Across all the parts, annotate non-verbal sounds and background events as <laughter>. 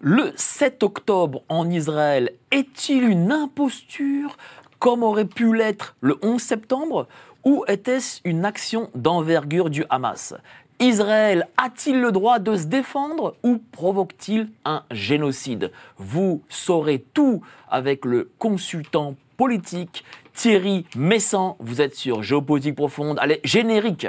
Le 7 octobre en Israël est-il une imposture comme aurait pu l'être le 11 septembre ou était-ce une action d'envergure du Hamas? Israël a-t-il le droit de se défendre ou provoque-t-il un génocide? Vous saurez tout avec le consultant politique Thierry Messan. Vous êtes sur Géopolitique Profonde. Allez, générique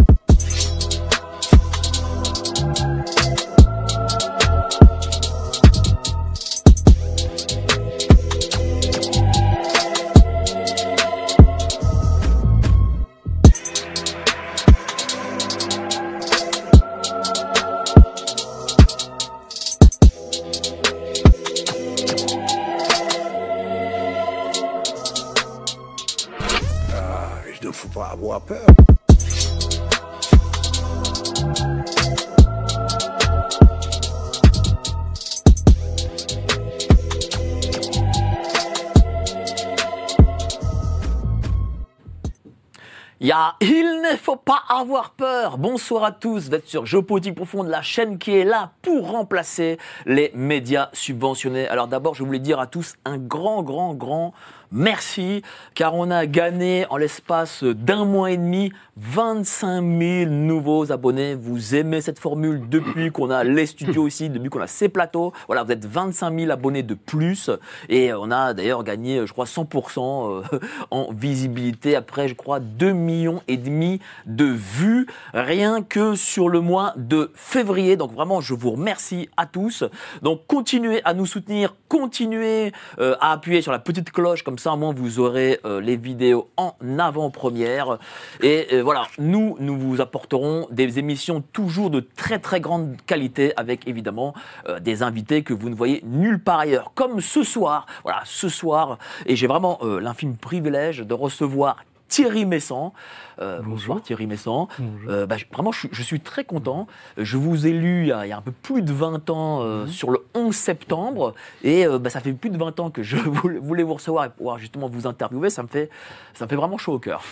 Bonsoir à tous. Vous êtes sur Géopolitique Profonde, la chaîne qui est là pour remplacer les médias subventionnés. Alors d'abord, je voulais dire à tous un grand, grand, grand merci, car on a gagné en l'espace d'un mois et demi 25 000 nouveaux abonnés. Vous aimez cette formule depuis qu'on a les studios ici, depuis qu'on a ces plateaux. Voilà, vous êtes 25 000 abonnés de plus. Et on a d'ailleurs gagné, je crois, 100% euh, en visibilité après, je crois, 2 millions et demi de vues rien que sur le mois de février. Donc vraiment, je vous remercie à tous. Donc continuez à nous soutenir, continuez euh, à appuyer sur la petite cloche, comme vous aurez euh, les vidéos en avant-première. Et euh, voilà, nous, nous vous apporterons des émissions toujours de très très grande qualité avec évidemment euh, des invités que vous ne voyez nulle part ailleurs. Comme ce soir, voilà, ce soir, et j'ai vraiment l'infime privilège de recevoir Thierry Messan. Euh, bonsoir Thierry Messan. Euh, bah, je- vraiment, je, suis- je suis très content. Je vous ai lu il y a, il y a un peu plus de 20 ans euh, sur le 11 septembre. Et euh, bah, ça fait plus de 20 ans que je <laughs> voulais vous recevoir et pouvoir justement vous interviewer. Ça me fait, ça me fait vraiment chaud au cœur.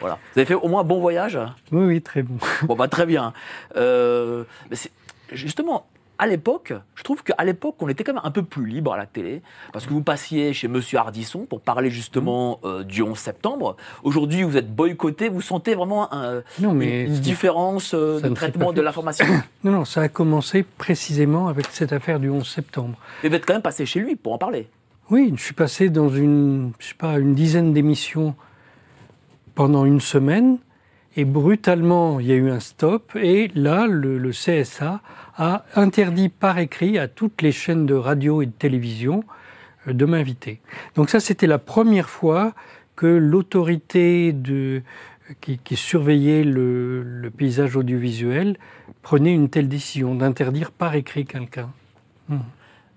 Voilà. Vous avez fait au moins un bon voyage? Oui, oui, très bon. Bon, bah, très bien. Euh, mais justement, à l'époque, je trouve qu'à l'époque, on était quand même un peu plus libre à la télé, parce que vous passiez chez Monsieur Hardisson pour parler justement euh, du 11 septembre. Aujourd'hui, vous êtes boycotté, vous sentez vraiment un- Non, mais une, différence euh, de traitement de l'information. <coughs> Non, non, ça a commencé précisément avec cette affaire du 11 septembre. Mais vous êtes quand même passé chez lui pour en parler. Oui, je suis passé dans une, je sais pas, une dizaine d'émissions pendant une semaine, et brutalement, il y a eu un stop, et là, le, le CSA a interdit par écrit à toutes les chaînes de radio et de télévision euh, de m'inviter. Donc ça, c'était la première fois que l'autorité de qui, qui surveillait le, le paysage audiovisuel prenait une telle décision d'interdire par écrit quelqu'un.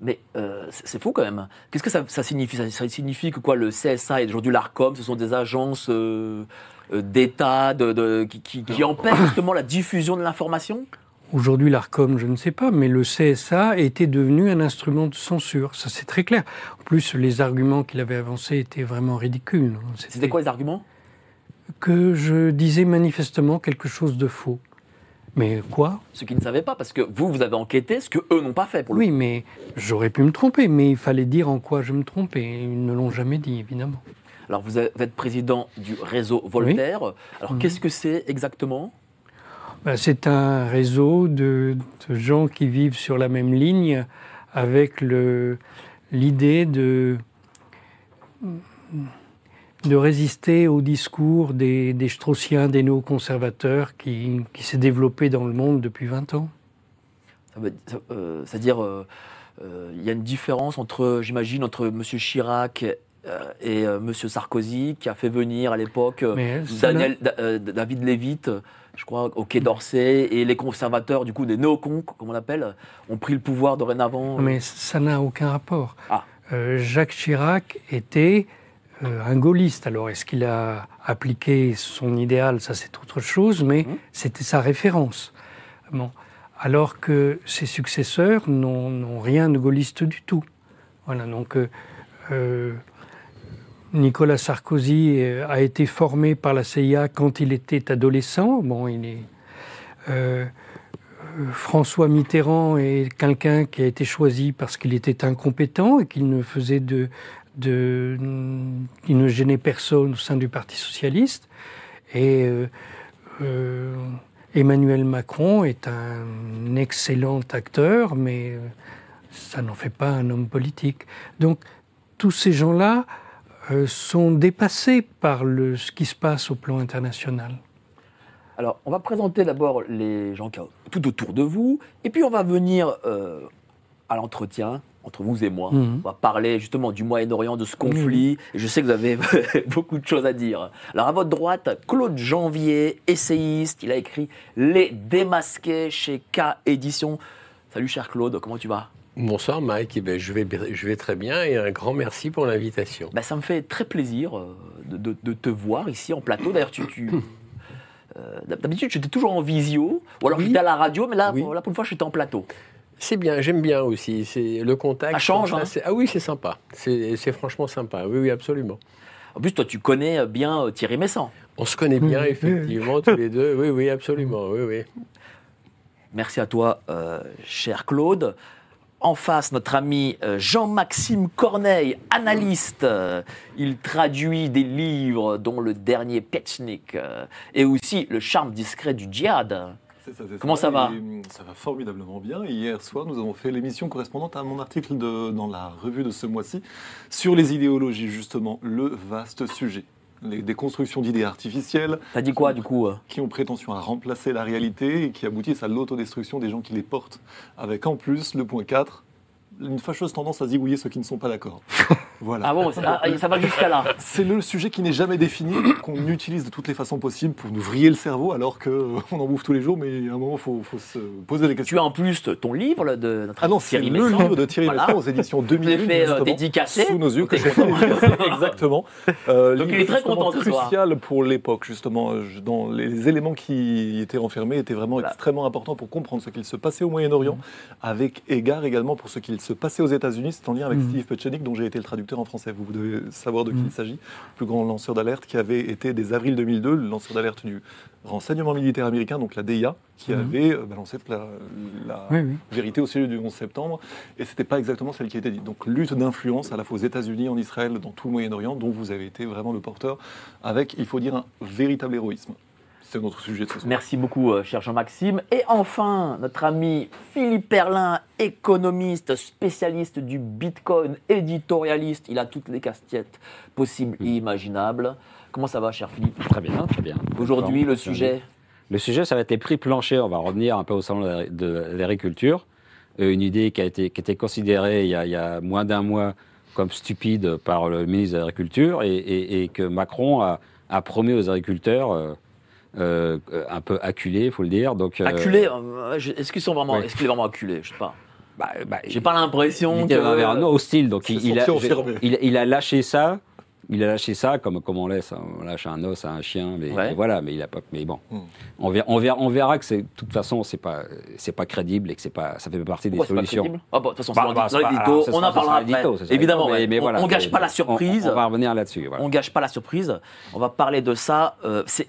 Mais euh, c'est fou quand même. Qu'est-ce que ça, ça signifie? Ça, ça signifie que quoi? Le CSA et aujourd'hui l'ARCOM, ce sont des agences euh, euh, d'État de, de- qui, qui- qui empêchent justement la diffusion de l'information? Aujourd'hui, l'ARCOM, je ne sais pas, mais le CSA était devenu un instrument de censure. Ça, c'est très clair. En plus, les arguments qu'il avait avancés étaient vraiment ridicules. C'était quoi les arguments? Que je disais manifestement quelque chose de faux. Mais quoi? Ceux qui ne savaient pas, parce que vous, vous avez enquêté ce que eux n'ont pas fait pour le Oui, coup. mais j'aurais pu me tromper, mais il fallait dire en quoi je me trompais. Ils ne l'ont jamais dit, évidemment. Alors vous êtes président du réseau Voltaire. Alors qu'est-ce que c'est exactement? Ben, c'est un réseau de, de gens qui vivent sur la même ligne avec l'idée de, de résister au discours des, des Straussiens, des néoconservateurs qui, qui s'est développé dans le monde depuis 20 ans. Euh, C'est-à-dire, euh, euh, il y a une différence entre, j'imagine, entre M. Chirac et M. Sarkozy, qui a fait venir à l'époque Daniel, David euh, je crois, au Quai d'Orsay, et les conservateurs, du coup, des néocons, comme on l'appelle, ont pris le pouvoir dorénavant. Mais ça n'a aucun rapport. Ah. Euh, Jacques Chirac était euh, un gaulliste. Alors, est-ce qu'il a appliqué son idéal? Ça, c'est autre chose, mais Mhm. c'était sa référence. Bon. alors que ses successeurs n'ont rien de gaulliste du tout. Voilà, donc euh, euh, Nicolas Sarkozy euh, a été formé par la CIA quand il était adolescent. Bon, il est. François Mitterrand est quelqu'un qui a été choisi parce qu'il était incompétent et qu'il ne faisait de, de, ne gênait personne au sein du Parti socialiste. Et Emmanuel Macron est un excellent acteur, mais ça n'en fait pas un homme politique. Donc tous ces gens-là euh, sont dépassés par le, ce qui se passe au plan international. Alors, on va présenter d'abord les gens qui sont tout autour de vous, et puis on va venir euh, à l'entretien entre vous et moi. Mhm. On va parler justement du Moyen-Orient, de ce conflit. Et je sais que vous avez <laughs> beaucoup de choses à dire. Alors, à votre droite, Claude Janvier, essayiste. Il a écrit Les Démasqués chez K Édition. Salut, cher Claude, comment tu vas? Bonsoir Mike, eh ben, je, vais, je vais très bien et un grand merci pour l'invitation. Ben, ça me fait très plaisir euh, de, de, te voir ici en plateau. D'ailleurs, tu, tu <coughs> euh, d'habitude j'étais toujours en visio, ou alors j'étais à la radio, mais là, pour, là pour une fois j'étais en plateau. C'est bien, j'aime bien aussi. C'est le contact. Ça change. Hein. ah oui, c'est sympa. C'est franchement sympa. Oui, oui, absolument. En plus, toi, tu connais bien euh, Thierry Messant. On se connaît bien, effectivement, tous les deux. Oui, oui, absolument. Oui, oui. Merci à toi, cher Claude en face notre ami euh, Jean-Maxime Corneille, analyste. Euh, il traduit des livres dont le dernier Petchnik euh, et aussi Le charme discret du djihad. Comment ça, va Ça va formidablement bien. Hier soir, nous avons fait l'émission correspondante à mon article dans la revue de ce mois-ci sur les idéologies, justement, le vaste sujet des constructions d'idées artificielles. T'as dit quoi du coup euh Qui ont prétention à remplacer la réalité et qui aboutissent à l'autodestruction des gens qui les portent. Avec en plus le point 4, une fâcheuse tendance à zigouiller ceux qui ne sont pas d'accord. <laughs> Voilà. Ah bon, ça, ça va jusqu'à là. <laughs> C'est le sujet qui n'est jamais défini, <coughs> qu'on utilise de toutes les façons possibles pour nous vriller le cerveau, alors qu'on euh, en bouffe tous les jours, mais à un moment, il faut, se poser des questions. Tu as en plus ton livre là, de notre Ah non, c'est le livre de Thierry voilà. aux éditions 2000. <laughs> fait euh, dédicacé. Sous nos yeux, que <laughs> Exactement. Euh, Donc il est très content ce soir. crucial pour l'époque, justement. Dans les éléments qui étaient renfermés étaient vraiment extrêmement importants pour comprendre ce qu'il se passait au Moyen-Orient, avec égard également pour ce qu'il se passait aux États-Unis. C'est en lien avec mm. Steve Petchenik, dont j'ai été le traducteur en français. Vous devez savoir de qui il mm. s'agit. Le plus grand lanceur d'alerte qui avait été dès avril 2002, le lanceur d'alerte du renseignement militaire américain, donc la DIA, qui mm. avait euh, balancé la, vérité au sujet du 11 septembre. Et ce n'était pas exactement celle qui a été dite. Donc lutte d'influence à la fois aux États-Unis, en Israël, dans tout le Moyen-Orient, dont vous avez été vraiment le porteur, avec, il faut dire, un véritable héroïsme c'est notre sujet de ce soir. Merci beaucoup, euh, cher Jean-Maxime. Et enfin, notre ami Philippe Perlin, économiste, spécialiste du Bitcoin, éditorialiste. Il a toutes les casquettes possibles et imaginables. Comment ça va, cher Philippe? Très bien, très bien. Aujourd'hui, le sujet Le sujet, ça va être les prix planchers. On va revenir un peu au salon de l'agriculture. Euh, une idée qui a été qui était considérée il y a, il y a moins d'un mois comme stupide par le ministre de l'Agriculture et, et, que Macron a, a promis aux agriculteurs euh, euh, un peu acculé, il faut le dire. Donc, euh, acculé euh, Est-ce qu'ils sont vraiment, est-ce qu'il est vraiment acculé? Je sais pas. Bah, bah, J'ai pas l'impression que. avait un hostile, donc il, il, a, il, il, a lâché ça il a lâché ça comme, comme on laisse, on lâche un os à un chien, mais voilà, mais il a pas. Mais bon, hmm. on, verra, on, verra, on verra que c'est, de toute façon, c'est pas, c'est pas crédible et que c'est pas, ça fait partie des solutions. Pas ah bon, de toute façon, bah, bah, on en parlera après. Évidemment, mais, on, voilà, on, gâche pas la surprise. On, va revenir là-dessus. On gâche pas la surprise. On va parler de ça. Euh, c'est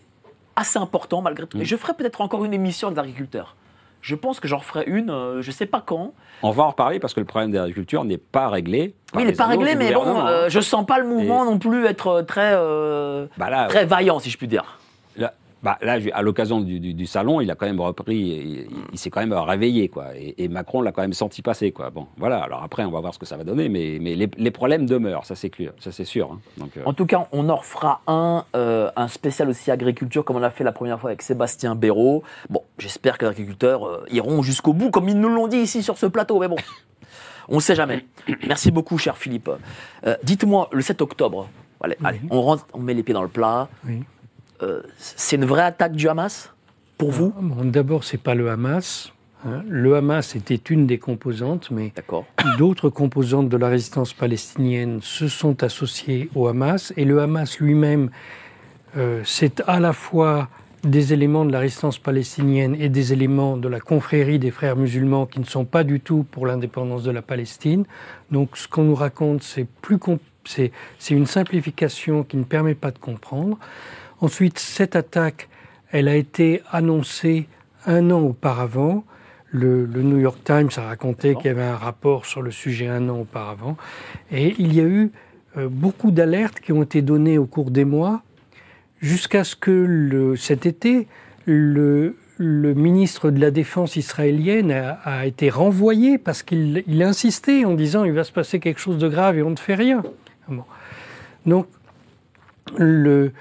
assez important malgré tout. Et mm. je ferai peut-être encore une émission des agriculteurs. Je pense que j'en ferai une, euh, je ne sais pas quand. On va en reparler parce que le problème de l'agriculture n'est pas réglé. Oui, il n'est pas réglé, mais bon, euh, je ne sens pas le mouvement non plus être très, euh, bah très vaillant, si je puis dire. Bah, là, à l'occasion du, salon, il a quand même repris, il, s'est quand même réveillé, quoi. Et, Macron l'a quand même senti passer, quoi. Bon, voilà. Alors après, on va voir ce que ça va donner, mais, mais les, problèmes demeurent, ça c'est clair, ça c'est sûr. Hein. Donc, euh. En tout cas, on en refera un, euh, un spécial aussi agriculture, comme on l'a fait la première fois avec Sébastien Béraud. Bon, j'espère que les agriculteurs euh, iront jusqu'au bout, comme ils nous l'ont dit ici sur ce plateau, mais bon. On ne sait jamais. Merci beaucoup, cher Philippe. Dites-moi, le 7 octobre, allez, allez, on rentre, on met les pieds dans le plat. Oui. Euh, c'est une vraie attaque du Hamas pour vous? Ah, D'abord, c'est pas le Hamas. Hein. Le Hamas était une des composantes, mais d'autres composantes de la résistance palestinienne se sont associées au Hamas. Et le Hamas lui-même, euh, c'est à la fois des éléments de la résistance palestinienne et des éléments de la confrérie des frères musulmans qui ne sont pas du tout pour l'indépendance de la Palestine. Donc ce qu'on nous raconte, c'est plus c'est une simplification qui ne permet pas de comprendre. Ensuite, cette attaque, elle a été annoncée un an auparavant. Le, New York Times a raconté qu'il y avait un rapport sur le sujet un an auparavant. Et il y a eu euh, beaucoup d'alertes qui ont été données au cours des mois jusqu'à ce que le, cet été, le, le, ministre de la Défense israélienne a, été renvoyé parce qu'il il insistait en disant il va se passer quelque chose de grave et on ne fait rien. Donc, le,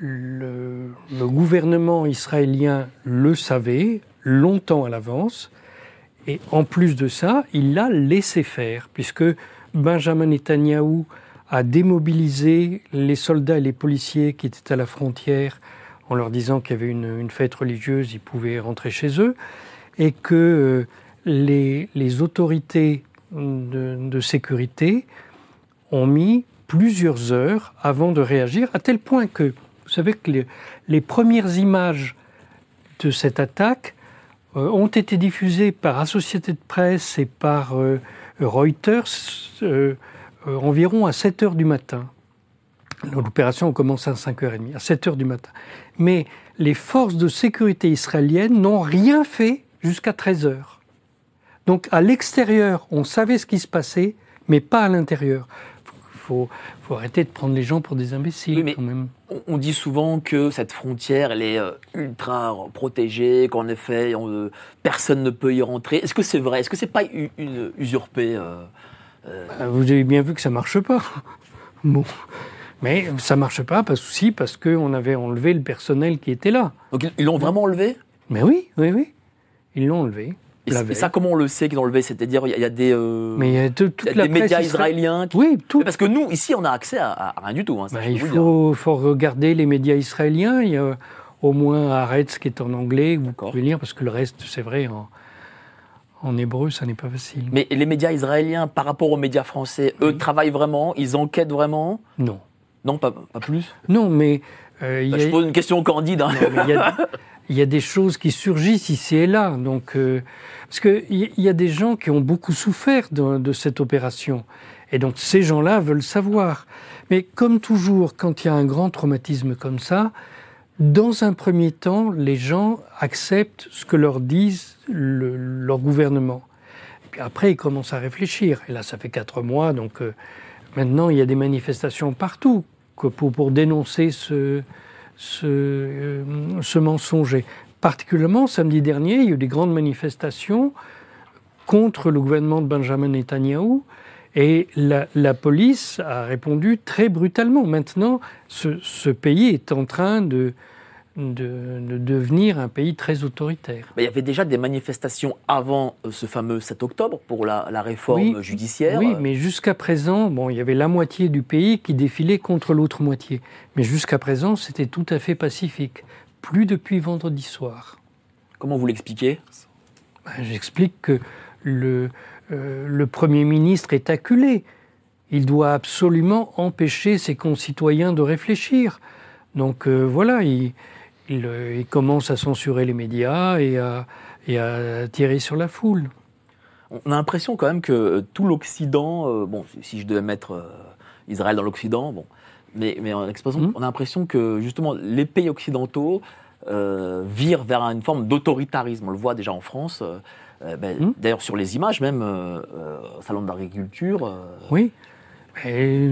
le, gouvernement israélien le savait longtemps à l'avance, et en plus de ça, il l'a laissé faire, puisque Benjamin Netanyahou a démobilisé les soldats et les policiers qui étaient à la frontière en leur disant qu'il y avait une, fête religieuse, ils pouvaient rentrer chez eux, et que euh, les, autorités de, sécurité ont mis plusieurs heures avant de réagir, à tel point que, vous savez que les, premières images de cette attaque euh, ont été diffusées par Associated Press et par euh, Reuters euh, environ à 7 heures du matin. L'opération commence à 5h30, à 7 heures du matin. Mais les forces de sécurité israéliennes n'ont rien fait jusqu'à 13 heures. Donc à l'extérieur, on savait ce qui se passait, mais pas à l'intérieur. Il faut, faut, arrêter de prendre les gens pour des imbéciles mais quand même. On dit souvent que cette frontière, elle est euh, ultra protégée, qu'en effet, euh, personne ne peut y rentrer. Est-ce que c'est vrai? Est-ce que c'est pas une, usurpé euh, vous avez bien vu que ça marche pas. <laughs> bon. Mais ça marche pas, pas de souci, parce qu'on avait enlevé le personnel qui était là. Donc ils l'ont vraiment enlevé? Mais oui, oui, oui. Ils l'ont enlevé. Et, ça, comment on le sait qu'ils l'ont enlevé C'est-à-dire, il y, a des, euh, Mais il y a des médias israéliens Oui, tout. parce que nous, ici, on a accès à, rien du tout. Hein, bah, il faut, faut, regarder les médias israéliens. Il y a au moins Haaretz qui est en anglais, vous pouvez lire, parce que le reste, c'est vrai, en, en hébreu, ça n'est pas facile. Mais les médias israéliens, par rapport aux médias français, eux travaillent vraiment Ils enquêtent vraiment? Non. Non, pas, pas plus? Non, mais... Euh, bah, je pose une question candide. Hein. Il y, a des choses qui surgissent ici et là. Donc, euh, parce qu'il y, y a des gens qui ont beaucoup souffert de, de cette opération. Et donc, ces gens-là veulent savoir. Mais comme toujours, quand il y a un grand traumatisme comme ça, dans un premier temps, les gens acceptent ce que leur disent leur gouvernement. puis après, ils commencent à réfléchir. Et là, ça fait quatre mois, donc euh, maintenant, il y a des manifestations partout pour, dénoncer ce, ce, euh, mensonger. Particulièrement, samedi dernier, il y a eu des grandes manifestations contre le gouvernement de Benjamin Netanyahou. Et la, police a répondu très brutalement. Maintenant, ce pays est en train de, de, devenir un pays très autoritaire. il y avait déjà des manifestations avant euh, ce fameux 7 octobre pour la, réforme judiciaire. Oui, mais jusqu'à présent, bon, il y avait la moitié du pays qui défilait contre l'autre moitié. Mais jusqu'à présent, c'était tout à fait pacifique. Plus depuis vendredi soir. Comment vous l'expliquez? Ben, J'explique que le, euh, le Premier ministre est acculé. Il doit absolument empêcher ses concitoyens de réfléchir. Donc euh, voilà, il, euh, il, commence à censurer les médias et à, tirer sur la foule. On a l'impression quand même que euh, tout l'Occident, euh, bon, si je devais mettre Israël dans l'Occident, bon, mais, mais en expression, mmh. on a l'impression que justement les pays occidentaux virent vers une forme d'autoritarisme. On le voit déjà en France, ben, mmh. d'ailleurs sur les images même, au Salon de l'agriculture. Oui. Et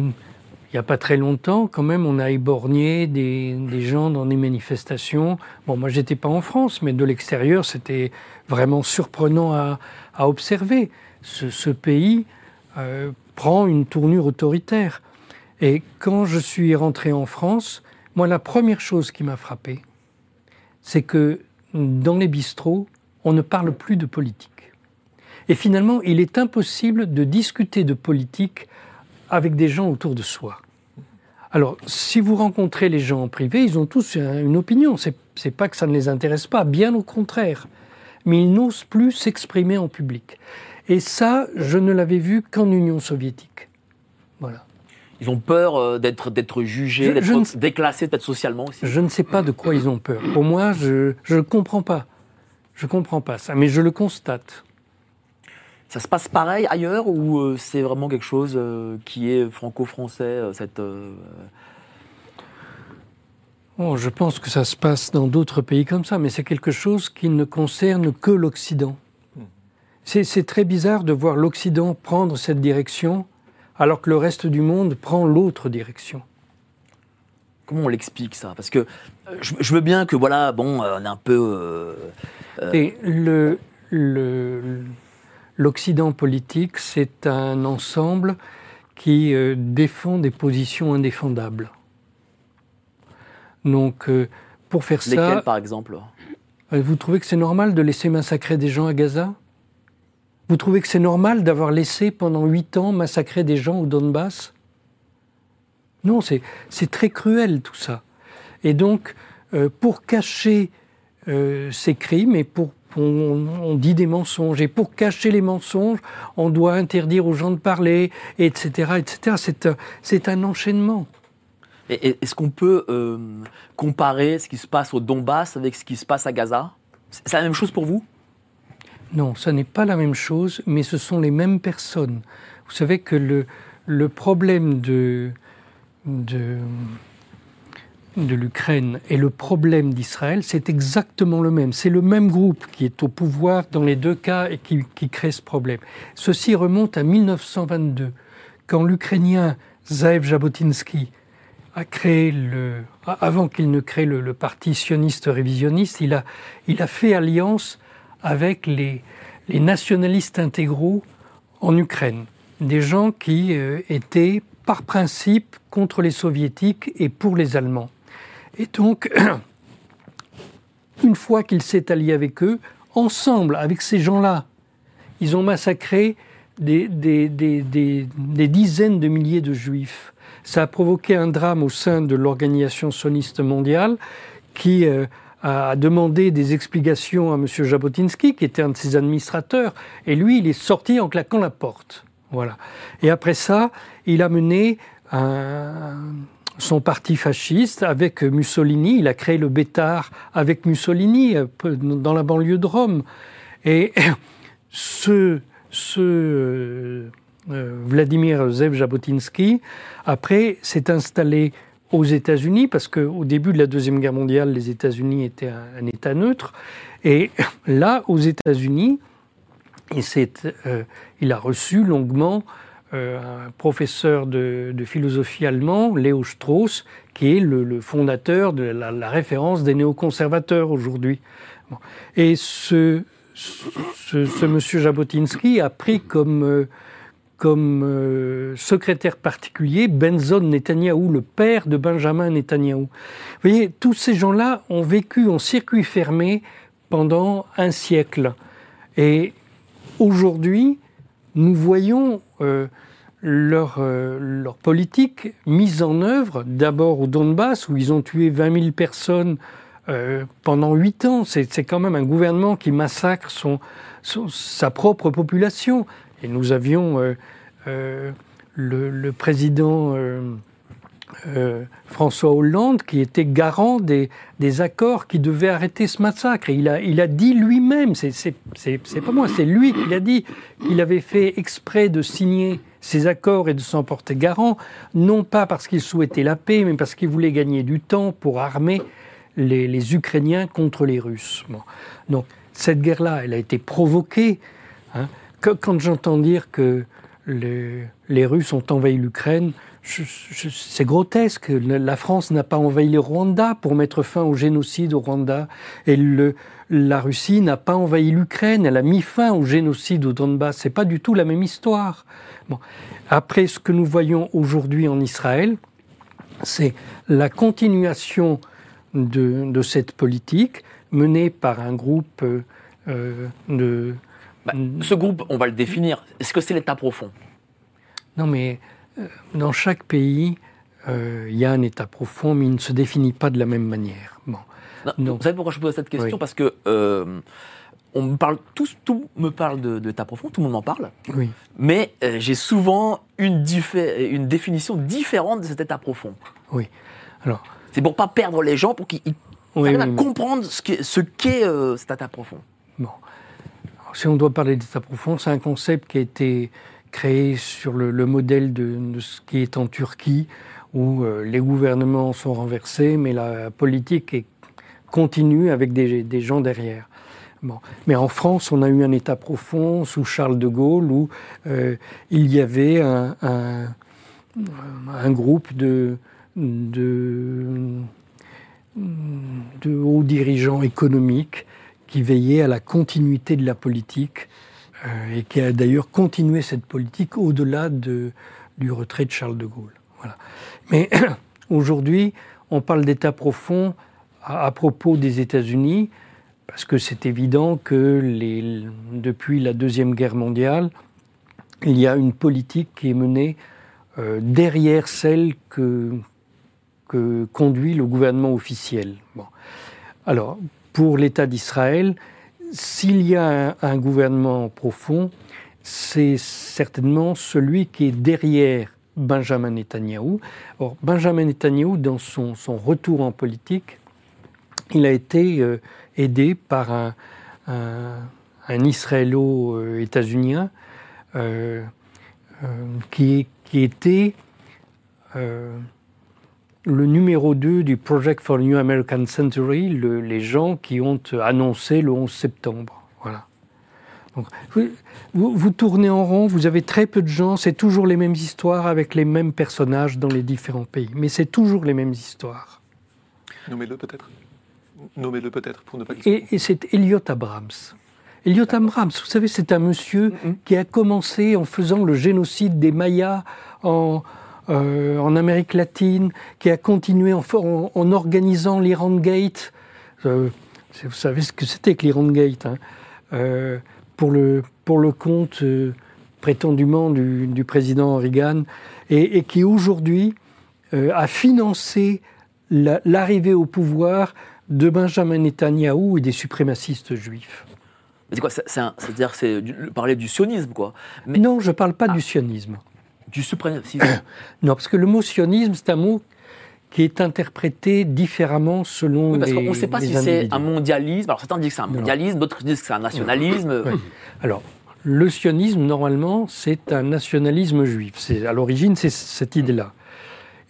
il n'y a pas très longtemps, quand même, on a éborgné des, gens dans des manifestations. Bon, moi, j'étais pas en France, mais de l'extérieur, c'était vraiment surprenant à, observer. Ce, ce pays euh, prend une tournure autoritaire. Et quand je suis rentré en France, moi, la première chose qui m'a frappé, c'est que dans les bistrots, on ne parle plus de politique. Et finalement, il est impossible de discuter de politique avec des gens autour de soi. Alors, si vous rencontrez les gens en privé, ils ont tous une opinion. C'est, n'est pas que ça ne les intéresse pas, bien au contraire. Mais ils n'osent plus s'exprimer en public. Et ça, je ne l'avais vu qu'en Union soviétique. Voilà. Ils ont peur euh, d'être d'être jugés, d'être ne- déclassés peut-être socialement aussi. Je ne sais pas de quoi ils ont peur. Pour moi, je ne comprends pas. Je comprends pas ça, mais je le constate. Ça se passe pareil ailleurs ou euh, c'est vraiment quelque chose euh, qui est franco-français euh, cette euh, Bon, je pense que ça se passe dans d'autres pays comme ça, mais c'est quelque chose qui ne concerne que l'Occident. C'est c'est très bizarre de voir l'Occident prendre cette direction alors que le reste du monde prend l'autre direction. Comment on l'explique ça? Parce que je, je veux bien que voilà, bon, on est un peu. euh, Et le- le- l'Occident politique, c'est un ensemble qui euh, défend des positions indéfendables. Donc, euh, pour faire ça, par exemple? Euh, vous trouvez que c'est normal de laisser massacrer des gens à Gaza? Vous trouvez que c'est normal d'avoir laissé pendant huit ans massacrer des gens au Donbass? Non, c'est très cruel tout ça. Et donc, euh, pour cacher ces crimes et pour on, on dit des mensonges et pour cacher les mensonges, on doit interdire aux gens de parler, etc., etc. C'est un, c'est un enchaînement. Et- Est-ce qu'on peut euh, comparer ce qui se passe au Donbass avec ce qui se passe à Gaza? C'est c'est la même chose pour vous? Non, ça n'est pas la même chose, mais ce sont les mêmes personnes. Vous savez que le, le problème de, de, de l'Ukraine et le problème d'Israël, c'est exactement le même. C'est le même groupe qui est au pouvoir dans les deux cas et qui, crée ce problème. Ceci remonte à 1922, quand l'Ukrainien Zaev Jabotinsky a créé le, avant qu'il ne crée le, parti sioniste révisionniste, il a, il a fait alliance avec les, les nationalistes intégraux en Ukraine. Des gens qui euh, étaient par principe contre les soviétiques et pour les Allemands. Et donc, <clears throat> une fois qu'il s'est allié avec eux, ensemble, avec ces gens-là, ils ont massacré des, dizaines de milliers de juifs. Ça a provoqué un drame au sein de l'organisation sioniste mondiale qui euh, a demandé des explications à M. Jabotinsky, qui était un de ses administrateurs, et lui, il est sorti en claquant la porte. Voilà. Et après ça, il a mené un- son parti fasciste avec Mussolini. Il a créé le Bétard avec Mussolini euh, dans la banlieue de Rome. Et <coughs> ce, ce euh, euh, Vladimir Zev Jabotinsky, après, s'est installé aux États-Unis, parce qu'au début de la Deuxième Guerre mondiale, les États-Unis étaient un, État neutre. Et <coughs> là, aux États-Unis, il, il a reçu longuement un professeur de, philosophie allemand, Léo Strauss, qui est le, fondateur de la, référence des néoconservateurs aujourd'hui. Et ce, monsieur Jabotinsky a pris comme, euh, comme euh, secrétaire particulier Benson Netanyahou, le père de Benjamin Netanyahou. Vous voyez, tous ces gens-là ont vécu en circuit fermé pendant un siècle. Et aujourd'hui, nous voyons euh, leur, euh, leur politique mise en œuvre, d'abord au Donbass, où ils ont tué 20 000 personnes euh, pendant 8 ans. C'est c'est quand même un gouvernement qui massacre son, son- sa propre population. Et nous avions euh, euh, le, le président euh, François Hollande qui était garant des, accords qui devaient arrêter ce massacre. Il a, dit lui-même, c'est pas moi, c'est lui qui l'a dit, qu'il avait fait exprès de signer ces accords et de s'en porter garant, non pas parce qu'il souhaitait la paix, mais parce qu'il voulait gagner du temps pour armer les, Ukrainiens contre les Russes. Donc cette guerre-là, elle a été provoquée. hein. Quand j'entends dire que les, Russes ont envahi l'Ukraine, c'est grotesque. La France n'a pas envahi le Rwanda pour mettre fin au génocide au Rwanda. Et le- la Russie n'a pas envahi l'Ukraine. Elle a mis fin au génocide au Donbass. C'est pas du tout la même histoire. Bon. Après, ce que nous voyons aujourd'hui en Israël, c'est la continuation de, de cette politique menée par un groupe euh, de... Bah, Ce groupe, on va le définir. Est-ce que c'est l'État profond? Non, mais dans chaque pays, euh, il y a un État profond, mais il ne se définit pas de la même manière. Bon. Non, Non. Vous savez pourquoi je pose cette question? Oui. Parce que euh, on me parle, tous, tout me parle de, de profond, tout le monde en parle. Oui. Mais euh, j'ai souvent une, une définition différente de cet état profond. Oui. Alors. C'est pour pas perdre les gens, pour qu'ils arrivent à comprendre ce qu'est ce qu'est euh, cet état profond. Bon. si on doit parler d'état profond, c'est un concept qui a été créé sur le, modèle de, ce qui est en Turquie, où euh, les gouvernements sont renversés, mais la politique est continue avec des, gens derrière. Bon. Mais en France, on a eu un état profond sous Charles de Gaulle où euh, il y avait un, groupe de, hauts dirigeants économiques qui veillaient à la continuité de la politique et qui a d'ailleurs continué cette politique au-delà de, du retrait de Charles de Gaulle. Voilà. Mais <clears throat> aujourd'hui, on parle d'état profond à, propos des États-Unis parce que c'est évident que depuis la Deuxième Guerre mondiale, il y a une politique qui est menée euh, derrière celle que, que, conduit le gouvernement officiel. Bon. Alors, pour l'État d'Israël, s'il y a un, gouvernement profond, c'est certainement celui qui est derrière Benjamin Netanyahou. Or, Benjamin Netanyahou, dans son, retour en politique, il a été euh, aidé par un, un, israélo-états-unien euh, euh, qui, était le numéro 2 du Project for New American Century, les gens qui ont annoncé le 11 septembre. Voilà. Donc, vous, vous, tournez en rond, vous avez très peu de gens, c'est toujours les mêmes histoires avec les mêmes personnages dans les différents pays, mais c'est toujours les mêmes histoires. Nommez-le peut-être Nommez-le peut-être pour ne pas. Et, et c'est Elliot Abrams. Elliot Abrams, vous savez, c'est un monsieur qui a commencé en faisant le génocide des Mayas en, euh, en Amérique latine, qui a continué en, en, organisant l'Iran Gate. Euh, vous savez ce que c'était que l'Iran Gate hein, euh, pour, le, pour le compte prétendument du, du, président Reagan, et, et qui aujourd'hui a financé l'arrivée au pouvoir de Benjamin Netanyahou et des suprémacistes juifs. C'est quoi C'est-à-dire c'est parler du sionisme, quoi. Mais... Non, je ne parle pas ah. du sionisme. Du suprémacisme <coughs> Non, parce que le mot sionisme, c'est un mot qui est interprété différemment selon oui, parce qu'on ne sait pas si c'est un mondialisme. Alors certains disent que c'est un mondialisme, d'autres disent que c'est un nationalisme. Alors, le sionisme, normalement, c'est un nationalisme juif. À l'origine, c'est cette idée-là.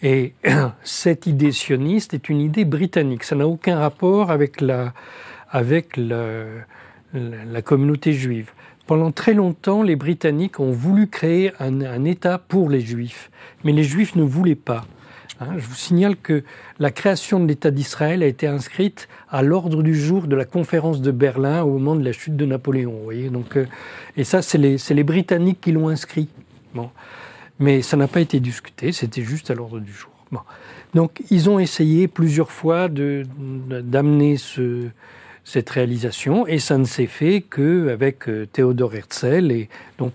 Et <coughs> cette idée sioniste est une idée britannique. Ça n'a aucun rapport avec la, avec la, la, communauté juive. Pendant très longtemps, les Britanniques ont voulu créer un, État pour les Juifs, mais les Juifs ne voulaient pas. Hein, je vous signale que la création de l'État d'Israël a été inscrite à l'ordre du jour de la conférence de Berlin au moment de la chute de Napoléon. Donc, euh, et ça, c'est les, Britanniques qui l'ont inscrit. Mais ça n'a pas été discuté, c'était juste à l'ordre du jour. Donc ils ont essayé plusieurs fois d'amener ce, cette réalisation et ça ne s'est fait qu'avec euh, Théodore Herzl et donc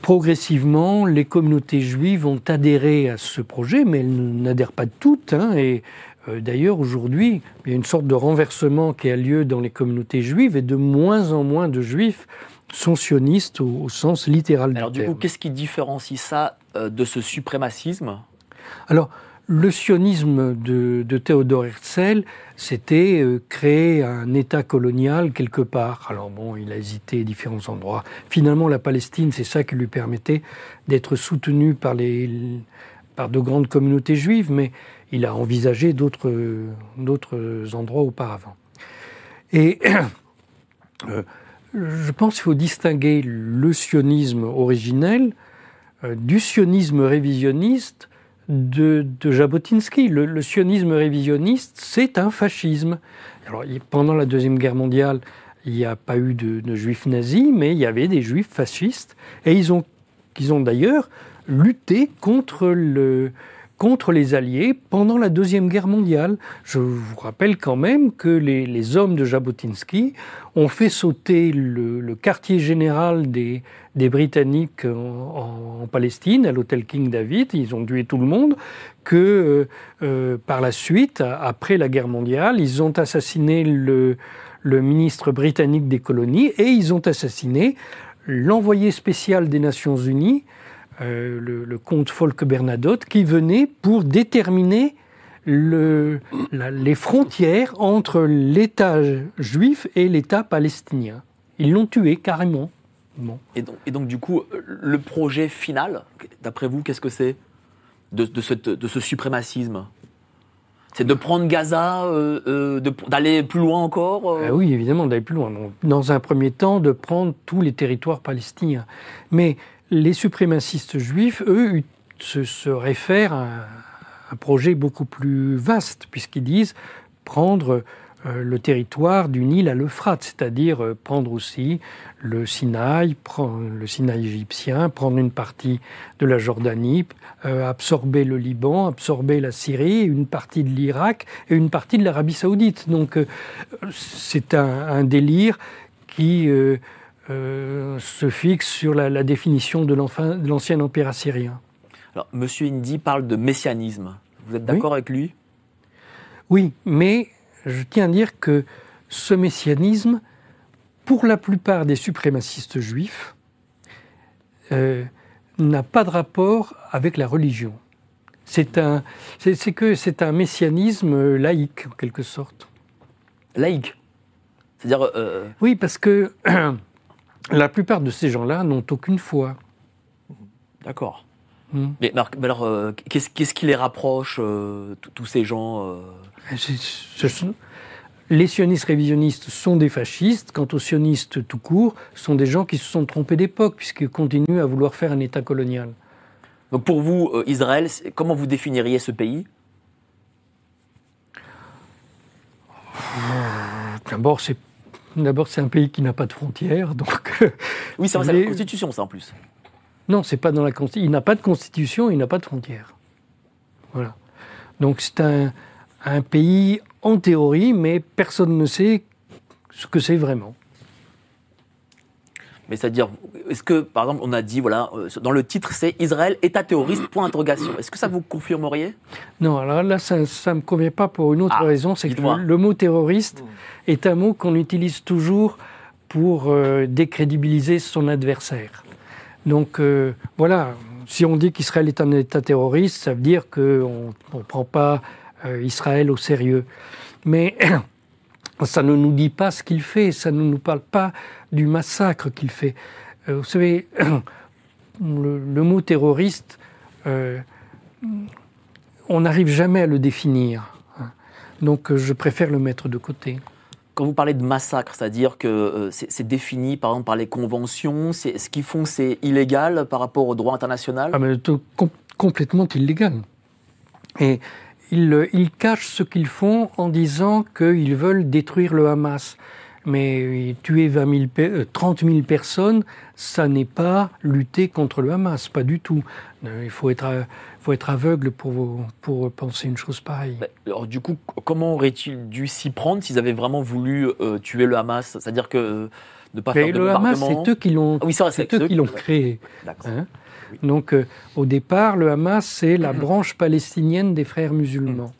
progressivement les communautés juives ont adhéré à ce projet mais elles n'adhèrent pas toutes hein, et euh, D'ailleurs, aujourd'hui, il y a une sorte de renversement qui a lieu dans les communautés juives et de moins en moins de juifs sont sionistes au, sens littéral Alors, du, coup, qu'est-ce qui différencie ça euh, de ce suprémacisme? Alors, le sionisme de, Théodore Herzl, c'était euh, créer un État colonial quelque part. Alors bon, il a hésité à différents endroits. Finalement, la Palestine, c'est ça qui lui permettait d'être soutenu par, les, par de grandes communautés juives, mais il a envisagé d'autres endroits auparavant. Et <clears throat> euh, je pense qu'il faut distinguer le sionisme originel euh, du sionisme révisionniste de, Jabotinsky. Le, sionisme révisionniste, c'est un fascisme. Alors, pendant la Deuxième Guerre mondiale, il n'y a pas eu de, de, juifs nazis, mais il y avait des juifs fascistes. Et ils ont, ils ont d'ailleurs lutté contre le, contre les Alliés pendant la Deuxième Guerre mondiale. Je vous rappelle quand même que les, hommes de Jabotinsky ont fait sauter le, quartier général des, Britanniques en, Palestine, à l'hôtel King David. Ils ont tué tout le monde. Que euh, euh par la suite, après la guerre mondiale, ils ont assassiné le ministre britannique des colonies et ils ont assassiné l'envoyé spécial des Nations Unies, euh, le, le comte Folke Bernadotte, qui venait pour déterminer le- la- les frontières entre l'État juif et l'État palestinien. Ils l'ont tué carrément. Bon. Et donc, et donc, du coup, le projet final, d'après vous, qu'est-ce que c'est de, de cette- de ce suprémacisme? C'est de prendre Gaza, euh, euh, d'aller plus loin encore euh? Ah oui, évidemment, d'aller plus loin. Dans un premier temps, de prendre tous les territoires palestiniens. Mais les suprémacistes juifs, eux, se, réfèrent à un projet beaucoup plus vaste, puisqu'ils disent prendre euh, le territoire du Nil à l'Euphrate, c'est-à-dire euh, prendre aussi le Sinaï, le Sinaï égyptien, prendre une partie de la Jordanie, euh, absorber le Liban, absorber la Syrie, une partie de l'Irak et une partie de l'Arabie saoudite. Donc c'est un délire qui euh, se fixe sur la, la définition de l'ancien empire assyrien. Alors, Monsieur Indy parle de messianisme. Vous êtes d'accord avec lui? Oui, mais je tiens à dire que ce messianisme, pour la plupart des suprémacistes juifs, euh, n'a pas de rapport avec la religion. C'est un, c'est que c'est un messianisme euh, laïque en quelque sorte. Laïque? C'est-à-dire, euh, Oui, parce que <clears throat> la plupart de ces gens-là n'ont aucune foi. d'accord. Hmm. Mais, mais alors, mais alors, euh, qu'est-ce qu'est-ce qui les rapproche, euh, tous- ces gens euh ce sont- les sionistes révisionnistes sont des fascistes, quant aux sionistes tout court, sont des gens qui se sont trompés d'époque, puisqu'ils continuent à vouloir faire un État colonial. Donc, pour vous, Israël, comment vous définiriez ce pays? D'abord, c'est d'abord c'est un pays qui n'a pas de frontières, donc euh, Oui, c'est Mais- la Constitution, ça, en plus. non, c'est pas dans la consti- Il n'a pas de constitution, il n'a pas de frontières. Voilà. Donc c'est un, un pays en théorie, mais personne ne sait ce que c'est vraiment. Mais c'est-à-dire, est-ce que, par exemple, on a dit, voilà, euh, dans le titre, c'est Israël, État terroriste, point d'interrogation. Est-ce que ça vous confirmeriez? Non, alors là, ça ne me convient pas pour une autre Ah, raison, c'est que le, le mot terroriste est un mot qu'on utilise toujours pour euh, décrédibiliser son adversaire. Donc euh, voilà, si on dit qu'Israël est un État terroriste, ça veut dire qu'on ne prend pas euh, Israël au sérieux. Mais <clears throat> ça ne nous dit pas ce qu'il fait, ça ne nous parle pas du massacre qu'il fait. Euh, vous savez, <clears throat> le, le mot terroriste, euh, on n'arrive jamais à le définir. hein. Donc euh, je préfère le mettre de côté. Quand vous parlez de massacre, c'est-à-dire que c'est défini, par exemple, par les conventions, c'est- ce qu'ils font, c'est illégal par rapport au droit international? Ah, mais tout- com- complètement illégal. Et ils, ils cachent ce qu'ils font en disant qu'ils veulent détruire le Hamas. Mais tuer 20 000 pe- euh, 30 000 personnes, ça n'est pas lutter contre le Hamas, pas du tout. Euh, Il faut être, euh, faut être aveugle pour, pour penser une chose pareille. Ben, Alors du coup, comment auraient-ils dû s'y prendre s'ils avaient vraiment voulu euh, tuer le Hamas? C'est-à-dire que euh, ne pas Mais faire de le Hamas, bombardement? c'est eux qui l'ont Ah oui, qui créé. Donc, euh, au départ, le Hamas, c'est la branche palestinienne des frères musulmans.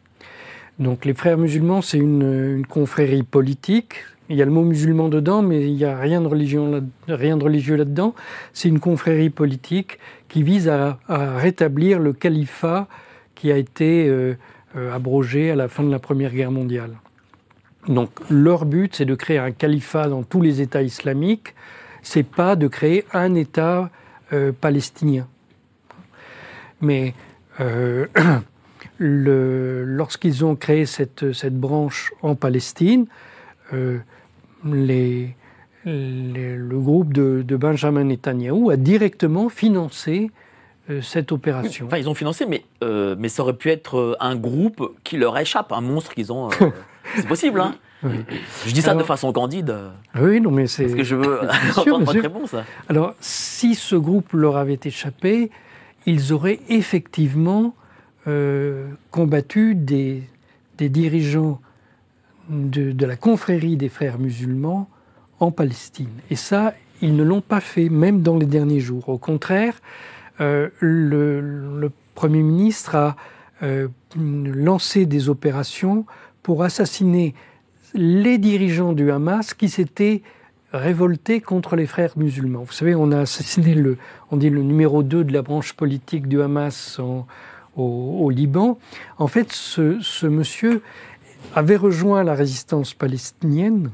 Donc, les frères musulmans, c'est une, une confrérie politique. Il y a le mot musulman dedans, mais il n'y a rien de, religion de religieux là-dedans. C'est une confrérie politique qui vise à, rétablir le califat qui a été euh, euh, abrogé à la fin de la Première Guerre mondiale. Donc, leur but, c'est de créer un califat dans tous les États islamiques. C'est pas de créer un État euh, palestinien. Mais <clears throat> lorsqu'ils ont créé cette, branche en Palestine, les- les- le groupe de, de Benjamin Netanyahou a directement financé euh, cette opération. Enfin, ils ont financé, mais, euh, mais ça aurait pu être euh, un groupe qui leur échappe, un monstre qu'ils ont. euh, <laughs> c'est possible, hein Oui. Je dis ça de façon candide, Oui, non, mais c'est. parce que je veux <laughs> <laughs> entendre votre réponse. Alors, si ce groupe leur avait échappé, ils auraient effectivement euh, combattu des, des dirigeants de, la confrérie des frères musulmans en Palestine. Et ça, ils ne l'ont pas fait, même dans les derniers jours. Au contraire, euh, le, Premier ministre a euh, lancé des opérations pour assassiner les dirigeants du Hamas qui s'étaient révoltés contre les frères musulmans. Vous savez, on a assassiné le, on dit le numéro 2 de la branche politique du Hamas au, Liban. En fait, ce, monsieur avait rejoint la résistance palestinienne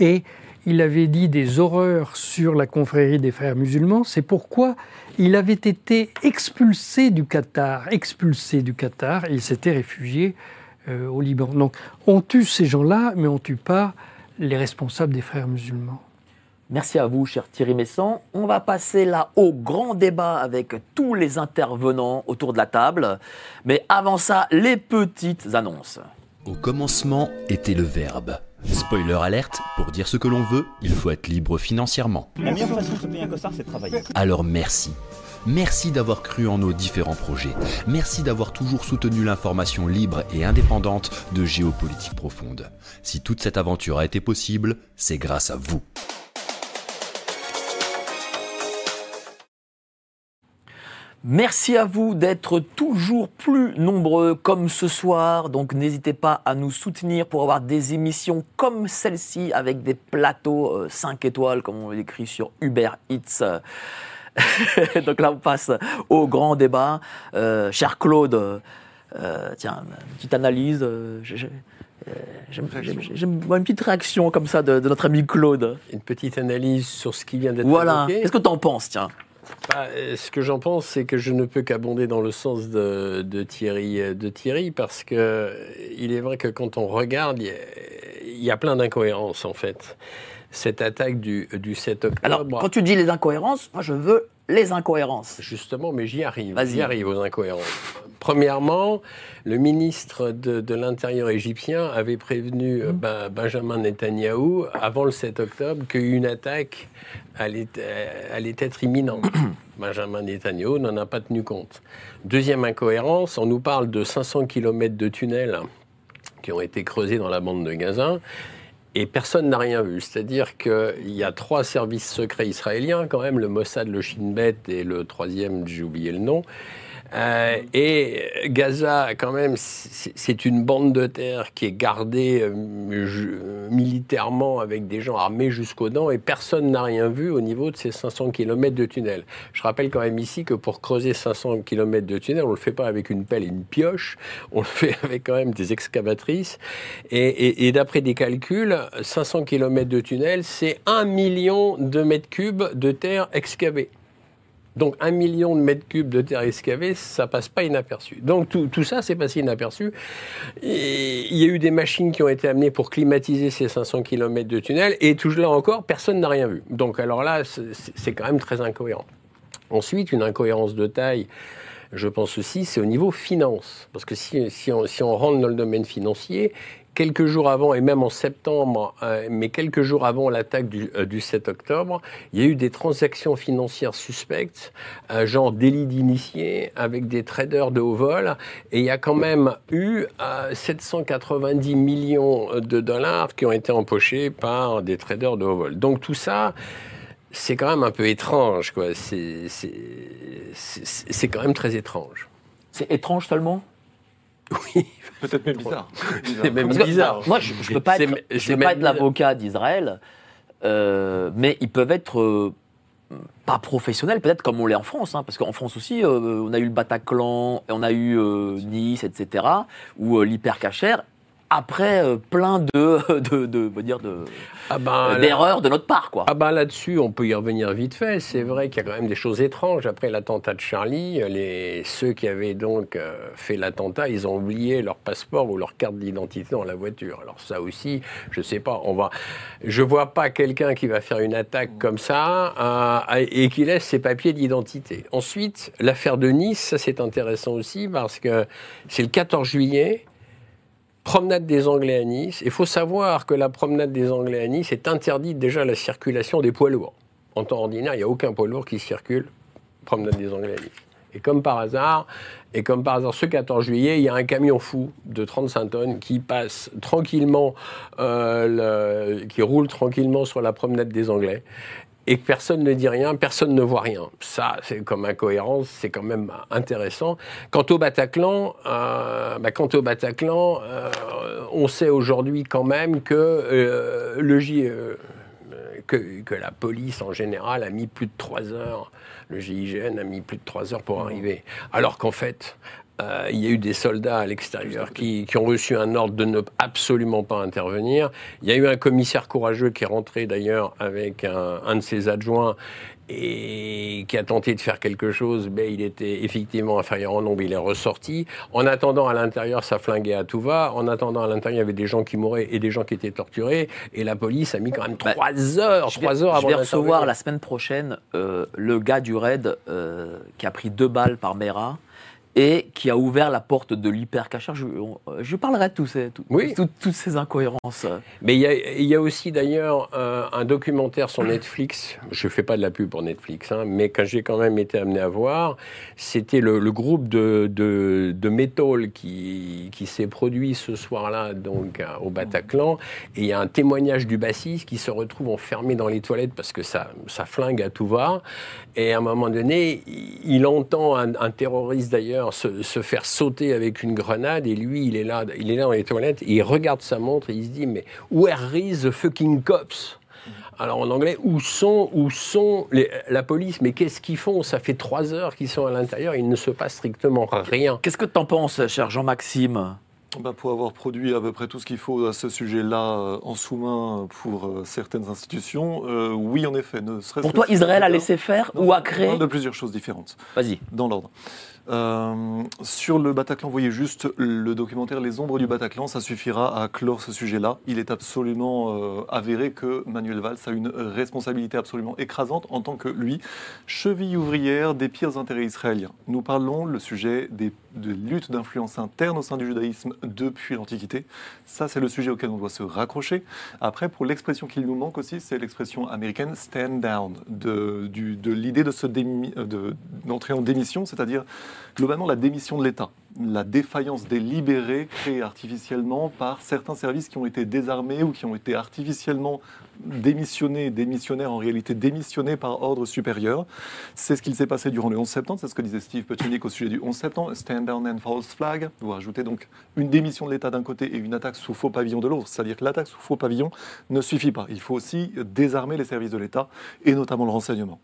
et il avait dit des horreurs sur la confrérie des frères musulmans. C'est pourquoi il avait été expulsé du Qatar, expulsé du Qatar, et il s'était réfugié euh, au Liban. Donc on tue ces gens-là, mais on ne tue pas les responsables des frères musulmans. Merci à vous, cher Thierry Messan. On va passer là au grand débat avec tous les intervenants autour de la table. Mais avant ça, les petites annonces. Au commencement était le verbe. Spoiler alerte, pour dire ce que l'on veut, il faut être libre financièrement. La meilleure façon de se payer un costard, c'est de travailler. Alors merci. Merci d'avoir cru en nos différents projets. Merci d'avoir toujours soutenu l'information libre et indépendante de géopolitique profonde. Si toute cette aventure a été possible, c'est grâce à vous. Merci à vous d'être toujours plus nombreux comme ce soir. Donc n'hésitez pas à nous soutenir pour avoir des émissions comme celle-ci avec des plateaux 5 étoiles comme on l'écrit sur Uber Eats. <laughs> Donc là on passe au grand débat. Euh, cher Claude, euh, tiens, une petite analyse. Euh, J'aime une petite réaction comme ça de, de, notre ami Claude. Une petite analyse sur ce qui vient d'être Voilà. Qu'est-ce que tu en penses, tiens? Bah, ce que j'en pense, c'est que je ne peux qu'abonder dans le sens de, de, Thierry, de Thierry, parce que il est vrai que quand on regarde, il y a, il y a plein d'incohérences en fait. Cette attaque du, du 7 octobre. Alors, quand tu dis les incohérences, moi je veux les incohérences. Justement, mais j'y arrive. J'y arrive aux incohérences. Premièrement, le ministre de, de l'Intérieur égyptien avait prévenu mmh. ben, Benjamin Netanyahou avant le 7 octobre qu'une attaque allait, allait être imminente. <coughs> Benjamin Netanyahou n'en a pas tenu compte. Deuxième incohérence, on nous parle de 500 km de tunnels qui ont été creusés dans la bande de Gaza et personne n'a rien vu. C'est-à-dire qu'il y a trois services secrets israéliens, quand même, le Mossad, le Shin Bet et le troisième, j'ai oublié le nom. Euh, et Gaza, quand même, c'est une bande de terre qui est gardée euh, militairement avec des gens armés jusqu'aux dents et personne n'a rien vu au niveau de ces 500 km de tunnel. Je rappelle quand même ici que pour creuser 500 km de tunnel, on ne le fait pas avec une pelle et une pioche, on le fait <laughs> avec quand même des excavatrices. Et, et, d'après des calculs, 500 km de tunnel, c'est 1 million de mètres cubes de terre excavée. Donc un million de mètres cubes de terre excavée, ça passe pas inaperçu. Donc tout, tout ça, c'est passé inaperçu. Il y a eu des machines qui ont été amenées pour climatiser ces 500 km de tunnel, et tout là encore, personne n'a rien vu. Donc alors là, c'est quand même très incohérent. Ensuite, une incohérence de taille, je pense aussi, c'est au niveau finance. Parce que si, si on rentre dans le domaine financier, quelques jours avant, et même en septembre, euh, mais quelques jours avant l'attaque du, euh, du, 7 octobre, il y a eu des transactions financières suspectes, euh, genre délit d'initié, avec des traders de haut vol, et il y a quand même eu 790 millions de dollars qui ont été empochés par des traders de haut vol. Donc tout ça, c'est quand même un peu étrange, quoi. C'est quand même très étrange. C'est étrange seulement? Oui. Peut-être même bizarre. <laughs> C'est même bizarre. moi, je ne peux pas être, je peux pas être l'avocat d'Israël, euh, mais ils peuvent être euh, pas professionnels, peut-être comme on l'est en France, hein, parce qu'en France aussi, euh, on a eu le Bataclan, on a eu euh, Nice, etc., ou l'hypercachère, après euh, plein de, <laughs> de, de, de dire de ah ben, d'erreurs de notre part, quoi. Ah ben là-dessus, on peut y revenir vite fait. C'est vrai qu'il y a quand même des choses étranges. Après l'attentat de Charlie, les ceux qui avaient donc euh, fait l'attentat, ils ont oublié leur passeport ou leur carte d'identité dans la voiture. Alors ça aussi, je sais pas. On va, je vois pas quelqu'un qui va faire une attaque comme ça euh, et qui laisse ses papiers d'identité. Ensuite, l'affaire de Nice, ça c'est intéressant aussi parce que c'est le 14 juillet promenade des Anglais à Nice. Il faut savoir que la promenade des Anglais à Nice est interdite déjà à la circulation des poids lourds. En temps ordinaire, il n'y a aucun poids lourd qui circule promenade des Anglais à Nice. Et comme par hasard, et comme par hasard, ce 14 juillet, il y a un camion fou de 35 tonnes qui passe tranquillement, euh, qui roule tranquillement sur la promenade des Anglais. Et que personne ne dit rien, personne ne voit rien. Ça, c'est comme incohérence, c'est quand même intéressant. Quant au Bataclan, euh, bah, quant au Bataclan, euh, on sait aujourd'hui quand même que euh, le que, que la police en général a mis plus de trois heures, le GIGN a mis plus de trois heures pour arriver. Alors qu'en fait, euh, il y a eu des soldats à l'extérieur qui, qui ont reçu un ordre de ne absolument pas intervenir. Il y a eu un commissaire courageux qui est rentré d'ailleurs avec un, un de ses adjoints et qui a tenté de faire quelque chose, mais il était effectivement inférieur en nombre, il est ressorti. En attendant, à l'intérieur, ça flinguait à tout va. En attendant, à l'intérieur, il y avait des gens qui mouraient et des gens qui étaient torturés. Et la police a mis quand même Bah, trois heures, Je vais, trois heures je avant vais recevoir la semaine prochaine euh, le gars du raid euh, qui a pris deux balles par Mera et qui a ouvert la porte de l'hypercachère. Je, on- je parlerai de tous ces, tout- Oui. tout- toutes ces incohérences. Mais il y a, il y a aussi d'ailleurs euh, un documentaire sur Netflix. Je fais pas de la pub pour Netflix, hein, mais quand j'ai quand même été amené à voir, c'était le, le groupe de, de, de metal qui, qui s'est produit ce soir-là donc à- au Bataclan. Et il y a un témoignage du bassiste qui se retrouve enfermé dans les toilettes parce que ça, ça flingue à tout va. Et à un moment donné, il il entend un, un terroriste d'ailleurs se, se faire sauter avec une grenade et lui, il est là, il est là dans les toilettes et il regarde sa montre et il se dit mais where is the fucking cops? Alors en anglais, où sont, où sont les- la police? Mais qu'est-ce qu'ils font? Ça fait trois heures qu'ils sont à l'intérieur, il ne se passe strictement rien. Qu'est-ce que tu en penses, cher Jean-Maxime? Bah, pour avoir produit à peu près tout ce qu'il faut à ce sujet-là euh, en sous-main pour euh, certaines institutions, euh, oui, en effet. Ne serait-ce Pour toi, Israël a laissé faire Non, ou a on créé parle de plusieurs choses différentes, Vas-y. dans l'ordre. Euh, sur le Bataclan, voyez juste le documentaire Les ombres du Bataclan, ça suffira à clore ce sujet-là. Il est absolument euh, avéré que Manuel Valls a une responsabilité absolument écrasante en tant que, lui, cheville ouvrière des pires intérêts israéliens. Nous parlons le sujet des, de luttes d'influence interne au sein du judaïsme depuis l'Antiquité. Ça, c'est le sujet auquel on doit se raccrocher. Après, pour l'expression qu'il nous manque aussi, c'est l'expression américaine stand down, de, l'idée de- d'entrer en démission, c'est-à-dire globalement la démission de l'État, la défaillance délibérée créée artificiellement par certains services qui ont été désarmés ou qui ont été artificiellement démissionnés, démissionnaires en réalité démissionnés par ordre supérieur. C'est ce qu'il s'est passé durant le 11 septembre, c'est ce que disait Steve Putchinik au sujet du 11 septembre, stand down and false flag. Vous rajoutez donc une démission de l'État d'un côté et une attaque sous faux pavillon de l'autre. C'est-à-dire que l'attaque sous faux pavillon ne suffit pas. Il faut aussi désarmer les services de l'État et notamment le renseignement.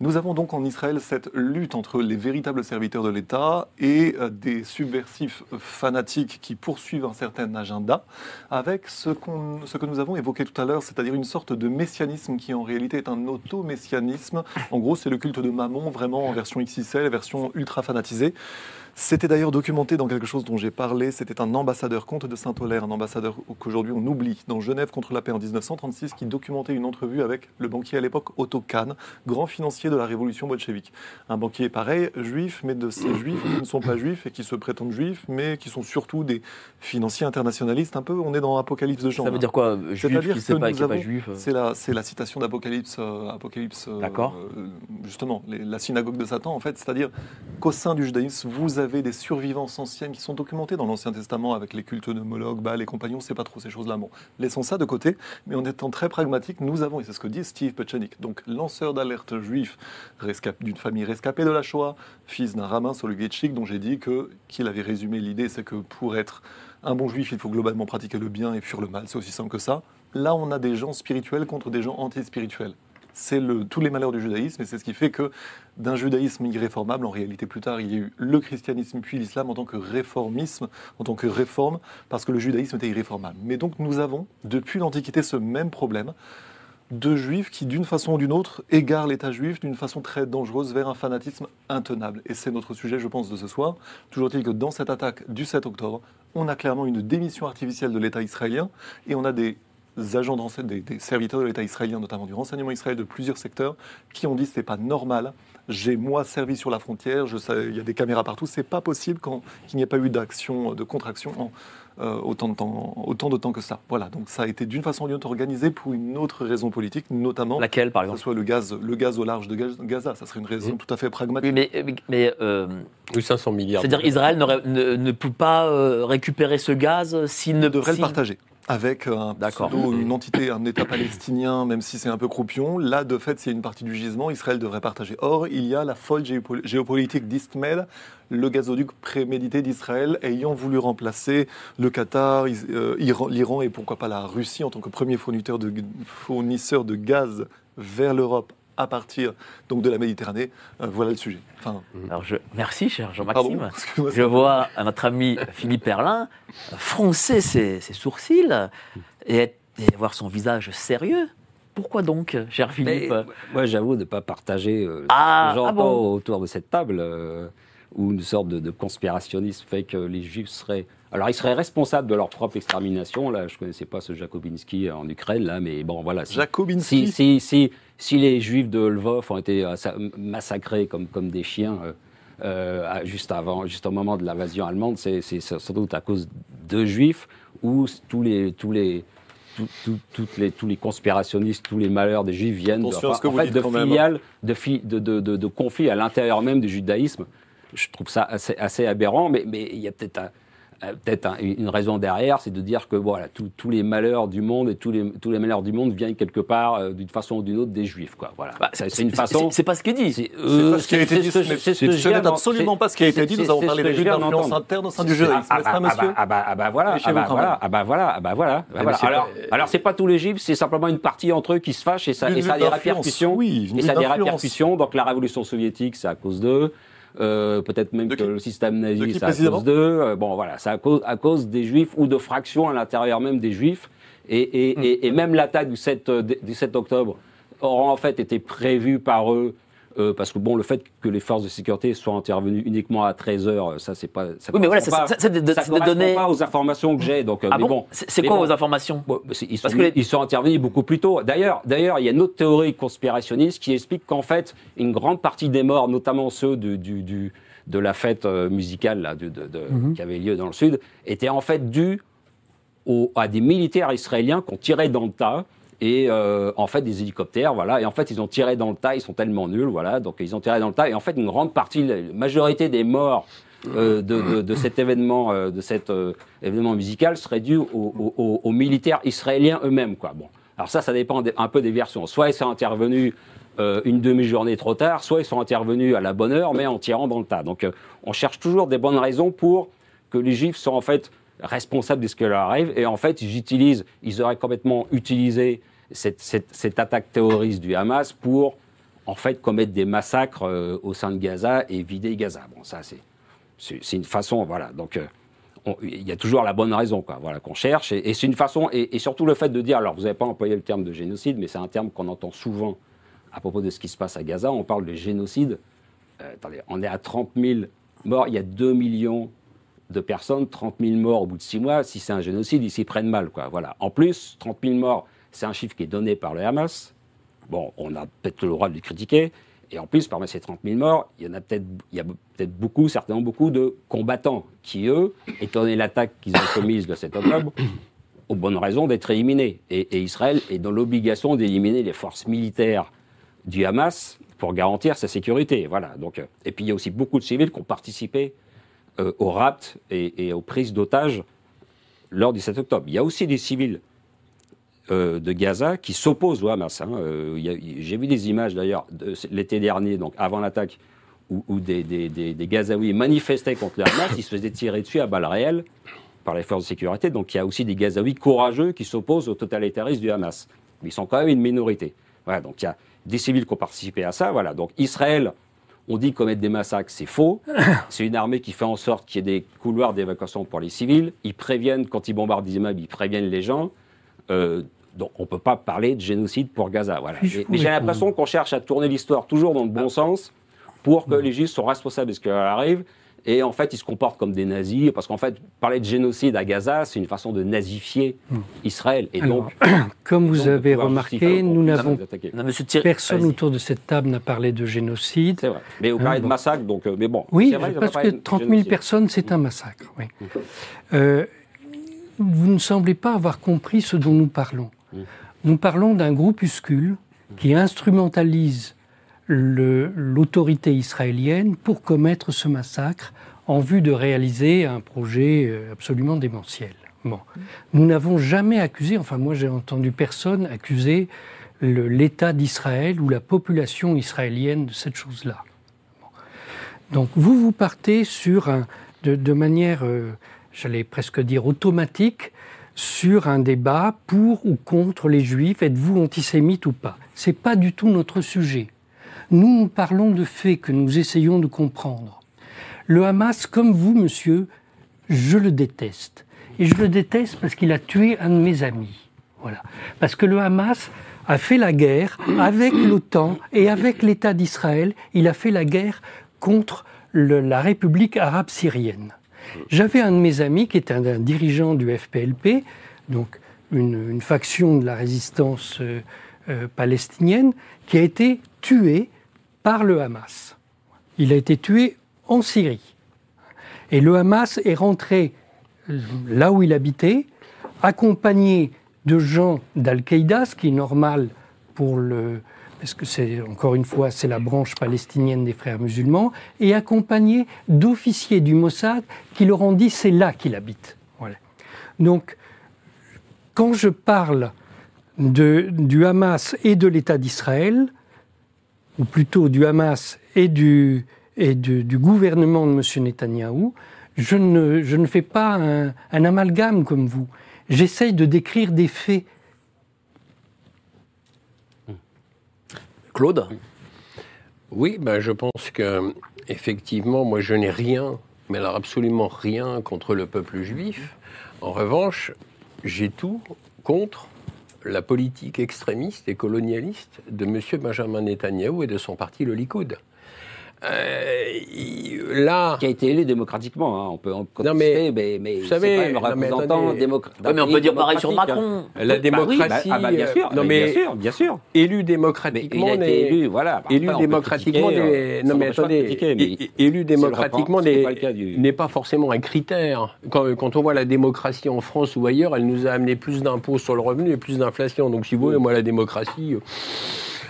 Nous avons donc en Israël cette lutte entre les véritables serviteurs de l'État et euh, des subversifs fanatiques qui poursuivent un certain agenda, avec ce, que nous avons évoqué tout à l'heure, c'est-à-dire une sorte de messianisme qui en réalité est un auto-messianisme. En gros, c'est le culte de Mammon, vraiment en version XXL, version ultra fanatisée. C'était d'ailleurs documenté dans quelque chose dont j'ai parlé. C'était un ambassadeur, comte de Saint-Olaire, un ambassadeur qu'aujourd'hui on oublie, dans Genève contre la paix en 1936, qui documentait une entrevue avec le banquier à l'époque Otto Kahn, grand financier de la révolution bolchevique. Un banquier pareil, juif, mais de ces juifs qui ne sont pas juifs et qui se prétendent juifs, mais qui sont surtout des financiers internationalistes. Un peu, on est dans Apocalypse de genre. Ça veut là. dire quoi C'est-à-dire que pas, nous avons- juif euh C'est la, citation d'Apocalypse, euh, Apocalypse, euh, D'accord. euh, justement, les- la synagogue de Satan, en fait, c'est-à-dire qu'au sein du judaïsme, vous avez des survivances anciennes qui sont documentées dans l'Ancien Testament avec les cultes de Moloch, Baal et compagnons, c'est pas trop ces choses-là. Bon, laissons ça de côté, mais en étant très pragmatique, nous avons, et c'est ce que dit Steve Putchanik, donc lanceur d'alerte juif d'une famille rescapée de la Shoah, fils d'un rabbin soviétique dont j'ai dit qu'il avait résumé l'idée, c'est que pour être un bon juif, il faut globalement pratiquer le bien et fuir le mal, c'est aussi simple que ça. Là, on a des gens spirituels contre des gens anti-spirituels. C'est tous les malheurs du judaïsme et c'est ce qui fait que d'un judaïsme irréformable, en réalité plus tard, il y a eu le christianisme puis l'islam en tant que réformisme, en tant que réforme, parce que le judaïsme était irréformable. Mais donc nous avons, depuis l'Antiquité, ce même problème de juifs qui, d'une façon ou d'une autre, égarent l'État juif d'une façon très dangereuse vers un fanatisme intenable. Et c'est notre sujet, je pense, de ce soir. Toujours est-il que dans cette attaque du 7 octobre, on a clairement une démission artificielle de l'État israélien et on a des agents, de des, des serviteurs de l'État israélien, notamment du renseignement israélien de plusieurs secteurs, qui ont dit c'est pas normal. J'ai moi servi sur la frontière, je sais, il y a des caméras partout, c'est pas possible qu'il n'y ait pas eu d'action, de contraction en euh, autant, de temps, autant de temps que ça. Voilà, donc ça a été d'une façon ou d'une autre organisé pour une autre raison politique, notamment Laquelle, par que ce exemple? soit le gaz, le gaz au large de Gaz- Gaza. Ça serait une raison tout à fait pragmatique. Oui, mais, mais euh, Ou 500 milliards. c'est-à-dire Israël ne, ne peut pas euh, récupérer ce gaz s'il ne Il devrait si- le partager. Avec un pseudo, une entité, un État palestinien, même si c'est un peu croupion. Là, de fait, c'est une partie du gisement. Israël devrait partager. Or, il y a la folle géopo- géopolitique d'Ismaël, le gazoduc prémédité d'Israël, ayant voulu remplacer le Qatar, euh, Iran- l'Iran et pourquoi pas la Russie en tant que premier fournisseur de, fournisseur de gaz vers l'Europe à partir donc de la Méditerranée. Euh, voilà le sujet. Enfin, Alors je... Merci, cher Jean-Maxime. <laughs> Je vois à notre ami Philippe Erlin froncer ses, ses sourcils et, être- et voir son visage sérieux. Pourquoi donc, cher Philippe Mais, moi, j'avoue de ne pas partager euh, Ah, ce que ah bon autour de cette table, euh, où une sorte de, de conspirationnisme fait que les Juifs seraient. Alors, ils seraient responsables de leur propre extermination. Là, je ne connaissais pas ce Jakobinski en Ukraine, là, mais bon, voilà. Si, Jakobinski. si, si, si, si les Juifs de Lvov ont été euh, sa- massacrés comme, comme des chiens euh, euh, juste avant, juste au moment de l'invasion allemande, c'est sans doute à cause de Juifs ou tous les tous les tout- tout- toutes les, tous les conspirationnistes, tous les malheurs des Juifs viennent de, Attention en fait, de filiales, de, fi- de, de, de- de conflits à l'intérieur même du judaïsme. Je trouve ça assez, assez aberrant, mais mais il y a peut-être un- peut-être un- une raison derrière, c'est de dire que voilà, tous- tous les malheurs du monde et tous les, tous les malheurs du monde viennent quelque part, euh, d'une façon ou d'une autre, des Juifs. Quoi. Voilà. Bah, c'est c'est une façon. c'est- C'est pas ce qu'il dit. C'est C'est pas ce qui a été dit, ce- n'est absolument pas ce qui a été dit. Nous avons parlé des viens d'influence interne au sein du judaïsme, Ah, bah, ah, bah, ah, bah, ah, bah, voilà, ah, bah, voilà, ah, bah, voilà, Alors, c'est pas tous les juifs, c'est simplement une partie entre eux qui se fâchent et ça, Une et ça a des répercussions. et ça a des répercussions. Donc la révolution soviétique, c'est à cause d'eux. Euh, peut-être même De que qui le système nazi, c'est à cause d'eux. Euh, bon, voilà, c'est à cause, à cause des juifs ou de fractions à l'intérieur même des juifs. Et, et, Hmm. et, et même l'attaque du 7, euh, du 7 octobre aura en fait été prévue par eux. Euh, parce que bon, le fait que les forces de sécurité soient intervenues uniquement à 13 heures, ça c'est pas. Ça Oui, mais voilà, correspond c'est- pas- c'est de- de- ça c'est de correspond donner- pas aux informations que j'ai. Donc, euh, Ah mais bon, bon. C'est quoi bon. vos informations Bon, ils, sont, Parce que les- ils sont intervenus beaucoup plus tôt. D'ailleurs, d'ailleurs, il y a une autre théorie conspirationniste qui explique qu'en fait, une grande partie des morts, notamment ceux du, du- du- de la fête euh, musicale là, de- de- de- qui avait lieu dans le sud, étaient en fait dus à des militaires israéliens qui ont tiré dans le tas. Et euh, en fait, des hélicoptères, voilà. Et en fait, ils ont tiré dans le tas, ils sont tellement nuls, voilà. Donc, ils ont tiré dans le tas. Et en fait, une grande partie, la majorité des morts euh, de, de- de cet événement, euh, de cet euh, événement musical serait due aux, aux- aux- militaires israéliens eux-mêmes, quoi. Bon. Alors ça, ça dépend un peu des versions. Soit ils sont intervenus euh, une demi-journée trop tard, soit ils sont intervenus à la bonne heure, mais en tirant dans le tas. Donc, euh, on cherche toujours des bonnes raisons pour que les Juifs soient en fait responsables de ce qui leur arrive. Et en fait, ils utilisent, ils auraient complètement utilisé cette, cette- cette attaque terroriste du Hamas pour en fait commettre des massacres euh, au sein de Gaza et vider Gaza. Bon, ça c'est c'est une façon, voilà. Donc euh, il y a toujours la bonne raison, quoi. Voilà qu'on cherche. Et, c'est une façon, et, et surtout le fait de dire, alors vous n'avez pas employé le terme de génocide, mais c'est un terme qu'on entend souvent à propos de ce qui se passe à Gaza. On parle de génocide. Euh, attendez, on est à 30 000 morts. Il y a 2 millions de personnes, 30 000 morts au bout de 6 mois. Si c'est un génocide, ils s'y prennent mal, quoi. Voilà. En plus, 30 000 morts, c'est un chiffre qui est donné par le Hamas. Bon, on a peut-être le droit de le critiquer. Et en plus, parmi ces 30 000 morts, il y en a peut-être, il y a peut-être beaucoup, certainement beaucoup de combattants qui, eux, étant donné l'attaque qu'ils ont commise le 7 octobre, ont bonne raison d'être éliminés. Et, et Israël est dans l'obligation d'éliminer les forces militaires du Hamas pour garantir sa sécurité. Voilà. Donc, euh, et puis il y a aussi beaucoup de civils qui ont participé euh, au rapt et, aux prises d'otages lors du 7 octobre. Il y a aussi des civils euh, de Gaza qui s'opposent au Hamas. hein. Euh, J'ai vu des images d'ailleurs l'été dernier, donc avant l'attaque, où, des, Gazaouis manifestaient contre le Hamas, ils se faisaient tirer dessus à balles réelles par les forces de sécurité. Donc il y a aussi des Gazaouis courageux qui s'opposent au totalitarisme du Hamas. Mais ils sont quand même une minorité. Donc il y a des civils qui ont participé à ça. Donc Israël, on dit commettre des massacres, c'est faux. <coughs> C'est une armée qui fait en sorte qu'il y ait des couloirs d'évacuation pour les civils. Ils préviennent, quand ils bombardent des immeubles, ils préviennent les gens. Euh, donc on ne peut pas parler de génocide pour Gaza. Voilà. Mais, j'ai l'impression qu'on cherche à tourner l'histoire toujours dans le bon sens pour que les Juifs soient responsables de ce qui leur arrive. Et en fait, ils se comportent comme des nazis, parce qu'en fait, parler de génocide à Gaza, c'est une façon de nazifier Israël. Et Alors, donc, <clears throat> Comme vous donc, avez remarqué, nous n'avons personne autour de cette table n'a parlé de génocide. C'est vrai. Mais vous parlez Ah, de bon. massacre, donc, euh, mais bon. Oui, vrai, parce que parlé de 30 000 génocide. personnes, c'est un massacre. oui. Euh, vous ne semblez pas avoir compris ce dont nous parlons. Nous parlons d'un groupuscule qui instrumentalise l'autorité israélienne pour commettre ce massacre en vue de réaliser un projet euh, absolument démentiel. Bon. Nous n'avons jamais accusé, enfin moi j'ai entendu personne accuser l'État d'Israël ou la population israélienne de cette chose-là. Donc vous, vous partez sur un, de, manière, euh, j'allais presque dire automatique, sur un débat pour ou contre les juifs, êtes-vous antisémite ou pas? Ce n'est pas du tout notre sujet. Nous, nous parlons de faits que nous essayons de comprendre. Le Hamas, comme vous, monsieur, je le déteste. Et je le déteste parce qu'il a tué un de mes amis. Voilà. Parce que le Hamas a fait la guerre avec <coughs> l'OTAN et avec l'État d'Israël. Il a fait la guerre contre la République arabe syrienne. J'avais un de mes amis qui était un, dirigeant du FPLP, donc une, faction de la résistance euh, euh, palestinienne, qui a été tué par le Hamas. Il a été tué en Syrie. Et le Hamas est rentré euh, là où il habitait, accompagné de gens d'Al-Qaïda, ce qui est normal pour le, parce que c'est encore une fois c'est la branche palestinienne des frères musulmans, et accompagné d'officiers du Mossad qui leur ont dit c'est là qu'il habite. Donc quand je parle du Hamas et de l'État d'Israël, ou plutôt du Hamas et du, et du gouvernement de M. Netanyahou, je ne, je ne fais pas un, un amalgame comme vous. J'essaye de décrire des faits Claude? Oui, ben, je pense que effectivement, moi je n'ai rien, mais alors absolument rien contre le peuple juif. En revanche, j'ai tout contre la politique extrémiste et colonialiste de M. Benjamin Netanyahu et de son parti, le Likoud. Euh, là, qui a été élu démocratiquement, hein. on peut non mais, mais, mais vous savez, pas un représentant démocratique. mais on peut dire pareil sur Macron. La bah démocratie, bah, bien sûr, non mais, bien sûr, bien sûr. élu démocratiquement, il a été élu, voilà. élu démocratiquement, des, non mais attendez, élu démocratiquement n'est pas forcément un critère. Quand, quand on voit la démocratie en France ou ailleurs, elle nous a amené plus d'impôts sur le revenu et plus d'inflation. Donc si vous voulez, moi la démocratie.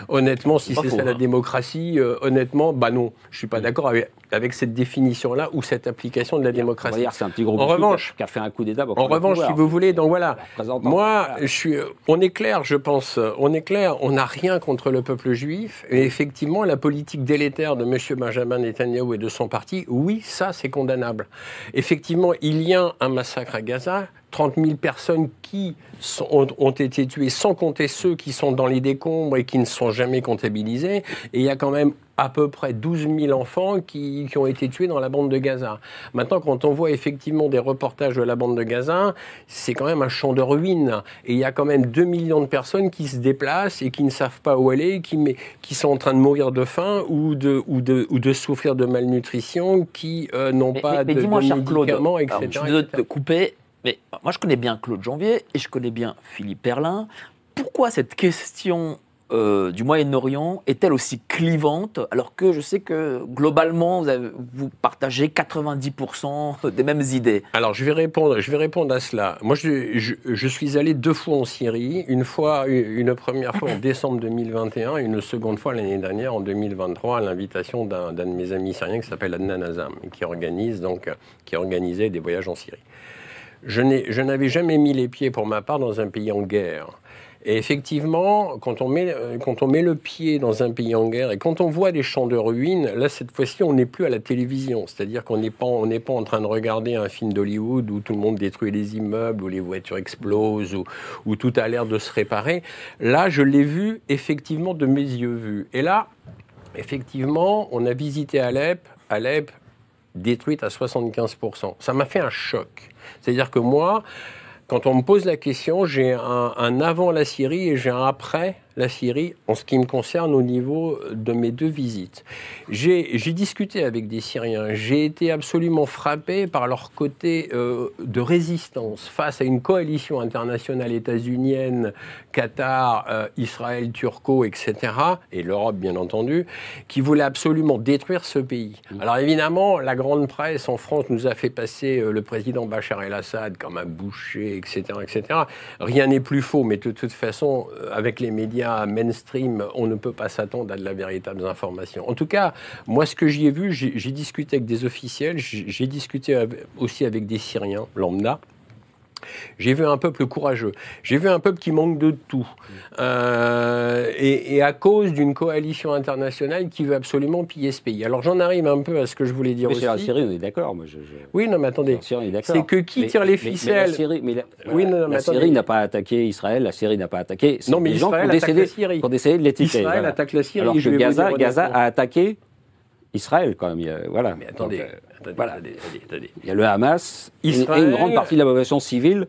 Honnêtement, si c'est ça la hein. démocratie, euh, honnêtement, bah non, je suis pas mm. d'accord avec, cette définition-là ou cette application de la démocratie. C'est un petit groupe en revanche, qui a fait un coup d'État. En revanche, si vous voulez, donc voilà, moi, je suis, on est clair, je pense, on est clair, on n'a rien contre le peuple juif. Et effectivement, la politique délétère de M. Benjamin Netanyahu et de son parti, oui, ça, c'est condamnable. Effectivement, il y a un massacre à Gaza 30 000 personnes qui ont, été tuées, sans compter ceux qui sont dans les décombres et qui ne sont jamais comptabilisés. Et il y a quand même à peu près 12 000 enfants qui, ont été tués dans la bande de Gaza. Maintenant, quand on voit effectivement des reportages de la bande de Gaza, c'est quand même un champ de ruines. Et il y a quand même 2 millions de personnes qui se déplacent et qui ne savent pas où aller, qui, qui sont en train de mourir de faim ou de, ou de, ou de souffrir de malnutrition, qui euh, n'ont pas de, médicaments, etc. je suis de couper. Mais moi, je connais bien Claude Janvier et je connais bien Philippe Perlin. Pourquoi cette question euh, du Moyen-Orient est-elle aussi clivante alors que je sais que globalement vous, partagez 90% des mêmes idées Alors je vais répondre, je vais répondre à cela. Moi je, je, suis allé deux fois en Syrie, une fois, une première fois en <coughs> décembre 2021 et une seconde fois l'année dernière en 2023 à l'invitation d'un de mes amis syriens qui s'appelle Adnan Azam qui organise donc qui organisait des voyages en Syrie. Je n'avais jamais mis les pieds pour ma part dans un pays en guerre. Et effectivement, quand on, met, euh, quand on met le pied dans un pays en guerre et quand on voit des champs de ruines, là, cette fois-ci, on n'est plus à la télévision. C'est-à-dire qu'on n'est pas, pas en train de regarder un film d'Hollywood où tout le monde détruit les immeubles, où les voitures explosent, où, où tout a l'air de se réparer. Là, je l'ai vu effectivement de mes yeux vus. Et là, effectivement, on a visité Alep. Alep, détruite à 75%. Ça m'a fait un choc. C'est-à-dire que moi, quand on me pose la question, j'ai un, avant la Syrie et j'ai un après la Syrie en ce qui me concerne au niveau de mes deux visites. J'ai discuté avec des Syriens, j'ai été absolument frappé par leur côté euh, de résistance face à une coalition internationale états-unienne, Qatar, euh, Israël, Turco, etc., et l'Europe bien entendu, qui voulait absolument détruire ce pays. Alors évidemment, la grande presse en France nous a fait passer euh, le président Bachar el-Assad comme un boucher, etc., etc. Rien n'est plus faux, mais de toute façon, avec les médias mainstream, on ne peut pas s'attendre à de la véritable information. En tout cas, moi, ce que j'y ai vu, j'ai discuté avec des officiels, j'ai discuté aussi avec des Syriens, lambda, J'ai vu un peuple courageux. J'ai vu un peuple qui manque de tout. Euh, et, et à cause d'une coalition internationale qui veut absolument piller ce pays. Alors j'en arrive un peu à ce que je voulais dire Mais aussi. sur la Syrie, on est d'accord. Moi, je, je- Oui, non, mais attendez. C'est que qui Mais- tire les mais ficelles la Syrie, mais la, Oui, non, non, mais la attendez. Syrie n'a pas attaqué Israël, la Syrie n'a pas attaqué. Non, mais gens qui Israël attaque décidé, la Syrie. de l'étiqueter. Israël voilà. attaque la Syrie. Alors je que vais vous Gaza, Gaza a attaqué Israël quand même. il y a- Voilà. Mais attendez, Donc, euh, attendez, voilà. attendez, attendez. Il y a le Hamas et- et Israël- une grande partie de la population civile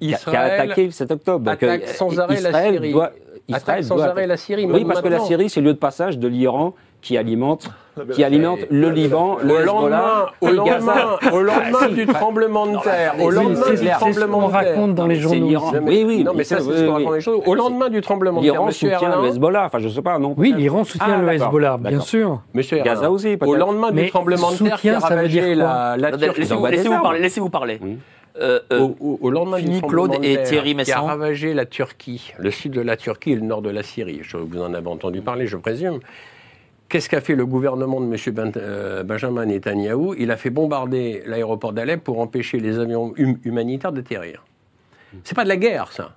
qui a, qui a Israël attaqué le 7 octobre. Donc, attaque euh, sans arrêt la Israël Syrie. Doit, Attaque Israël sans doit arrêt la Syrie. Oui, parce que la maintenant. Syrie, c'est le lieu de passage de l'Iran qui alimente, qui alimente le Liban, le Au Hezbollah lendemain, au et lendemain, Gaza. au lendemain du tremblement de terre, au lendemain c'est du tremblement qu'on de terre. raconte dans les journaux. Oui, oui, non, mais ça, ça, c'est oui, ce qu'on raconte les choses. Au lendemain du tremblement de terre, L'Iran soutient le Hezbollah. Enfin, je sais pas, non Oui, l'Iran soutient Ah, le Hezbollah, bien sûr. monsieur Gaza aussi, au lendemain du tremblement de terre qui a ça veut ravagé la, Turquie. Laissez-vous parler. Laissez-vous parler. Euh, euh, Au, lendemain Fini du tremblement Claude de et terre Thierry qui a ravagé la Turquie, le sud de la Turquie et le nord de la Syrie. Je, vous en avez entendu parler, je présume. Qu'est-ce qu'a fait le gouvernement de M. Ben- euh, Benjamin Netanyahou Il a fait bombarder l'aéroport d'Alep pour empêcher les avions hum- humanitaires d'atterrir. C'est pas de la guerre, ça.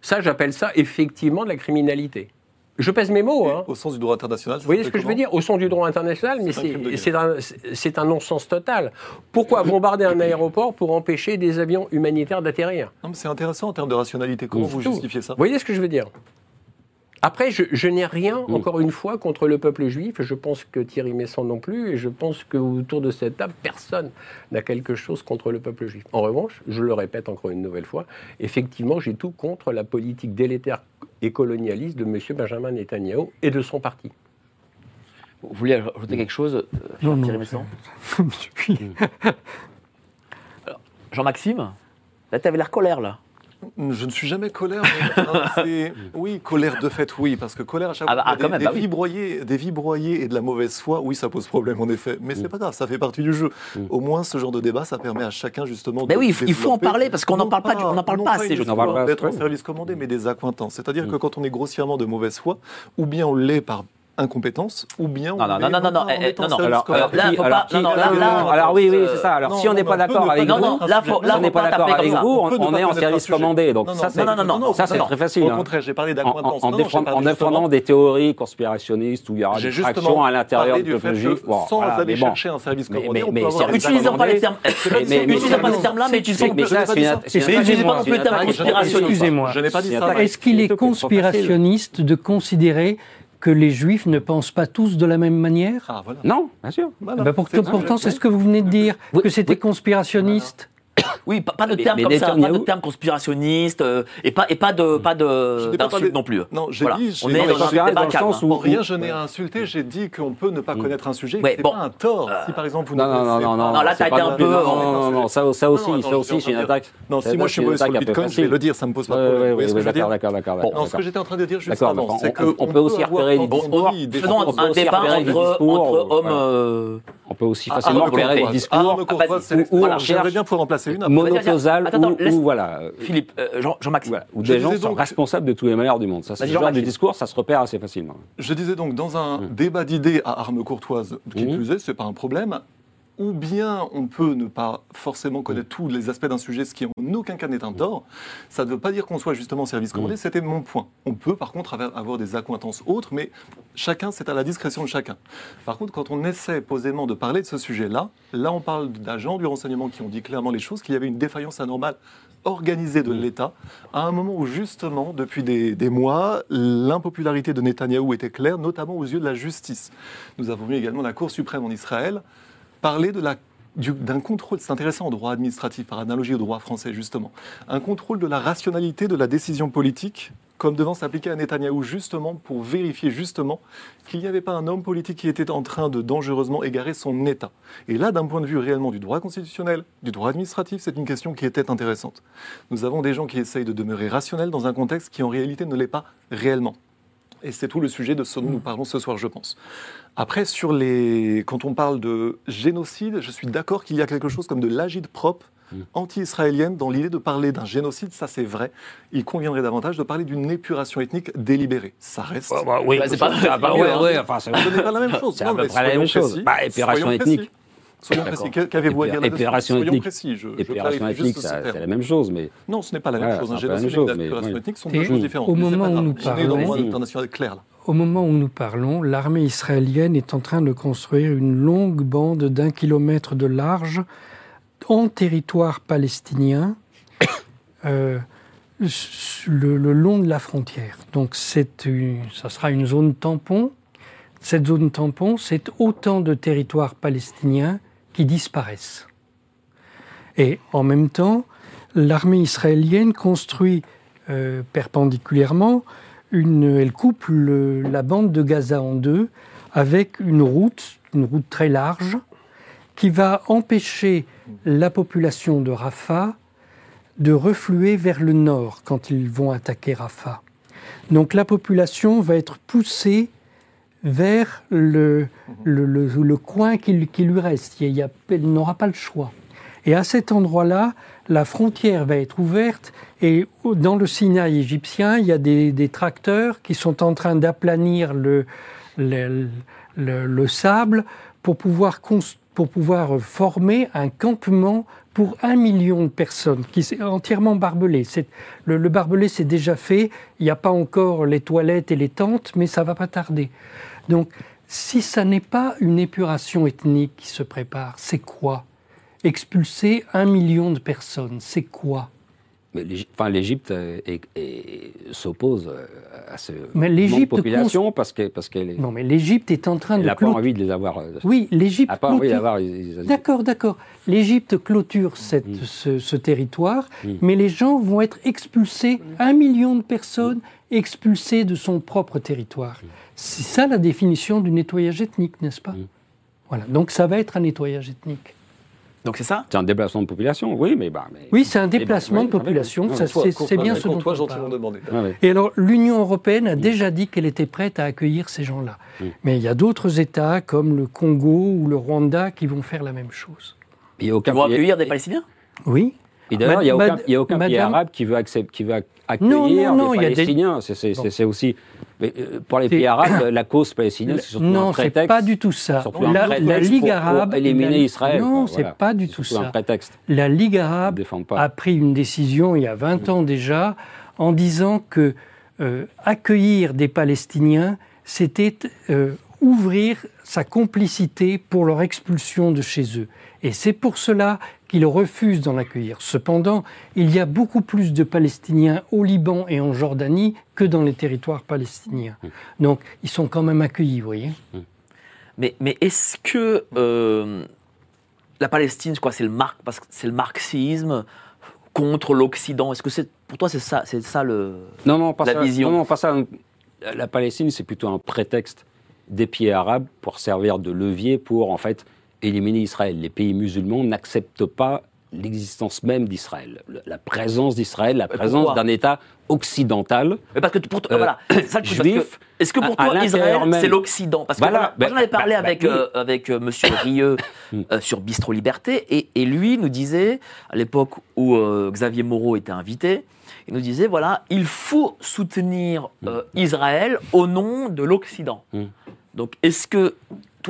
Ça, j'appelle ça effectivement de la criminalité. Je pèse mes mots, hein. Au sens du droit international. Vous voyez ce que je veux dire? Au son du droit international, mais C'est un un, non-sens total. Pourquoi bombarder un aéroport pour empêcher des avions humanitaires d'atterrir? Non, mais c'est intéressant en termes de rationalité. Comment vous justifiez ça? Vous voyez ce que je veux dire? Après, je, je n'ai rien, Mm. encore une fois, contre le peuple juif. Je pense que Thierry Messon non plus. Et je pense qu'autour de cette table, personne n'a quelque chose contre le peuple juif. En revanche, je le répète encore une nouvelle fois, effectivement, j'ai tout contre la politique délétère et colonialiste de M. Benjamin Netanyahou et de son parti. Vous vouliez ajouter quelque chose, euh, Non, non. Thierry Messant Oui. <laughs> Jean-Maxime Là, tu avais l'air colère, là. Je ne suis jamais colère. mais, <laughs> c'est- oui, colère de fait, oui, parce que colère à chaque Ah fois. bah, ah, des, quand même, des bah oui. vies broyées, des vies broyées et de la mauvaise foi, oui, ça pose problème en effet. Mais c'est pas grave, ça fait partie du jeu. Au moins, ce genre de débat, ça permet à chacun justement. Mais de oui, il faut- en parler, parce qu'on n'en parle pas du- on n'en parle non pas assez, je pas D'être en assez. service commandé, mais des accointances. C'est-à-dire que quand on est grossièrement de mauvaise foi, ou bien on l'est par incompétence, ou bien on Non, non, non, non, non, non, eh, non, non, Alors, là, faut pas- non, non, là, là, oui, oui, c'est ça. Alors, non, si on non, n'est non, pas d'accord avec pas vous, Non, non, là, faut, Non, là, on n'est pas pas d'accord avec vous, on, pas est en service commandé. Donc Non, ça, non, c'est non, non, non, ça, c'est non, très facile. Au hein. contraire, j'ai parlé En, défendant des théories conspirationnistes où il y aura des fractions à l'intérieur du peuple juif. sans aller chercher un service Mais- commandé, mais- on mais peut avoir c'est- des Utilisons pas les termes. Mais- mais- Utilisons pas Mais non plus le terme conspirationniste. Excusez-moi. Je n'ai pas dit C'est ça. un- Est-ce qu'il est conspirationniste de considérer que les juifs ne pensent pas tous de la même manière? Ah, voilà. Non, bien sûr. Voilà. Bah, pour- C'est- Pourtant, c'est ce que vous venez de dire, Oui, que c'était oui. conspirationniste. <coughs> Oui, pas, pas de Mais- termes mais comme ça, pas de termes conspirationnistes, euh, et pas, et pas de, pas Je de, n'ai pas d'insultes parlé- non plus. Non, j'ai Voilà. dit, On est dans un débat dans le calme. sens où- En rien, je n'ai à insulter. J'ai dit qu'on peut ne pas connaître un sujet. Ouais, c'est bon. pas un tort. Si par exemple vous Non, ne non, non, connaissez non, pas- non. Non, là, t'as pas été un peu- plus- non, Non, non, non, ça, ça aussi, ça je aussi, suis c'est une attaque. Non, si moi je suis mauvais sur le un peu bitcoin, je vais le dire, ça me pose pas de problème. ouais, Vous voyez ouais, ce que je veux d'accord, dire d'accord, d'accord. Ce que j'étais en train de dire juste avant, c'est on- que on peut aussi repérer des discours. Faisons On peut un aussi débat entre, discours, entre hommes. euh, On peut aussi facilement repérer des discours ou- on J'aimerais cherche bien pouvoir en placer une. Attends, attends, ou, laisse- ou voilà, Philippe, euh, Jean- Jean-Maxime. voilà, où Je des gens disais sont donc- responsables de tous les malheurs du monde. Ça, c'est ce genre de Jean-Maxime. discours, ça se repère assez facilement. Je disais donc, dans un Mm. débat d'idées à armes courtoises, qui Mhm. plus est, c'est pas un problème, ou bien on peut ne pas forcément connaître Mm. tous les aspects d'un sujet, ce qui en aucun cas n'est un tort. Ça ne veut pas dire qu'on soit justement en service Mm. commandé, c'était mon point. On peut par contre avoir- des accointances autres, mais chacun, c'est à la discrétion de chacun. Par contre, quand on essaie posément de parler de ce sujet-là, là on parle d'agents du renseignement qui ont dit clairement les choses, qu'il y avait une défaillance anormale organisée Mm. de l'État, à un moment où justement, depuis des, des mois, l'impopularité de Netanyahou était claire, notamment aux yeux de la justice. Nous avons vu également la Cour suprême en Israël parler d'un contrôle, c'est intéressant en droit administratif, par analogie au droit français justement, un contrôle de la rationalité de la décision politique, comme devant s'appliquer à Netanyahou justement pour vérifier justement qu'il n'y avait pas un homme politique qui était en train de dangereusement égarer son État. Et là, d'un point de vue réellement du droit constitutionnel, du droit administratif, c'est une question qui était intéressante. Nous avons des gens qui essayent de demeurer rationnels dans un contexte qui en réalité ne l'est pas réellement. Et c'est tout le sujet de ce dont nous parlons ce soir, je pense. Après, sur les... quand on parle de génocide, je suis d'accord qu'il y a quelque chose comme de l'agide propre anti-israélienne dans l'idée de parler d'un génocide, ça c'est vrai. Il conviendrait davantage de parler d'une épuration ethnique délibérée. Ça reste. oui, Bah, c'est pas- ouais, ouais, enfin, pas la même chose. c'est à peu près la même chose. Bah, épuration Soyons ethnique. précis. Soyons précis. Qu'avez-vous à dire là-dessus Soyons précis. Je, je ethnique, c'est la même chose, mais Non, ce n'est pas la même chose. c'est Un un peu la génocide même et mais- ethnique sont deux choses différentes. au moment où nous parlons-. Au moment où nous parlons, l'armée israélienne est en train de construire une longue bande d'un kilomètre de large en territoire palestinien <coughs> euh, le, le long de la frontière. Donc une- ça sera une zone tampon. Cette zone tampon, c'est autant de territoires palestiniens disparaissent. Et en même temps, l'armée israélienne construit euh, perpendiculairement elle coupe la bande de Gaza en deux avec une route, une route très large, qui va empêcher la population de Rafah de refluer vers le nord quand ils vont attaquer Rafah. Donc la population va être poussée vers le, le, le- le coin qui, qui lui reste. Il n'aura pas le choix. Et à cet endroit-là, la frontière va être ouverte et dans le Sinaï égyptien, il y a des, des tracteurs qui sont en train d'aplanir le, le, le- le sable pour pouvoir, pour pouvoir former un campement pour un million de personnes, qui est entièrement barbelé. Le, le barbelé, c'est déjà fait. Il n'y a pas encore les toilettes et les tentes, mais ça va pas tarder. Donc, si ça n'est pas une épuration ethnique qui se prépare, c'est quoi? Expulser un million de personnes, c'est quoi? l'Égypte euh, s'oppose euh, à ce Mais de population parce que- parce qu'elle est- Non, mais l'Égypte est en train elle de n'a pas envie de les avoir. euh, Oui, l'Égypte n'a pas envie clôture- d'avoir les- D'accord, d'accord. L'Égypte clôture cette- Mm. ce, ce territoire, Mm. mais les gens vont être expulsés, un million de personnes expulsées de son propre territoire. C'est ça la définition du nettoyage ethnique, n'est-ce pas. Voilà, donc ça va être un nettoyage ethnique. Donc c'est ça? C'est un déplacement de population, oui, mais. Bah, mais Oui, c'est un Eh ben, déplacement de population, oui, c'est bien ce dont toi on parle. demandé. Et alors, l'Union européenne a déjà dit qu'elle était prête à accueillir ces gens-là. Mais il y a d'autres États, comme le Congo ou le Rwanda, qui vont faire la même chose. Il y a aucun Ils vont pays- accueillir des Palestiniens? Oui. Et d'ailleurs, il n'y a, aucun- il y a aucun pays Madame- arabe qui veut, accepter, qui veut ac- Non, accueillir non, non, il y des Palestiniens. C'est- aussi. mais, euh, pour les pays arabes, <coughs> la cause palestinienne, c'est surtout non, un c'est prétexte. pas du tout ça. La, la Ligue pour- arabe. Pour éliminer la- Israël. Non, c'est voilà. pas du tout ça. un prétexte. La Ligue arabe a pris une décision il y a 20 ans déjà en disant que euh, accueillir des Palestiniens, c'était euh, ouvrir sa complicité pour leur expulsion de chez eux. Et c'est pour cela qu'ils refusent d'en accueillir. Cependant, il y a beaucoup plus de Palestiniens au Liban et en Jordanie que dans les territoires palestiniens. Donc, ils sont quand même accueillis, vous voyez. Mais, mais est-ce que euh, la Palestine, je crois, c'est le, mar- parce que c'est le marxisme contre l'Occident Est-ce que c'est pour toi c'est ça, c'est ça le Non, non, pas La ça. vision? Non, non, pas ça. La Palestine, c'est plutôt un prétexte des pays arabes pour servir de levier pour, en fait, éliminer Israël. Les pays musulmans n'acceptent pas l'existence même d'Israël, la présence d'Israël, la présence d'un État occidental. Mais parce que pour toi, Euh, voilà, ça juif, Est-ce que pour à- toi Israël c'est l'Occident? Parce que Voilà, ben, j'en avais parlé bah, avec bah, euh, avec euh, Monsieur <coughs> Hmm. euh, sur Bistro Liberté et, et lui nous disait à l'époque où euh, Xavier Moreau était invité, il nous disait voilà il faut soutenir euh, Israël au nom de l'Occident. Hmm. Donc est-ce que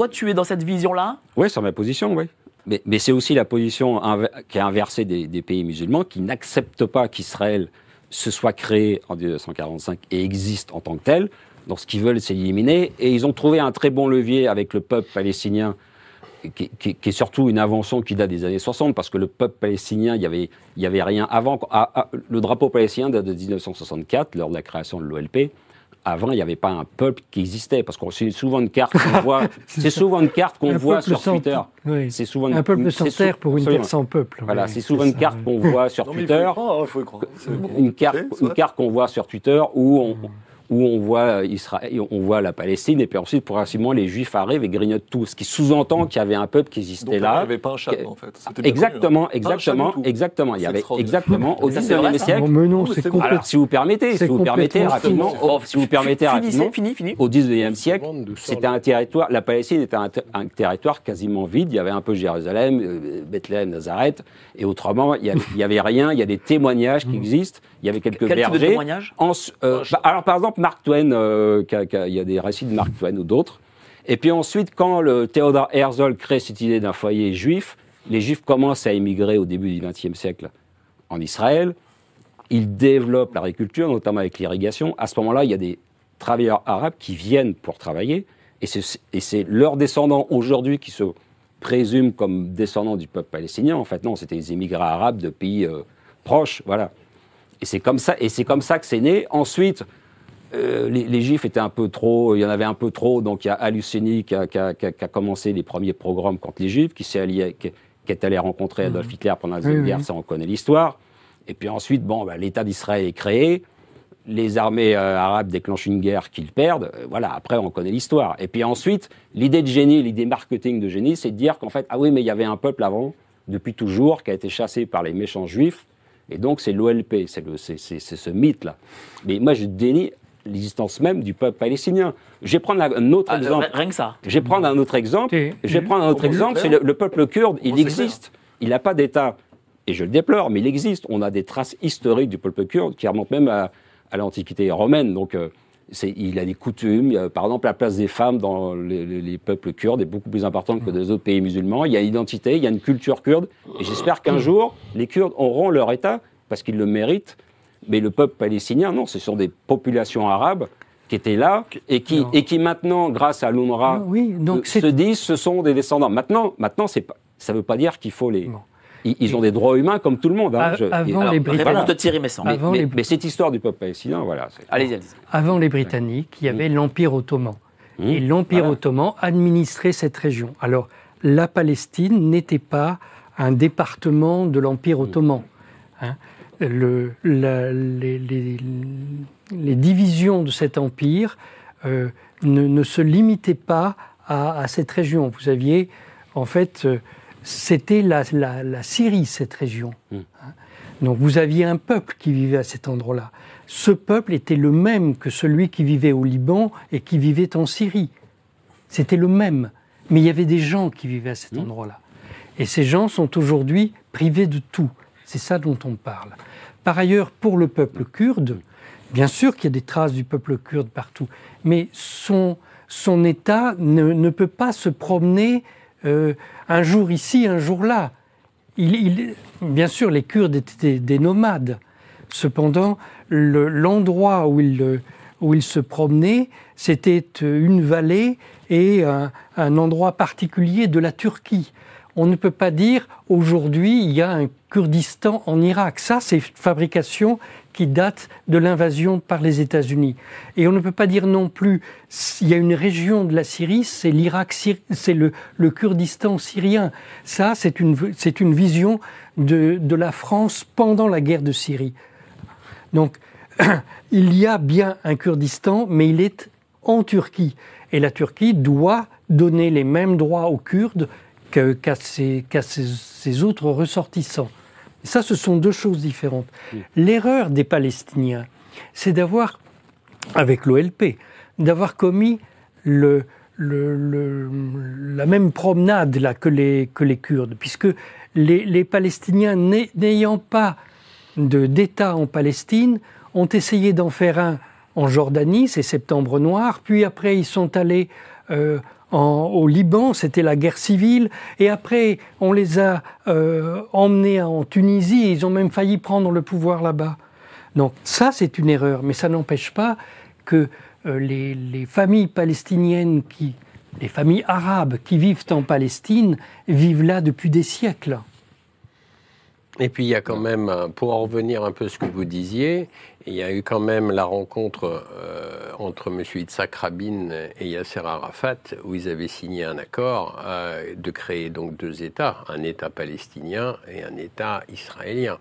tu es dans cette vision là Oui, c'est ma position, oui. Mais, c'est aussi la position qui est inversée des, pays musulmans qui n'acceptent pas qu'Israël se soit créé en 1945 et existe en tant que tel. Donc ce qu'ils veulent, c'est l'éliminer. Et ils ont trouvé un très bon levier avec le peuple palestinien, qui, est surtout une invention qui date des années 60, parce que le peuple palestinien, il n'y avait rien avant. Ah, ah, le drapeau palestinien date de 1964, lors de la création de l'OLP. Avant, il n'y avait pas un peuple qui existait, parce que c'est souvent une carte qu'on voit, <laughs> c'est souvent une carte qu'on voit sur sans- Twitter. oui. C'est souvent Un peuple une- sans terre pour une terre sans peuple. Voilà, oui, c'est souvent une ça, carte oui. qu'on voit sur Non, Twitter, croire, il faut y croire. C'est bon. une carte, une carte qu'on voit sur Twitter où on, où on voit Israël, on voit la Palestine, et puis ensuite progressivement les Juifs arrivent et grignotent tout, ce qui sous-entend qu'il y avait un peuple qui Donc existait là, il n'y avait pas un chat, en fait. Exactement, connu, hein. Exactement, tout. exactement. Il y avait exactement au Ça, c'est vrai, 19e ça siècle. Bon, mais non, Non, mais c'est c'est complètement. Alors, si vous permettez, si vous permettez rapidement, fou. oh, si vous permettez rapidement, fini, fini. au 19e siècle, c'était un territoire, la Palestine était un, ter- un territoire quasiment vide. Il y avait un peu Jérusalem, euh, Bethléem, Nazareth, et autrement, il y avait, rien. Il y a des témoignages qui existent. Il y avait quelques Quel type de bergers. témoignage? En s- euh, bah, alors, par exemple, Mark Twain, euh, il y a des récits de Mark Twain ou d'autres, Et puis ensuite, quand le Herzl crée cette idée d'un foyer juif, les juifs commencent à émigrer au début du XXe siècle en Israël. Ils développent l'agriculture, notamment avec l'irrigation. À ce moment-là, il y a des travailleurs arabes qui viennent pour travailler. Et c'est leurs descendants aujourd'hui qui se présument comme descendants du peuple palestinien. En fait, non, c'était des immigrés arabes de pays euh, proches. Voilà. Et c'est comme ça, et c'est comme ça que c'est né. Ensuite, euh, les, Juifs étaient un peu trop, il y en avait un peu trop, donc il y a Aluseni qui a, qui, a, qui a, commencé les premiers programmes contre les Juifs, qui s'est allié, qui, est allé rencontrer Adolf mhm. Hitler pendant la Deuxième Guerre, ça on connaît l'histoire. Et puis ensuite, bon, bah, l'État d'Israël est créé, les armées euh, arabes déclenchent une guerre qu'ils perdent, euh, voilà, après on connaît l'histoire. Et puis ensuite, l'idée de génie, l'idée marketing de génie, c'est de dire qu'en fait, ah oui, mais il y avait un peuple avant, depuis toujours, qui a été chassé par les méchants juifs, et donc c'est l'OLP, c'est ce mythe-là. Mais moi je dénie l'existence même du peuple palestinien. Je vais prendre un autre ah, exemple. Rien que ça. Je vais prendre un autre exemple. Je vais prendre un autre exemple. C'est le, peuple kurde. Il existe. Il n'a pas d'État. Et je le déplore, mais il existe. On a des traces historiques du peuple kurde qui remontent même à, l'Antiquité romaine. Donc, euh, il a des coutumes. par exemple, la place des femmes dans les, peuples kurdes est beaucoup plus importante que dans les autres pays musulmans. Il y a une identité, il y a une culture kurde. Et j'espère qu'un jour, les Kurdes auront leur État, parce qu'ils le méritent, mais le peuple palestinien, non, ce sont des populations arabes qui étaient là et qui, et qui maintenant, grâce à l'UNRWA, oui, donc se disent ce sont des descendants. Maintenant, maintenant pas, ça ne veut pas dire qu'il faut les... Ils, ont des droits humains comme tout le monde. Hein. avant les Britanniques, de Thierry Messon. Mais, cette histoire du peuple palestinien, voilà. Allez, allez. Avant les Britanniques, il y avait l'Empire ottoman. Mmh. Et l'Empire ottoman administrait cette région. Alors, la Palestine n'était pas un département de l'Empire mmh. ottoman. Hein le, les, divisions de cet empire euh, ne, se limitaient pas à, cette région. Vous aviez, en fait, euh, c'était la, Syrie, cette région. Hmm. Hein. Donc vous aviez un peuple qui vivait à cet endroit-là. Ce peuple était le même que celui qui vivait au Liban et qui vivait en Syrie. C'était le même. Mais il y avait des gens qui vivaient à cet hmm. endroit-là. Et ces gens sont aujourd'hui privés de tout. C'est ça dont on parle. Par ailleurs, pour le peuple kurde, bien sûr qu'il y a des traces du peuple kurde partout, mais son, État ne, peut pas se promener euh, un jour ici, un jour là. Bien sûr, les Kurdes étaient des, nomades. Cependant, l'endroit où, il, où il se promenait, c'était une vallée et un endroit particulier de la Turquie on ne peut pas dire aujourd'hui il y a un Kurdistan en Irak. Ça, c'est une fabrication qui date de l'invasion par les États-Unis. Et on ne peut pas dire non plus il y a une région de la Syrie, c'est l'Irak, c'est le, Kurdistan syrien. Ça, c'est une, vision de la France pendant la guerre de Syrie. Donc, <clears throat> il y a bien un Kurdistan, mais il est en Turquie. Et la Turquie doit donner les mêmes droits aux Kurdes qu'à ses, autres ressortissants. ça, ce sont deux choses différentes. L'erreur des Palestiniens, c'est d'avoir, avec l'OLP, d'avoir commis le, la même promenade là, que, les, que les Kurdes, puisque les, les Palestiniens, n'ayant pas d'État en Palestine, ont essayé d'en faire un en Jordanie, c'est Septembre Noir, puis après ils sont allés euh, au Liban, c'était la guerre civile, et après on les a euh, emmenés en Tunisie, et ils ont même failli prendre le pouvoir là-bas. Donc ça c'est une erreur, mais ça n'empêche pas que euh, les, les, familles palestiniennes, qui, les familles arabes qui vivent en Palestine, vivent là depuis des siècles. Et puis il y a quand même, pour en revenir un peu à ce que vous disiez, il y a eu quand même la rencontre euh, entre M. Yitzhak Rabin et Yasser Arafat, où ils avaient signé un accord euh, de créer donc deux États, un État palestinien et un État israélien.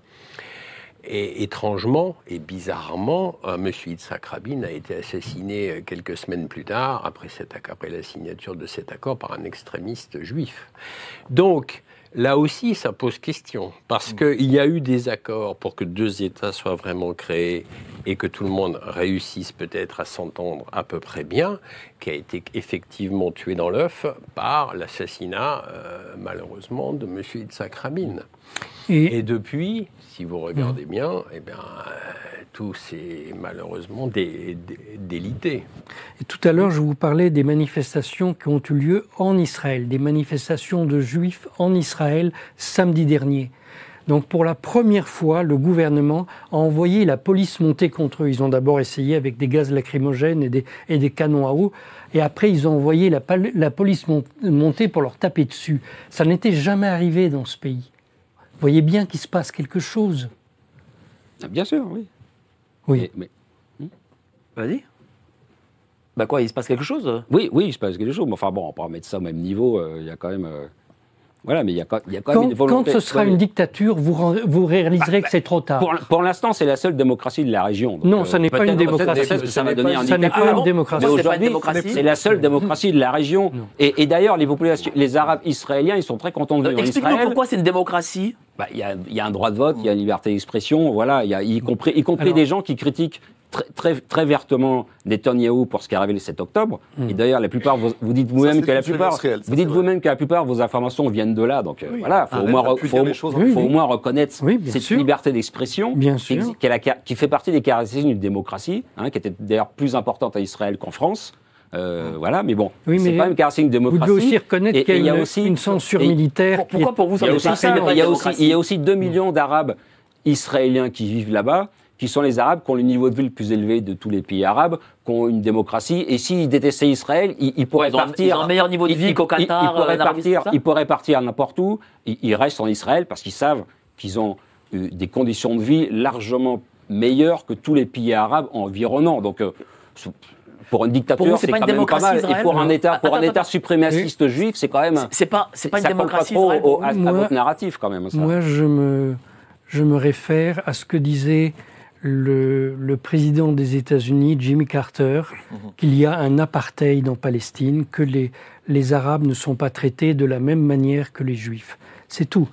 Et étrangement et bizarrement, euh, M. Yitzhak Rabin a été assassiné quelques semaines plus tard, après, après la signature de cet accord, par un extrémiste juif. Donc, Là aussi, ça pose question, parce qu'il y a eu des accords pour que deux États soient vraiment créés et que tout le monde réussisse peut-être à s'entendre à peu près bien, qui a été effectivement tué dans l'œuf par l'assassinat, euh, malheureusement, de M. Yitzhak Rabin. Et, depuis, si vous regardez mm. bien, eh bien tout, c'est malheureusement des, délité. Et tout à l'heure, je vous parlais des manifestations qui ont eu lieu en Israël, des manifestations de juifs en Israël samedi dernier. Donc pour la première fois, le gouvernement a envoyé la police monter contre eux. Ils ont d'abord essayé avec des gaz lacrymogènes et des, et des canons à eau, et après ils ont envoyé la, la police monter pour leur taper dessus. Ça n'était jamais arrivé dans ce pays. Vous voyez bien qu'il se passe quelque chose. Ah, bien sûr, oui. Oui. Mais, hmm? Vas-y. Bah quoi, il se passe quelque chose Oui, oui, il se passe quelque chose. Mais enfin bon, on peut mettre ça au même niveau. Euh, il y a quand même. Euh, voilà, mais il y a, quand même une volonté. Quand ce sera une dictature, vous, vous réaliserez bah, que c'est trop tard. Pour, pour l'instant, c'est la seule démocratie de la région. non, ce n'est pas une démocratie. Ça va donner un Ça n'est pas une démocratie. c'est la seule démocratie de la région. Et, d'ailleurs, les populations, les Arabes israéliens, ils sont très contents de vivre en Israël. Explique-nous pourquoi c'est une démocratie. Bah, il y, a un droit de vote, il y a une liberté d'expression, voilà, il y a y compris, y compris des gens qui critiquent très, très, très vertement Netanyahou pour ce qui est arrivé le 7 octobre. Hmm. Et d'ailleurs, la plupart, vous, dites vous-même que la plupart, vous dites vous-même que la plupart de vos informations viennent de là. Donc euh, voilà, faut, au moins, faut, au moins reconnaître cette liberté d'expression qui, qui, fait partie des caractéristiques d'une démocratie, hein, qui était d'ailleurs plus importante à Israël qu'en France. Euh, voilà, mais bon, oui, c'est pas une caractéristique démocratie. Vous devez aussi reconnaître qu'il y, a, aussi une censure militaire. Pourquoi pour vous, il y, a aussi, il, y a aussi, il y a aussi 2 millions d'Arabes israéliens qui vivent là-bas, qui sont les Arabes qui ont le niveau de vie le plus élevé de tous les pays arabes, qui ont une démocratie. Et s'ils détestaient Israël, ils, pourraient partir. Ils ont un meilleur niveau de vie qu'au Qatar. Ils, pourraient partir, ils pourraient partir n'importe où. Ils, restent en Israël parce qu'ils savent qu'ils ont des conditions de vie largement meilleures que tous les pays arabes environnants. Donc, euh, pour une dictature, c'est quand même pas mal. Et pour un État, pour un État suprémaciste juif, c'est quand même. C'est pas, c'est pas une démocratie. Trop au, à, votre narratif quand même. Ça. Moi, je me, je me réfère à ce que disait le, le président des États-Unis, Jimmy Carter, mhm. qu'il y a un apartheid en Palestine, que les, les Arabes ne sont pas traités de la même manière que les Juifs. C'est tout.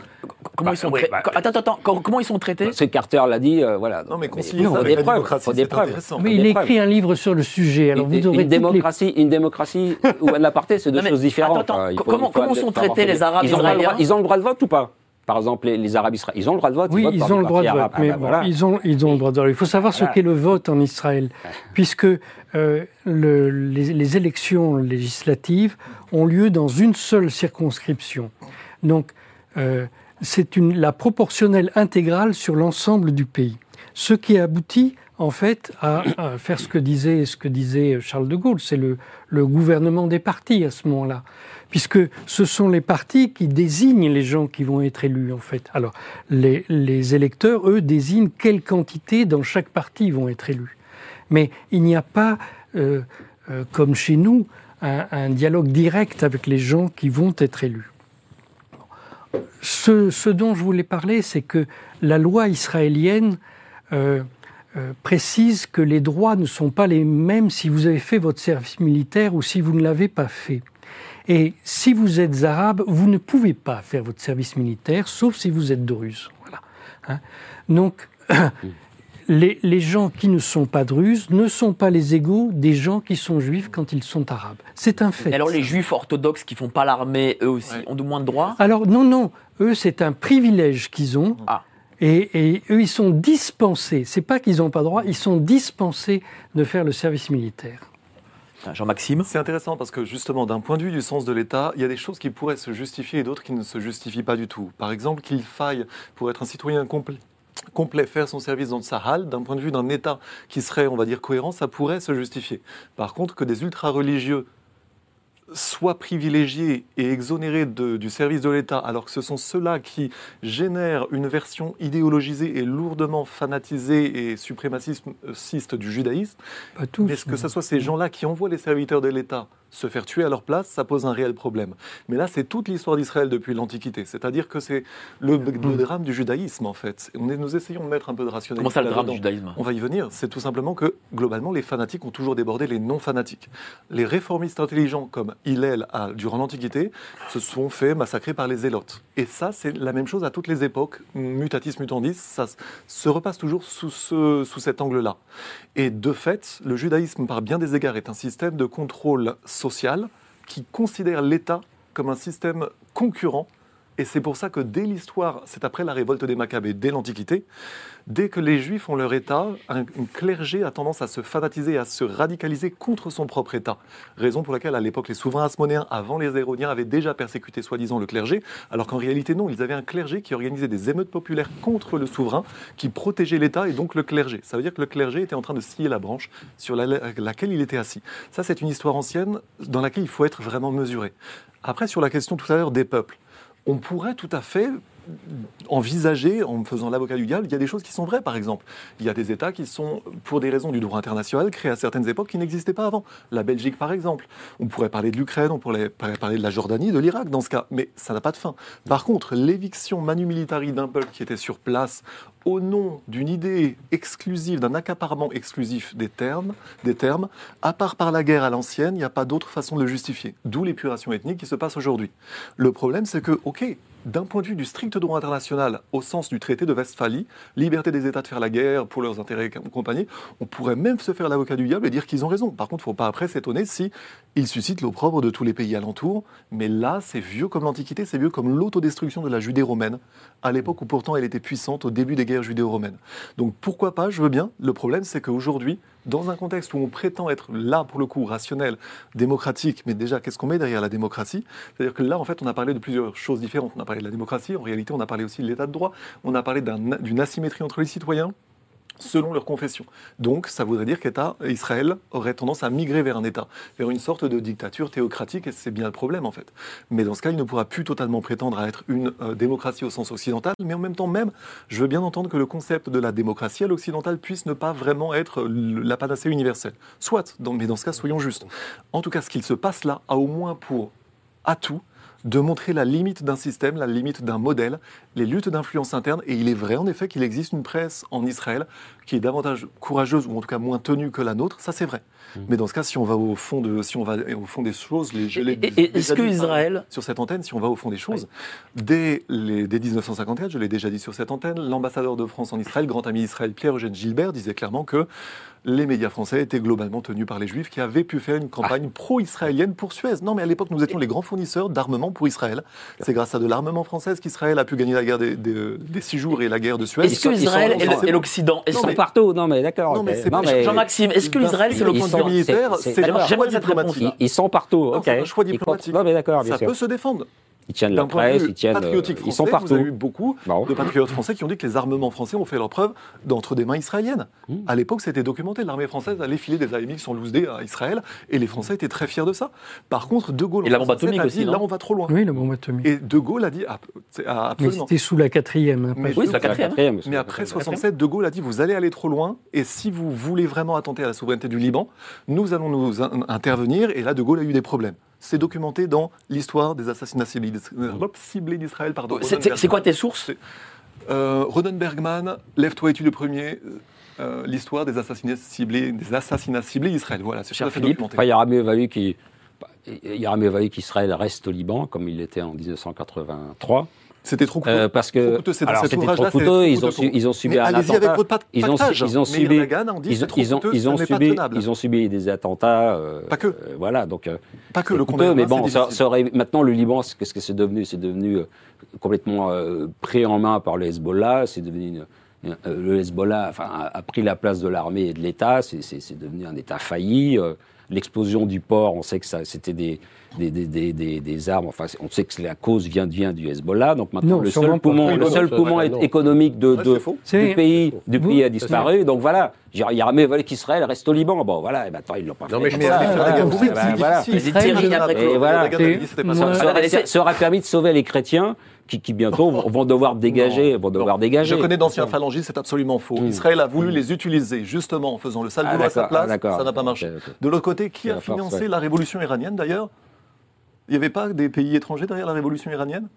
Comment ils sont traités bah, Attends, attends, comment ils sont traités C'est Carter l'a dit, euh, voilà. Non, mais concilier ça des preuves. Faut des preuves. Mais il écrit un livre sur le sujet. Alors vous aurez une démocratie, une démocratie <laughs> ou un apartheid, c'est deux choses différentes. Attends, attends, comment, comment sont traités les Arabes israéliens Ils ont le droit de vote ou pas? Par exemple, les, Arabes israéliens, ils ont le droit de vote. Oui, ils, ont le droit de vote. Mais ah, ils, ont, ils ont le droit de vote. Il faut savoir ce qu'est le vote en Israël, puisque euh, le, les, les, élections législatives ont lieu dans une seule circonscription. Donc, euh, c'est la proportionnelle intégrale sur l'ensemble du pays. Ce qui aboutit en fait à, faire ce que disait, ce que disait Charles de Gaulle, c'est le, le, gouvernement des partis à ce moment-là, puisque ce sont les partis qui désignent les gens qui vont être élus en fait. Alors les, les électeurs, eux, désignent quelle quantité dans chaque parti vont être élus. Mais il n'y a pas, euh, euh, comme chez nous, un, un dialogue direct avec les gens qui vont être élus. Ce, dont je voulais parler, c'est que la loi israélienne euh, euh, précise que les droits ne sont pas les mêmes si vous avez fait votre service militaire ou si vous ne l'avez pas fait. Et si vous êtes arabe, vous ne pouvez pas faire votre service militaire, sauf si vous êtes druze. Voilà. Hein. Donc, <clears throat> les, gens qui ne sont pas druzes ne sont pas les égaux des gens qui sont juifs quand ils sont arabes. C'est un fait. Et alors les juifs orthodoxes qui font pas l'armée, eux aussi, ont de moins de droits? Alors non, non. Eux, c'est un privilège qu'ils ont. Ah. Et, eux, ils sont dispensés. C'est pas qu'ils n'ont pas droit, ils sont dispensés de faire le service militaire. Ah, Jean-Maxime? C'est intéressant parce que justement, d'un point de vue du sens de l'État, il y a des choses qui pourraient se justifier et d'autres qui ne se justifient pas du tout. Par exemple, qu'il faille, pour être un citoyen complet, complet, faire son service dans le Sahel, d'un point de vue d'un État qui serait, on va dire, cohérent, ça pourrait se justifier. Par contre, que des ultra-religieux soient privilégiés et exonérés du service de l'État, alors que ce sont ceux-là qui génèrent une version idéologisée et lourdement fanatisée et suprémaciste du judaïsme, est-ce que ce soit ces gens-là qui envoient les serviteurs de l'État se faire tuer à leur place, ça pose un réel problème. Mais là, c'est toute l'histoire d'Israël depuis l'Antiquité. C'est-à-dire que c'est le, hmm. drame du judaïsme, en fait. On est, nous essayons de mettre un peu de rationalité. Comment ça, le drame du judaïsme? On va y venir. C'est tout simplement que, globalement, les fanatiques ont toujours débordé les non-fanatiques. Les réformistes intelligents, comme Hillel a, durant l'Antiquité, se sont fait massacrer par les zélotes. Et ça, c'est la même chose à toutes les époques. Mutatis mutandis, ça se repasse toujours sous, ce, sous cet angle-là. Et de fait, le judaïsme, par bien des égards, est un système de contrôle social qui considère l'État comme un système concurrent Et c'est pour ça que dès l'histoire, c'est après la révolte des Maccabées, dès l'Antiquité, dès que les Juifs ont leur État, un, clergé a tendance à se fanatiser, à se radicaliser contre son propre État. Raison pour laquelle, à l'époque, les souverains asmonéens, avant les Hérodiens, avaient déjà persécuté soi-disant le clergé, alors qu'en réalité, non, ils avaient un clergé qui organisait des émeutes populaires contre le souverain, qui protégeait l'État et donc le clergé. Ça veut dire que le clergé était en train de scier la branche sur la- laquelle il était assis. Ça, c'est une histoire ancienne dans laquelle il faut être vraiment mesuré. Après, sur la question tout à l'heure des peuples, on pourrait tout à fait envisager, en me faisant l'avocat du diable, il y a des choses qui sont vraies, par exemple. Il y a des États qui sont, pour des raisons du droit international, créés à certaines époques qui n'existaient pas avant. La Belgique, par exemple. On pourrait parler de l'Ukraine, on pourrait parler de la Jordanie, de l'Irak, dans ce cas. Mais ça n'a pas de fin. Par contre, l'éviction manu militari d'un peuple qui était sur place au nom d'une idée exclusive, d'un accaparement exclusif des termes, des termes, à part par la guerre à l'ancienne, il n'y a pas d'autre façon de le justifier. D'où l'épuration ethnique qui se passe aujourd'hui. Le problème, c'est que, ok, d'un point de vue du strict droit international, au sens du traité de Westphalie, liberté des États de faire la guerre pour leurs intérêts et compagnie, on pourrait même se faire l'avocat du diable et dire qu'ils ont raison. Par contre, il ne faut pas après s'étonner si ils suscitent l'opprobre de tous les pays alentours. Mais là, c'est vieux comme l'Antiquité, c'est vieux comme l'autodestruction de la Judée romaine, à l'époque où pourtant elle était puissante au début des guerres judéo-romaines. Donc pourquoi pas, je veux bien. Le problème, c'est qu'aujourd'hui, dans un contexte où on prétend être là, pour le coup, rationnel, démocratique, mais déjà, qu'est-ce qu'on met derrière la démocratie? C'est-à-dire que là, en fait, on a parlé de plusieurs choses différentes. On a parlé de la démocratie, en réalité, on a parlé aussi de l'état de droit, on a parlé d'un- d'une asymétrie entre les citoyens selon leur confession. Donc, ça voudrait dire qu'État, Israël aurait tendance à migrer vers un État, vers une sorte de dictature théocratique, et c'est bien le problème en fait. Mais dans ce cas, il ne pourra plus totalement prétendre à être une euh, démocratie au sens occidental, mais en même temps même, je veux bien entendre que le concept de la démocratie à l'occidental puisse ne pas vraiment être la panacée universelle. Soit, mais dans ce cas, soyons justes. En tout cas, ce qu'il se passe là a au moins pour atout de montrer la limite d'un système, la limite d'un modèle, les luttes d'influence interne. Et il est vrai en effet qu'il existe une presse en Israël qui est davantage courageuse ou en tout cas moins tenue que la nôtre. Ça c'est vrai. Mais dans ce cas, si on va au fond de, si on va au fond des choses, les, est-ce déjà que dit Israël- sur cette antenne, si on va au fond des choses, dès, les, dès 1954, je l'ai déjà dit sur cette antenne, l'ambassadeur de France en Israël, grand ami d'Israël Pierre-Eugène Gilbert, disait clairement que les médias français étaient globalement tenus par les Juifs qui avaient pu faire une campagne pro-israélienne pour Suez. Non, mais à l'époque, nous étions les grands fournisseurs d'armement pour Israël. C'est grâce à de l'armement français qu'Israël a pu gagner la guerre des, des- des six jours et la guerre de Suez. Est-ce que Israël et l'Occident Ils sont partout, non mais d'accord. Jean-Maxime, est-ce que l'Israël, c'est vue militaire, c'est- un choix diplomatique. réponse. Ils, sont partout, Non, ok. c'est un choix Ils diplomatique. comptent- Non mais d'accord, bien Ça sûr. peut se défendre. Ils tiennent la presse, ils tiennent. euh, patriotique Ils sont français, partout. Vous avez eu beaucoup Bon. de patriotes français qui ont dit que les armements français ont fait leur preuve d'entre des mains israéliennes. Mmh. À l'époque, c'était documenté. L'armée française allait filer des AMX en loose à Israël et les Français étaient très fiers de ça. Par contre, De Gaulle Et la en bombe 67, atomique a aussi, dit là, on va trop loin. Oui, la bombe atomique. Et De Gaulle a dit ah, ah, Mais c'était sous la quatrième. hein, Mais Oui, sous- la quatrième. Mais après 67, De Gaulle a dit vous allez aller trop loin et si vous voulez vraiment attenter à la souveraineté du Liban, nous allons nous in- intervenir. Et là, De Gaulle a eu des problèmes. C'est documenté dans l'histoire des assassinats ciblés euh, ciblés d'Israël. Pardon. C'est- quoi tes sources? Euh, Ronan Bergman, Lève-toi et tue le premier. euh, L'histoire des assassinats ciblés, des assassinats ciblés d'Israël. Voilà, c'est tout à fait Philippe. documenté. Il il aurait mieux valu qu'Israël reste au Liban, comme il l'était en 1983. C'était trop coûteux. Euh, parce que c'était trop coûteux. Ils ont, ils subi un attentat. ils ont, ils subi, ils ont, subi, ils ont subi des attentats. euh, Pas que. euh, voilà, donc. Pas que le coûteux, mais bon, maintenant le Liban, qu'est-ce que c'est devenu C'est devenu complètement pris en main par le Hezbollah. C'est devenu une- le Hezbollah enfin, a, pris la place de l'armée et de l'État. C'est- devenu un État failli. L'explosion du port, on sait que c'était des, des, des, des, des- des armes. Enfin, on sait que la cause vient, vient du Hezbollah. Donc maintenant, Non, le seul poumon, le non, seul poumon non. économique de, de- du pays, du pays a disparu. Donc voilà, il y a mieux valu qu'Israël reste au Liban. Bon, voilà, et maintenant ils l'ont pas Non, fait. mais je comme me ça, aurait permis de sauver les chrétiens qui, qui bientôt vont devoir dégager. Vont devoir Non. dégager. Je connais d'anciens phalangistes, c'est absolument faux. Mm. Israël a voulu les utiliser justement en faisant le sale Ah, boulot à sa ah, place. d'accord. Ça n'a pas marché. Ok, ok. De l'autre côté, qui C'est a la force, financé ouais. la révolution iranienne d'ailleurs? Il n'y avait pas des pays étrangers derrière la révolution iranienne?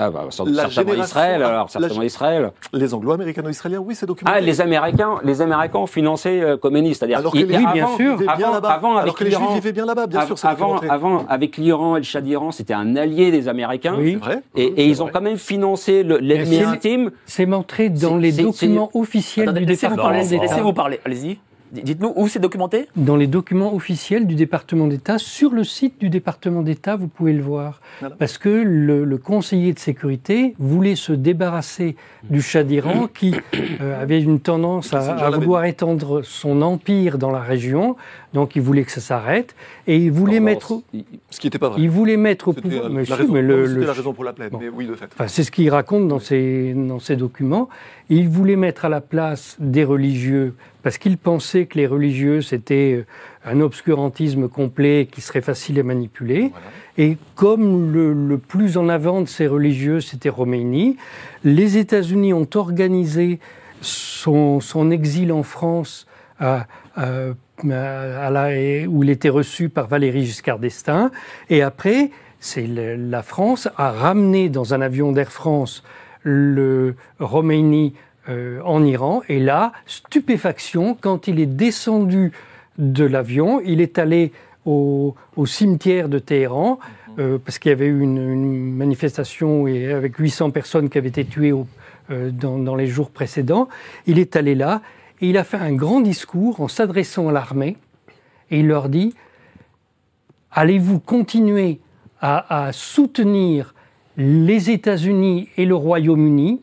Ah bah, sans- La certainement génération- Israël, alors la- certainement Israël. Les anglo-américano-israéliens, oui, c'est documenté. Ah, les Américains, les Américains ont financé euh, Khomeini, c'est-à-dire Alors que les bien avant- là-bas. avant, Alors avec que les Juifs l'Iran- vivaient bien là-bas, bien av- sûr, c'est avant, documenté. avant, avec l'Iran et le Shah d'Iran, c'était un allié des Américains. Oui. C'est vrai Et, et ils ont quand même financé le- l'ennemi c'est- intime. C'est montré dans C'est- les c'est- documents officiels Attendez, du Laissez-vous département laissez-vous parler, allez-y. Dites-nous où c'est documenté? Dans les documents officiels du département d'État, sur le site du département d'État, vous pouvez le voir. Voilà. Parce que le, le conseiller de sécurité voulait se débarrasser du Shah d'Iran <coughs> qui euh, avait une tendance à, vouloir étendre son empire dans la région. Donc il voulait que ça s'arrête. Et il voulait mettre, au- Ce qui n'était pas vrai. il voulait mettre au pouvoir. euh, Mais raison, le- la raison pour la plainte, Bon. mais oui, de fait. Enfin, c'est ce qu'il raconte dans ses, dans ses documents. Il voulait mettre à la place des religieux, parce qu'il pensait que les religieux, c'était euh, un obscurantisme complet qui serait facile à manipuler. Voilà. Et comme le, le plus en avant de ces religieux, c'était Khomeini, les États-Unis ont organisé son, son exil en France à- à- à la- et- où il était reçu par Valéry Giscard d'Estaing. Et après, c'est la France a ramené dans un avion d'Air France le Khomeini euh, en Iran. Et là, stupéfaction, quand il est descendu de l'avion, il est allé au, au cimetière de Téhéran, euh, parce qu'il y avait eu une, une manifestation et avec 800 personnes qui avaient été tuées au- euh, dans, dans les jours précédents. Il est allé là et il a fait un grand discours en s'adressant à l'armée et il leur dit Allez-vous continuer à, à soutenir les États-Unis et le Royaume-Uni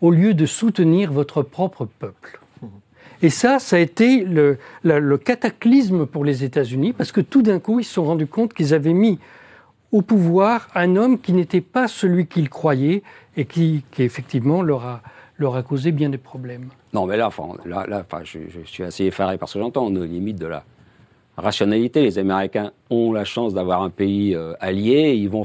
au lieu de soutenir votre propre peuple et ça, ça a été le, cataclysme pour les États-Unis, parce que tout d'un coup, ils se sont rendus compte qu'ils avaient mis au pouvoir un homme qui n'était pas celui qu'ils croyaient et qui, qui effectivement leur a, leur a causé bien des problèmes. Non, mais là, là, là, je, suis assez effaré par ce que j'entends. On est aux limites de la rationalité. Les Américains ont la chance d'avoir un pays euh, allié ils, vont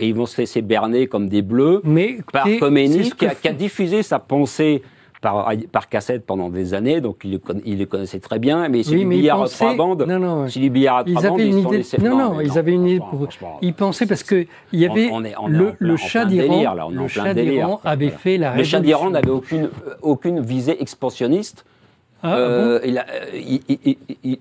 et ils vont se laisser berner comme des bleus Mais par Khomeini qui, a, que qui a diffusé sa pensée par, par cassette pendant des années, donc il le, il le connaissait très bien. Mais c'est Oui, billard à trois bandes. Non, non, billard à trois ils bandes, sont laissés- Non, non, ils avaient une idée pour. Ils pensaient parce c'est- que il y avait on est- on est le, plein- le Shah plein d'Iran. on Le délire. d'Iran avait Voilà. fait la Le Shah d'Iran révolution. n'avait aucune, euh, aucune visée expansionniste. Ah, ah Euh, il a- euh, il-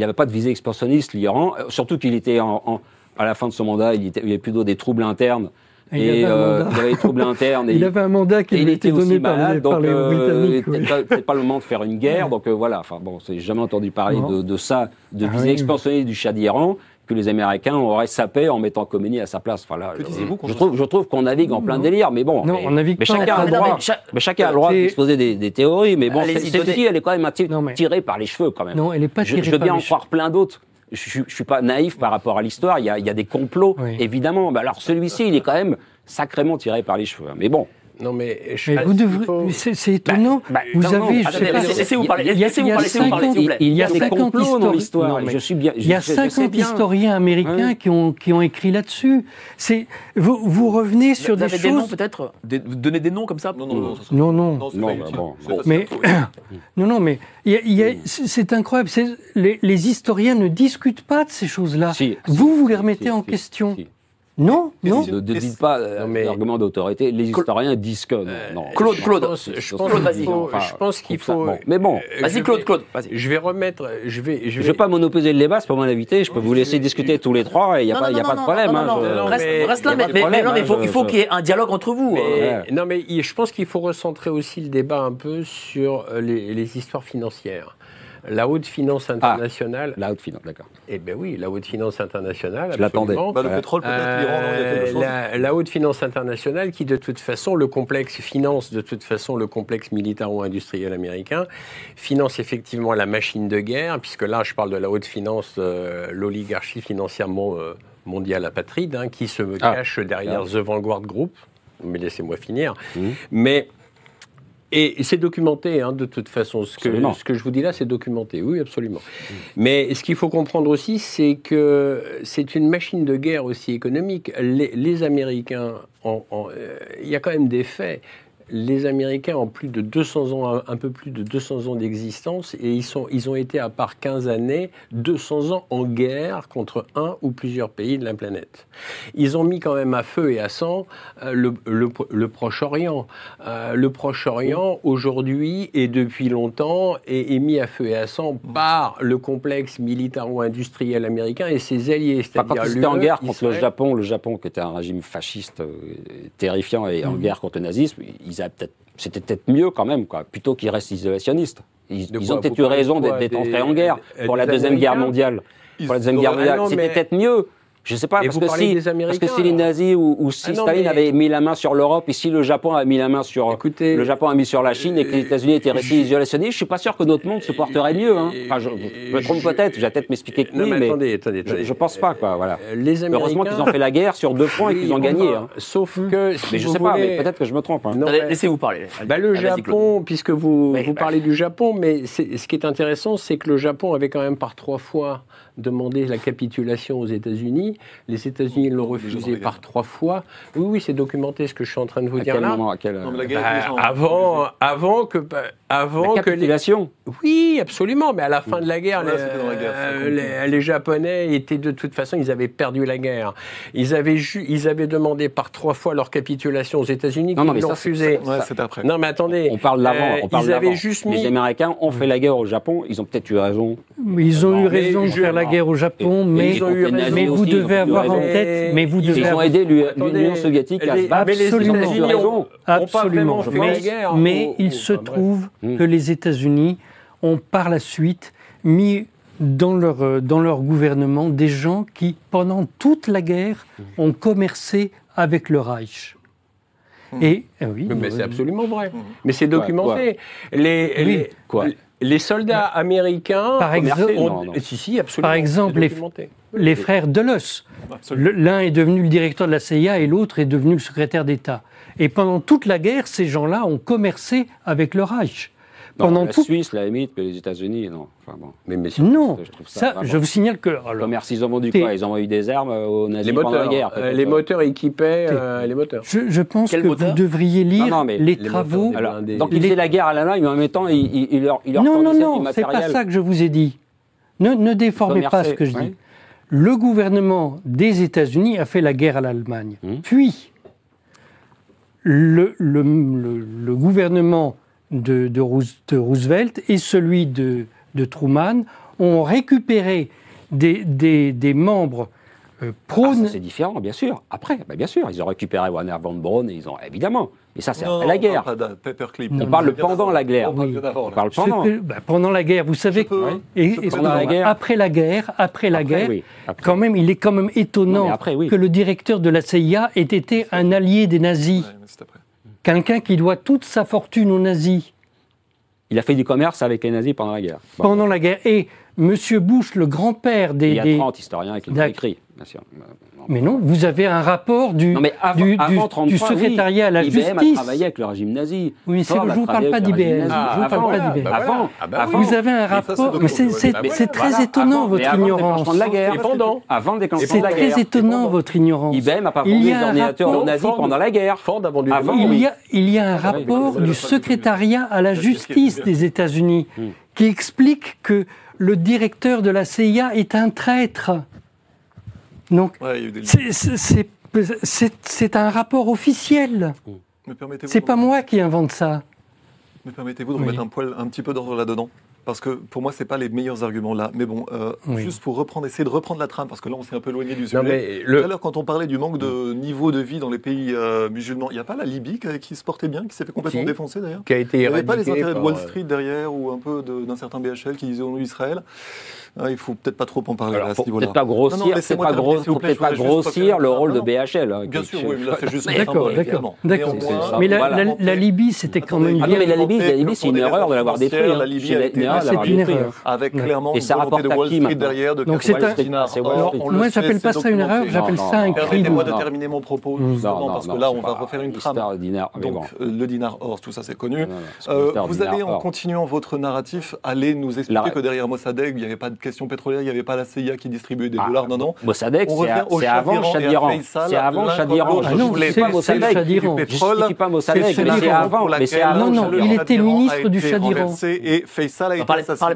n'avait pas de visée expansionniste, l'Iran. Surtout qu'il était en, en- à la fin de son mandat, il, était, il y avait plutôt des troubles internes. Il Et, avait un euh, mandat. il avait des troubles internes. et <laughs> Il avait un mandat qui lui était était aussi donné par malade, les, par donc les euh, Britanniques. oui. c'est pas- le moment de faire une guerre, donc euh, voilà. Enfin bon, j'ai jamais entendu parler de, de ça, de Ah visée oui. expansionniste du Shah d'Iran que les Américains auraient sapé en mettant Khomeini à sa place. Enfin là, Que je- je, trouve, je trouve qu'on navigue en plein délire, mais bon. Non, mais, on navigue mais pas en chacun a plein le droit. mais cha- Mais chacun a le droit d'exposer des, des théories, mais bon, donnez- celle-ci, elle est quand même un tirée par les cheveux quand même. Non, elle n'est pas je, tirée je veux par bien en croire plein d'autres. Je ne suis pas naïf par rapport à l'histoire. Il y a, y a des complots, Oui. évidemment. Mais alors celui-ci, il est quand même sacrément tiré par les cheveux. hein. Mais bon. Non, mais je Mais vous devrez. faut- C'est étonnant. bah, vous non, avez, laissez-vous parler, il y a- laissez-vous parler, laissez-vous parler, s'il vous 50 plaît. Il y a des 50 complots dans l'histoire. Je suis bien. Il y a je sais- je sais 50 bien. historiens américains Ouais. qui, ont, qui ont écrit là-dessus. C'est vous, vous revenez sur Vous des avez des noms choses. peut-être? Donnez des noms comme ça? Non, non, non. serait- Non, non. Bah Mais <laughs> non, non, mais c'est incroyable. Les, les historiens ne discutent pas de ces choses-là. Vous, vous les remettez en question. Non, non. Ne, ne dites pas euh, l'argument d'autorité. Les historiens disent que. non, non. Claude, Claude. Je pense, qu'il faut, Enfin, je pense qu'il je trouve faut. ça- bon. Mais bon, Euh, Vas-y, Claude, Claude. Je vais remettre. Je vais. Je vais, ne vais pas monopoliser le débat, c'est pas mon invité. Je peux vous laisser discuter tous les trois et il n'y a, pas, y a pas de problème. non, hein, non, je- non, Reste, là, mais, non, mais il faut, hein, il faut qu'il y ait un dialogue entre vous. Euh. Non, mais je pense qu'il faut recentrer aussi le débat un peu sur euh, les, les histoires financières. La haute finance internationale. La haute finance, d'accord. Eh bien oui, la haute finance internationale. Je l'attendais. Bah, le pétrole, peut-être, l'Iran, non, il y a quelque Euh, chose. la, la haute finance internationale qui, de toute façon, le complexe finance, de toute façon, le complexe militaro-industriel américain, finance effectivement la machine de guerre, puisque là, je parle de la haute finance, euh, l'oligarchie financière mon- euh, mondiale apatride, hein, qui se Ah. cache derrière The Vanguard Group. Mais laissez-moi finir. Mhm. Mais. Et c'est documenté, hein, de toute façon. Ce que, Absolument. ce que je vous dis là, c'est documenté. Oui, absolument. Mais ce qu'il faut comprendre aussi, c'est que c'est une machine de guerre aussi économique. Les, les Américains, euh, il y a quand même des faits. Les Américains ont plus de 200 ans, un- peu plus de 200 ans d'existence, et ils, sont, ils ont été, à part 15 années, 200 ans en guerre contre un ou plusieurs pays de la planète. Ils ont mis quand même à feu et à sang euh, le, le- le Proche-Orient. Euh, le Proche-Orient, aujourd'hui et depuis longtemps, est, est mis à feu et à sang par le complexe militaro-industriel américain et ses alliés. Enfin, c'est-à-dire étaient en l'UE, guerre contre le. Japon, le Japon qui était un régime fasciste euh, terrifiant et en guerre contre le nazisme, ils peut-être, c'était peut-être mieux quand même, quoi, plutôt qu'ils restent isolationnistes. Ils, ont peut-être eu raison d'être entrés en guerre des- pour la deuxième guerre mondiale. Ils Pour la deuxième guerre mondiale, Ah c'était peut-être mieux. Je sais pas, parce vous que, si, des parce que si les nazis ou, ou si Ah non, Staline mais- avait mis la main sur l'Europe et si le Japon avait mis la main sur Écoutez, le Japon a mis sur la Chine et que les euh, États-Unis étaient restés je- isolationnistes, je suis pas sûr que notre monde se porterait mieux. Hein. Enfin, je, je me trompe je- peut-être, je vais peut-être m'expliquer que Non, oui, mais mais attendez, attendez, je, attendez. je pense pas, quoi. Voilà. Euh, Les Américains. Heureusement qu'ils ont fait la guerre sur deux points et qu'ils ont gagné. hein. Sauf que. si Mais je vous sais pas, voulez- mais peut-être que je me trompe. hein. Non, Attendez, mais- Laissez-vous parler. Bah, le. Japon, puisque vous, Oui, vous bah. parlez du Japon, mais ce qui est intéressant, c'est que le Japon avait quand même par trois fois demandé la capitulation aux États-Unis. Les États-Unis l'ont refusé par trois fois. Oui, oui, c'est documenté ce que je suis en train de vous À dire quel là. moment à quel, Non, euh, Bah, avant que, bah, avant la que les, capitulation oui, absolument, mais à la fin de la guerre, Ouais, les, la euh, les- les Japonais étaient de toute façon, ils avaient perdu la guerre. Ils avaient, ju- ils avaient demandé par trois fois leur capitulation aux États-Unis, Non, qui non, mais l'ont ça, refusé. Ouais, c'était après. Non, mais attendez. On parle d'avant. euh, on parle ils avaient juste Les mis. Américains ont fait la guerre au Japon. Ils ont peut-être eu raison. Ils ont eu raison de faire la guerre au Japon, Et- mais, ils ont eu les nazis mais vous devez avoir en tête, mais vous Ils devez Ils ont aidé l'Union soviétique à les- se battre. les Absolument. Absolument. Mais, Au- il au- se bref. trouve Mm. que les États-Unis ont par la suite mis dans leur, euh, dans leur gouvernement des gens qui, pendant toute la guerre, ont commercé avec le Reich. Et euh, oui, Mais c'est euh, absolument vrai. Mais c'est documenté. Les, Oui. les, Quoi les soldats américains. Par commerçaient- exemple- ont- Non, non. Si, si, absolument. Par exemple, c'est les- les frères. Le- L'un est devenu le directeur de la CIA et l'autre est devenu le secrétaire d'État. Et pendant toute la guerre, ces gens-là ont commercé avec le Reich. Non, Pendant la tout... Suisse, la limite, mais les États-Unis, non. Enfin, bon. Mais, mais c'est- Non, Je trouve ça ça, vraiment- je vous signale que... Alors, commerce, ils ont vendu quoi? Ils ont vendu des armes euh, aux nazis les pendant moteurs, la guerre. euh, les moteurs équipaient euh, les moteurs. je, je pense Quel que moteur? vous devriez lire Non, non, mais les, les travaux... moteurs, Alors, blindés. donc ils faisaient la guerre à l'Allemagne, mais en même temps, ils, ils- ils leur, ils leur Non, non, non, c'est pas ça que je vous ai dit. Ne, ne déformez pas ce que je ouais. dis. Le gouvernement des États-Unis a fait la guerre à l'Allemagne. Hum. Puis, le, gouvernement de, de Roos- de Roosevelt et celui de, Truman ont récupéré des membres euh, Ah, c'est différent, bien sûr. Après, bah, bien sûr, ils ont récupéré Werner von Braun, et ils ont évidemment. Mais ça, c'est après la guerre. On parle pendant la guerre. On parle pendant. bah, pendant la guerre, vous savez, Je peux, que- et- pendant la guerre. après la guerre, après la Après, guerre, oui. Après. quand même, il est quand même étonnant mais après, oui. que le directeur de la CIA ait été un allié des nazis, Ouais, quelqu'un qui doit toute sa fortune aux nazis Il a fait du commerce avec les nazis pendant la guerre. Bon. pendant la guerre. Et Monsieur Bush, le grand-père des, Il y a des- 30 historiens qui l'ont écrit, bien sûr. mais non, vous avez un rapport du, Non, mais avant, du, avant du- 33, du secrétariat à la oui, IBM a justice. travaillé avec le régime nazi. Oui, mais c'est- Ford je a vous parle pas avec le d'IBM. régime nazi. Je vous avant, parle pas d'IBM. bah voilà. Avant, Ah bah avant. oui. Vous avez un c'est rapport, c'est c'est- oui. Bah c'est voilà. très étonnant Avant, votre avant le ignorance. déclenchement de la guerre. Et pendant. Avant le déclenchement C'est de la très guerre. étonnant votre ignorance. IBM n'a pas Il vendu y des a un ordinateurs aux rapport- nazis Ford- pendant la guerre. Ford a vendu des Avant. Il oui. y, a, il y a un Ah oui, rapport oui, du oui. secrétariat à la justice des États-Unis Hmm. qui explique que le directeur de la CIA est un traître. Donc, Ouais, c'est- un rapport officiel. C'est pas moi qui invente ça. Mais permettez-vous de Oui. remettre un poil, un petit peu d'ordre là-dedans? Parce que pour moi, c'est pas les meilleurs arguments là. Mais bon, euh, Oui. juste pour reprendre, essayer de reprendre la trame, parce que là, on s'est un peu éloigné du sujet. Non, mais Tout à l'heure, quand on parlait du manque de niveau de vie dans les pays euh, musulmans, il n'y a pas la Libye qui, qui se portait bien, qui s'est fait complètement Si. défoncer d'ailleurs qui a été Il n'y avait pas les intérêts de Wall euh, Street derrière ou un peu d'un certain BHL qui disait on Israël. Ah, il faut peut-être pas trop en parler Alors, à ce niveau-là. peut-être pas Non, non, grossir, c'est laissez-moi pas gros, plaît, peut-être je pas grossir le rôle de non, non. BHL. hein, Bien sûr, oui, mais là, <laughs> c'est juste D'accord, d'accord, Mais la, voilà. la- la Libye, c'était quand même Ah non, mais la Libye, la Libye, c'est une erreur de l'avoir détruit. hein. la Libye C'est une erreur de avec clairement Et une ça volonté de Wall Street derrière, de Donc, c'est Moi, j'appelle pas ça une erreur, j'appelle Non, ça un non, crime. Permettez-moi de Non. terminer mon propos, Non, justement, non, parce que non, là, on va refaire une trame. Donc, euh, le dinar or, tout ça, c'est connu. Non, non, vous allez, en continuant votre narratif, aller nous expliquer que derrière Mossadegh, il n'y avait pas de question pétrolière, il n'y avait pas la CIA qui distribuait des Ah, dollars. Non, non. Mossadegh, On c'est avant le Shah Shah d'Iran d'Iran. et à Faisal, C'est avant le l'un Shah comme d'Iran. l'autre. Je Ah non, ne c'est- pas Mossadegh. Je justifie pas C'est Mossadegh, c'est avant. Non, le non, il était ministre a du été Shah d'Iran. renversé Et Faisal a été assassiné.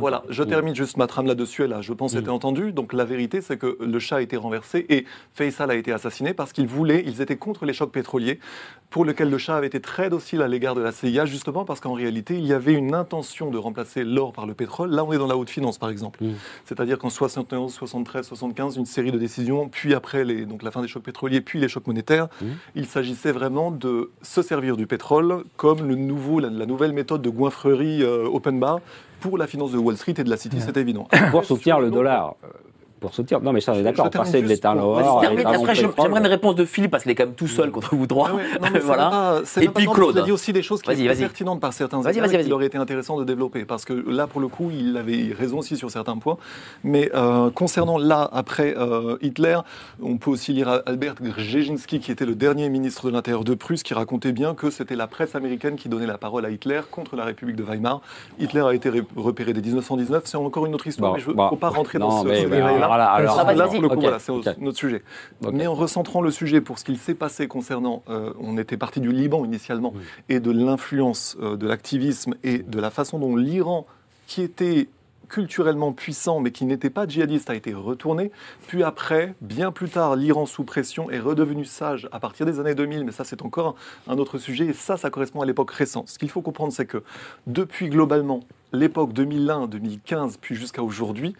Voilà, je termine juste ma trame là-dessus, et là, je pense, était entendu. Donc, la vérité, c'est que le chat a été renversé et Faisal a été assassiné parce qu'ils voulaient, ils étaient contre les chocs pétroliers, pour lequel le chat avait été très docile à l'égard de la CIA, justement parce qu'en réalité, il y avait une intention de remplacer l'or par le pétrole. Là, on est dans la haute finance, par exemple. C'est-à-dire qu'en 71, 73, 75, une série de décisions, puis après les, donc la fin des chocs pétroliers, puis les chocs monétaires, il s'agissait vraiment de se servir du pétrole comme le nouveau, la, la nouvelle méthode de goinfrerie euh, open bar pour la finance de Wall Street et de la City, c'est évident. Pour soutenir le dollar? Euh, Pour soutenir. Non, mais ça, on est d'accord. Passer de l'état l'état j'aimerais une réponse de Philippe parce qu'il est quand même tout seul contre vous trois. <laughs> Voilà. Et puis Claude. Il a dit aussi des choses qui vas-y. pertinentes par certains vas-y. qu'il aurait été intéressant de développer. Parce que là, pour le coup, il avait raison aussi sur certains points. Mais euh, concernant là, après euh, Hitler, on peut aussi lire Albert Brzezinski, qui était le dernier ministre de l'Intérieur de Prusse, qui racontait bien que c'était la presse américaine qui donnait la parole à Hitler contre la République de Weimar. Hitler a été ré- repéré dès 1919. C'est encore une autre histoire, Bon, mais je ne bon. veux pas rentrer Non, dans ce, mais- mais détail-là. alors Ah, là, pour le coup, voilà, c'est notre sujet. Mais en recentrant le sujet pour ce qu'il s'est passé concernant, euh, on était parti du Liban initialement, et de l'influence euh, de l'activisme et de la façon dont l'Iran, qui était culturellement puissant mais qui n'était pas djihadiste, a été retourné. Puis après, bien plus tard, l'Iran sous pression est redevenu sage à partir des années 2000, mais ça c'est encore un, un autre sujet, et ça, ça correspond à l'époque récente. Ce qu'il faut comprendre, c'est que depuis globalement l'époque 2001, 2015, puis jusqu'à aujourd'hui,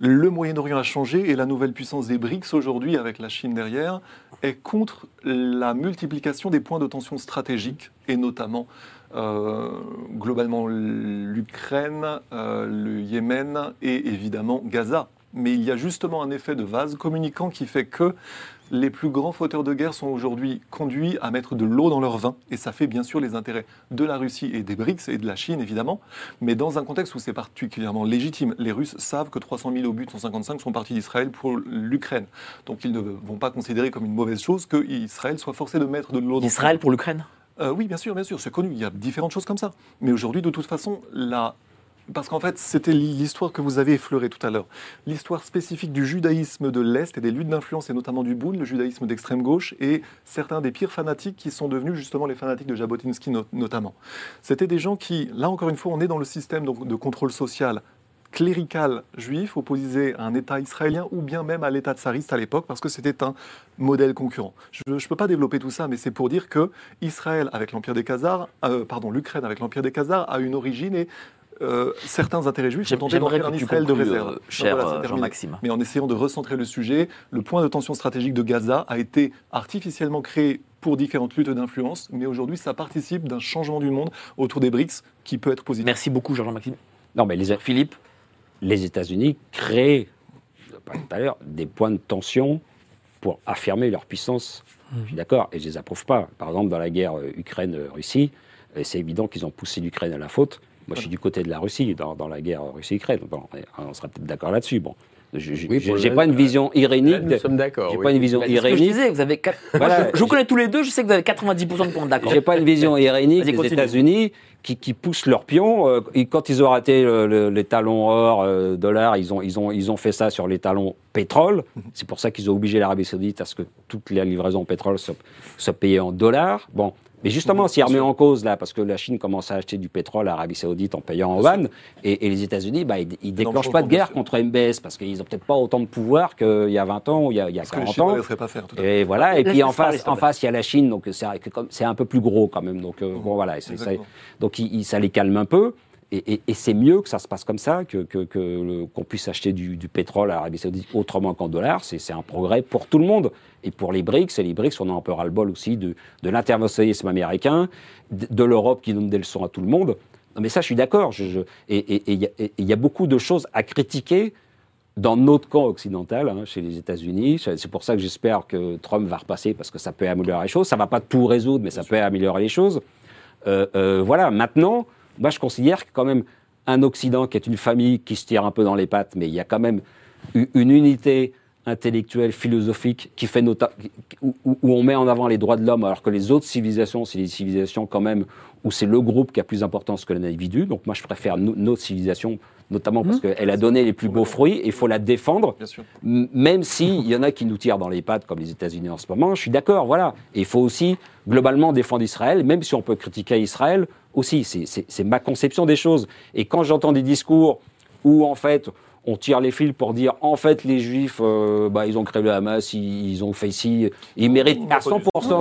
le Moyen-Orient a changé et la nouvelle puissance des BRICS aujourd'hui, avec la Chine derrière, est contre la multiplication des points de tension stratégiques et notamment euh, globalement l'Ukraine, euh, le Yémen et évidemment Gaza. Mais il y a justement un effet de vase communicant qui fait que les plus grands fauteurs de guerre sont aujourd'hui conduits à mettre de l'eau dans leur vin. Et ça fait bien sûr les intérêts de la Russie et des BRICS et de la Chine, évidemment. Mais dans un contexte où c'est particulièrement légitime. Les Russes savent que 300 000 obus de 155 sont partis d'Israël pour l'Ukraine. Donc ils ne vont pas considérer comme une mauvaise chose qu'Israël soit forcé de mettre de l'eau dans Israël pour l'Ukraine? Euh, oui, bien sûr, bien sûr, c'est connu. Il y a différentes choses comme ça. Mais aujourd'hui, de toute façon, la... parce qu'en fait, c'était l'histoire que vous avez effleurée tout à l'heure. L'histoire spécifique du judaïsme de l'Est et des luttes d'influence, et notamment du Boun, le judaïsme d'extrême gauche, et certains des pires fanatiques qui sont devenus justement les fanatiques de Jabotinsky no- notamment. C'était des gens qui, là encore une fois, on est dans le système de contrôle social clérical juif opposé à un État israélien ou bien même à l'État tsariste à l'époque parce que c'était un modèle concurrent. Je ne peux pas développer tout ça, mais c'est pour dire que Israël avec l'Empire des Khazars, euh, pardon, l'Ukraine avec l'Empire des Khazars a une origine et euh, certains intérêts juifs ont tenté d'en faire un Israël de réserve. euh, cher voilà, euh. Jean-Maxime. Mais en essayant de recentrer le sujet, le point de tension stratégique de Gaza a été artificiellement créé pour différentes luttes d'influence, mais aujourd'hui ça participe d'un changement du monde autour des BRICS qui peut être positif. Merci beaucoup, Jean-Maxime. Non, mais les, Philippe les États-Unis créent, je parlé tout à l'heure, des points de tension pour affirmer leur puissance. Je suis d'accord, et je les approuve pas. Par exemple, dans la guerre Ukraine-Russie, c'est évident qu'ils ont poussé l'Ukraine à la faute. Moi, je suis du côté de la Russie dans, dans la guerre Russie-Ukraine. Bon, on sera peut-être d'accord là-dessus. Bon, je Oui, pas une vision irénique. Là, nous sommes d'accord. J'ai oui. pas une vision Bah, c'est ce que je irénique. disais, vous avez quatre- Moi, <laughs> Voilà. je, je vous connais tous les deux, je sais que vous avez 90% de points d'accord. J'ai pas une vision irénique des. États-Unis qui, qui poussent leurs pions. Euh, et quand ils ont raté le- le- les talons or, euh, dollar, ils ont, ils, ont, ils ont fait ça sur les talons pétrole. C'est pour ça qu'ils ont obligé l'Arabie Saoudite à ce que toutes les livraisons pétrole soient, soient payées en dollars. Bon. Mais justement, s'il remet en cause là, parce que la Chine commence à acheter du pétrole à l'Arabie Saoudite en payant en yuan, et, et les États-Unis, bah, ils, ils déclenchent pas de guerre contre MBS parce qu'ils ont peut-être pas autant de pouvoir qu'il y a 20 ans ou il y a, il y a Parce que les 40 Chinois ne ans. pas faire. Tout à. Et voilà, et puis en face, en face, il y a la Chine, donc c'est un peu plus gros quand même. Donc euh, bon, voilà, ça, donc il- il- ça les calme un peu. Et, et- et c'est mieux que ça se passe comme ça, que que- que qu'on puisse acheter du, du pétrole à l'Arabie Saoudite autrement qu'en dollars. C'est un progrès pour tout le monde. Et pour les BRICS, et les BRICS, on a un peu ras-le-bol aussi de, de l'interventionnisme américain, de, de l'Europe qui donne des leçons à tout le monde. Non, mais ça, je suis d'accord. Je- je- et il y a- y beaucoup de choses à critiquer dans notre camp occidental, hein, chez les États-Unis. C'est pour ça que j'espère que Trump va repasser, parce que ça peut améliorer les choses. Ça ne va pas tout résoudre, mais ça peut améliorer les choses. Euh, euh, voilà, maintenant, moi je considère que quand même un Occident qui est une famille qui se tire un peu dans les pattes, mais il y a quand même une unité intellectuel, philosophique, qui fait nota- où, où- où on met en avant les droits de l'homme, alors que les autres civilisations, c'est des civilisations quand même où c'est le groupe qui a plus d'importance que l'individu. Donc moi, je préfère no- notre civilisation, notamment parce qu'elle a donné les plus beaux fruits, et il faut la défendre. Bien sûr. M- Même s'il y en a qui nous tirent dans les pattes, comme les États-Unis en ce moment, je suis d'accord, voilà. Et il faut aussi, globalement, défendre Israël, même si on peut critiquer Israël aussi. C'est ma conception des choses. Et quand j'entends des discours où, en fait, on tire les fils pour dire, en fait, les Juifs, euh, bah, ils ont créé le Hamas, ils, ils ont fait ci, ils méritent à 100%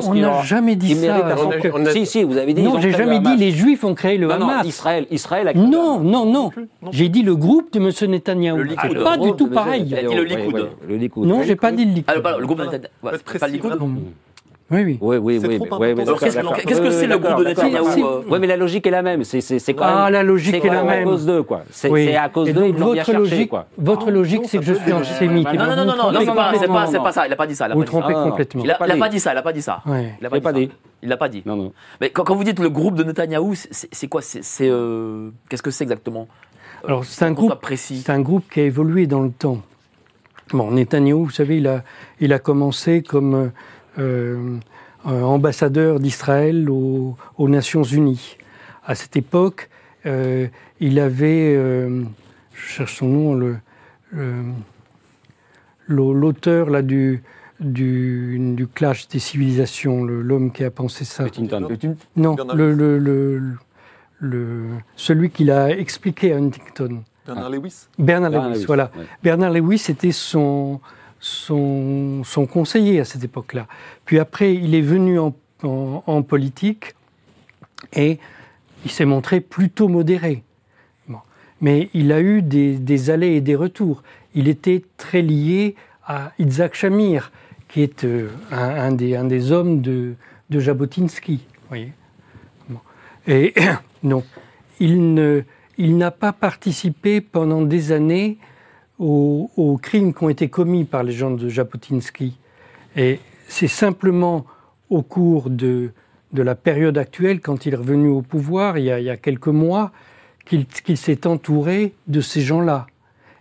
ce On qu'ils n'a ont- jamais dit ils méritent à ça. 100%. On a- on a- Si, si, vous avez dit. Non, j'ai jamais dit Hamas. les Juifs ont créé le Non, non, Hamas. Israël, Israël a créé le Non, Hamas. non, non. J'ai dit le groupe de M. Netanyahou. Le Le pas du tout pareil. Il a dit le Likoud. oui, le Likoud. Non, j'ai pas dit le Likoud. Ah, pardon, le groupe Non, pas Likoud Oui, oui. Oui, oui, C'est oui. d'accord, qu'est-ce- que c'est le groupe de d'accord. euh Ouais, mais la logique est la même. C'est c'est- c'est quand Ah, même- la logique c'est est la même même. à cause d'eux, quoi. C'est Oui. c'est à cause d'eux, ils l'ont bien votre cherché, logique, quoi. votre logique, c'est que je suis antisémite. Non, non, non, non, non, non, Non, c'est non, pas, c'est c'est ça. Il a pas dit ça. Il a Vous pas dit ça. trompez Ah, complètement. Il a, pas dit. ça. Il a pas dit ça. Il a J'ai pas dit. Il l'a pas dit. Non, non. Mais quand, quand vous dites le groupe de Netanyahou, c'est- c'est c'est quoi C'est c'est, euh, qu'est-ce que c'est exactement? Alors, c'est un groupe précis. C'est un groupe qui a évolué dans le temps. Bon, Netanyahou, vous savez, il a, il a commencé comme euh, euh, ambassadeur d'Israël aux, aux Nations Unies. À cette époque, euh, il avait, euh, je cherche son nom, le- le- l'au- l'auteur là du, du, du clash des civilisations, le- l'homme qui a pensé ça. Huntington. Non, Bernard le, le, le, le- celui qui l'a expliqué à Huntington. Bernard Lewis? Bernard Bernard Lewis, Lewis, voilà. ouais. Bernard Lewis était son, son, conseiller à cette époque-là. Puis après, il est venu en, politique et il s'est montré plutôt modéré. Mais il a eu des, allées et des retours. Il était très lié à Isaac Shamir, qui est euh, un, des, hommes de, Jabotinsky. Et <coughs> ne, il n'a pas participé pendant des années aux, crimes qui ont été commis par les gens de Jabotinsky. Et c'est simplement au cours de, de la période actuelle, quand il est revenu au pouvoir, il y a, quelques mois, qu'il s'est entouré de ces gens-là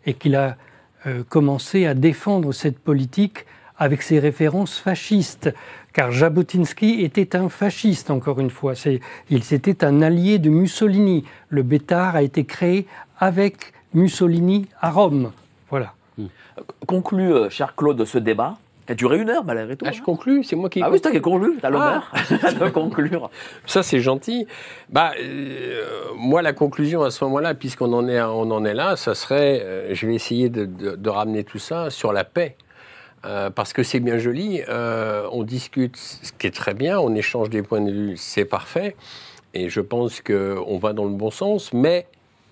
et qu'il a euh, commencé à défendre cette politique avec ses références fascistes. Car Jabotinsky était un fasciste, encore une fois. Il c'était un allié de Mussolini. Le Bétard a été créé avec Mussolini à Rome. Voilà. Conclu, euh, cher Claude, ce débat, qui a duré une heure malgré tout. Ah, je conclus, c'est moi qui. Ah oui, c'est toi qui as conclu, t'as l'honneur Ah. <laughs> de conclure. Ça, c'est gentil. Bah, euh, moi, la conclusion à ce moment-là, puisqu'on en est, on en est là, ça serait, euh, je vais essayer de, de- de ramener tout ça sur la paix. Euh, parce que c'est bien joli, euh, on discute, ce qui est très bien, on échange des points de vue, c'est parfait, et je pense qu'on va dans le bon sens, mais,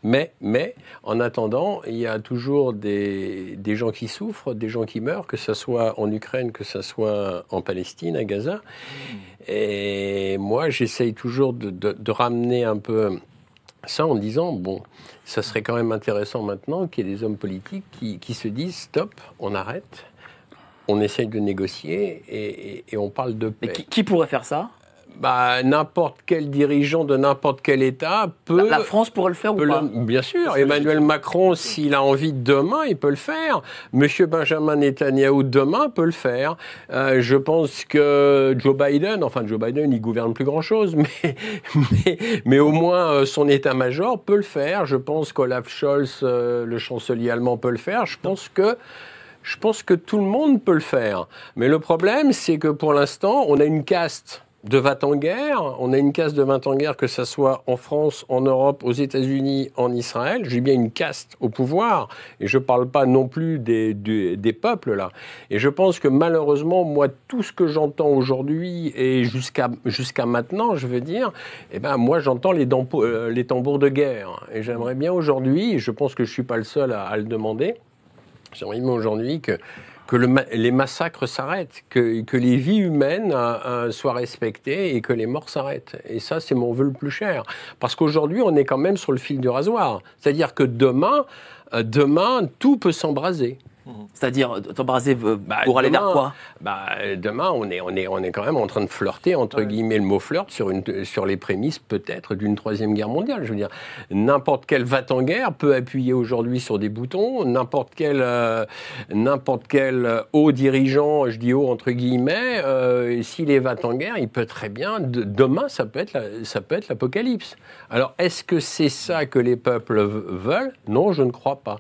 mais, mais, en attendant, il y a toujours des, des gens qui souffrent, des gens qui meurent, que ce soit en Ukraine, que ce soit en Palestine, à Gaza. Et moi, j'essaye toujours de, de- de ramener un peu ça en disant, bon, ça serait quand même intéressant maintenant qu'il y ait des hommes politiques qui, qui se disent, stop, on arrête, on essaye de négocier et, et- et on parle de paix. Mais qui, qui pourrait faire ça? Bah, n'importe quel dirigeant de n'importe quel État peut... la, la France pourrait le faire ou pas le- bien sûr, Emmanuel Macron, s'il a envie demain, il peut le faire. Monsieur Benjamin Netanyahou, demain, peut le faire. Euh, je pense que Joe Biden, enfin Joe Biden, il gouverne plus grand-chose, <laughs> mais, mais, mais au moins euh, son état-major peut le faire. Je pense qu'Olaf Scholz, euh, le chancelier allemand, peut le faire. Je pense que je pense que tout le monde peut le faire. Mais le problème, c'est que pour l'instant, on a une caste de va en guerre. On a une caste de va en guerre, que ce soit en France, en Europe, aux États-Unis, en Israël. J'ai bien une caste au pouvoir. Et je ne parle pas non plus des, des, peuples, là. Et je pense que malheureusement, moi, tout ce que j'entends aujourd'hui et jusqu'à maintenant, je veux dire, eh ben, moi, j'entends les, euh, les tambours de guerre. Et j'aimerais bien aujourd'hui, et je pense que je ne suis pas le seul à, à le demander, J'aimerais bien aujourd'hui que, que le les massacres s'arrêtent, que, que les vies humaines euh, soient respectées et que les morts s'arrêtent. Et ça, c'est mon vœu le plus cher. Parce qu'aujourd'hui, on est quand même sur le fil du rasoir. C'est-à-dire que demain, euh, demain, tout peut s'embraser. C'est-à-dire t'embrasser euh, Bah, pour aller vers demain- quoi? Bah, euh, demain, on est, on, est, on est quand même en train de flirter, entre guillemets, le mot flirt, sur, une, sur les prémices peut-être d'une troisième guerre mondiale. Je veux dire, n'importe quel va-t-en-guerre peut appuyer aujourd'hui sur des boutons, n'importe quel, euh, n'importe quel euh, haut dirigeant, je dis haut entre guillemets, euh, s'il est va-t-en-guerre, il peut très bien, de- demain, ça peut être la- l'apocalypse. Alors, est-ce que c'est ça que les peuples veulent? Non, je ne crois pas.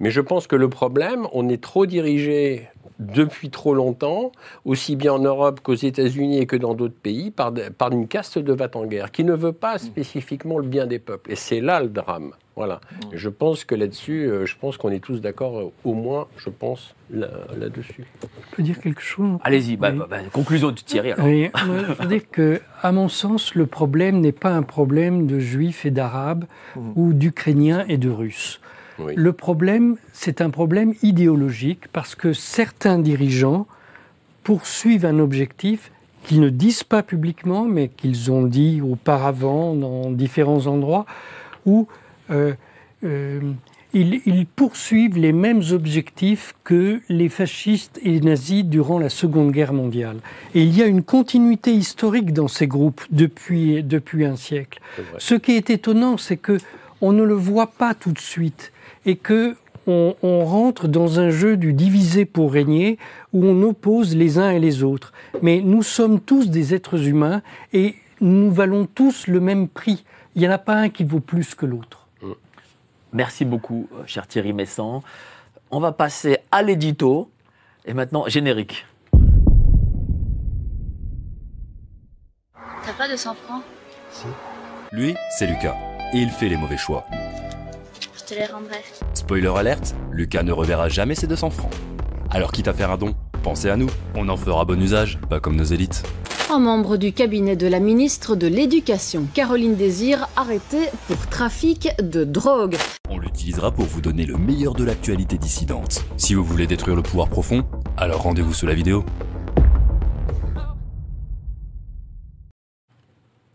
Mais je pense que le problème, on est trop dirigé depuis trop longtemps, aussi bien en Europe qu'aux États-Unis et que dans d'autres pays, par, une caste de va-t-en-guerre qui ne veut pas spécifiquement le bien des peuples. Et c'est là le drame. Voilà. Et Je pense que là-dessus, euh, je pense qu'on est tous d'accord, euh, au moins, je pense, là- là-dessus. Je peux dire quelque chose? Allez-y, bah, Oui. bah, bah, conclusion de Thierry. alors. Oui, je veux dire que, à mon sens, le problème n'est pas un problème de juifs et d'arabes ou d'ukrainiens et de russes. Oui. Le problème, c'est un problème idéologique parce que certains dirigeants poursuivent un objectif qu'ils ne disent pas publiquement, mais qu'ils ont dit auparavant dans différents endroits, où euh, euh, ils, ils poursuivent les mêmes objectifs que les fascistes et les nazis durant la Seconde Guerre mondiale. Et il y a une continuité historique dans ces groupes depuis, depuis un siècle. Ce qui est étonnant, c'est que on ne le voit pas tout de suite et que on, on rentre dans un jeu du diviser pour régner où on oppose les uns et les autres. Mais nous sommes tous des êtres humains et nous valons tous le même prix. Il n'y en a pas un qui vaut plus que l'autre. Merci beaucoup, euh, cher Thierry Messant. On va passer à l'édito. Et maintenant, générique. T'as pas de 100 francs? Lui, c'est Lucas. Et il fait les mauvais choix. Je te les rendrai. Spoiler alerte, Lucas ne reverra jamais ses 200 francs. Alors quitte à faire un don, pensez à nous, on en fera bon usage, pas comme nos élites. Un membre du cabinet de la ministre de l'Éducation, Caroline Désir, arrêté pour trafic de drogue. On l'utilisera pour vous donner le meilleur de l'actualité dissidente. Si vous voulez détruire le pouvoir profond, alors rendez-vous sous la vidéo.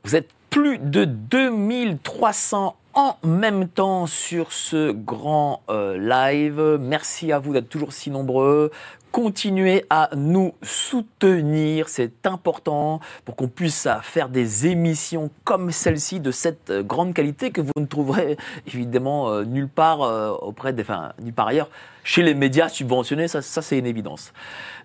Vous êtes plus de 2300 en même temps sur ce grand euh, live. Merci à vous d'être toujours si nombreux. Continuez à nous soutenir, c'est important pour qu'on puisse faire des émissions comme celle-ci de cette euh, grande qualité que vous ne trouverez évidemment euh, nulle part auprès des, enfin, nulle part ailleurs chez les médias subventionnés, ça, ça c'est une évidence.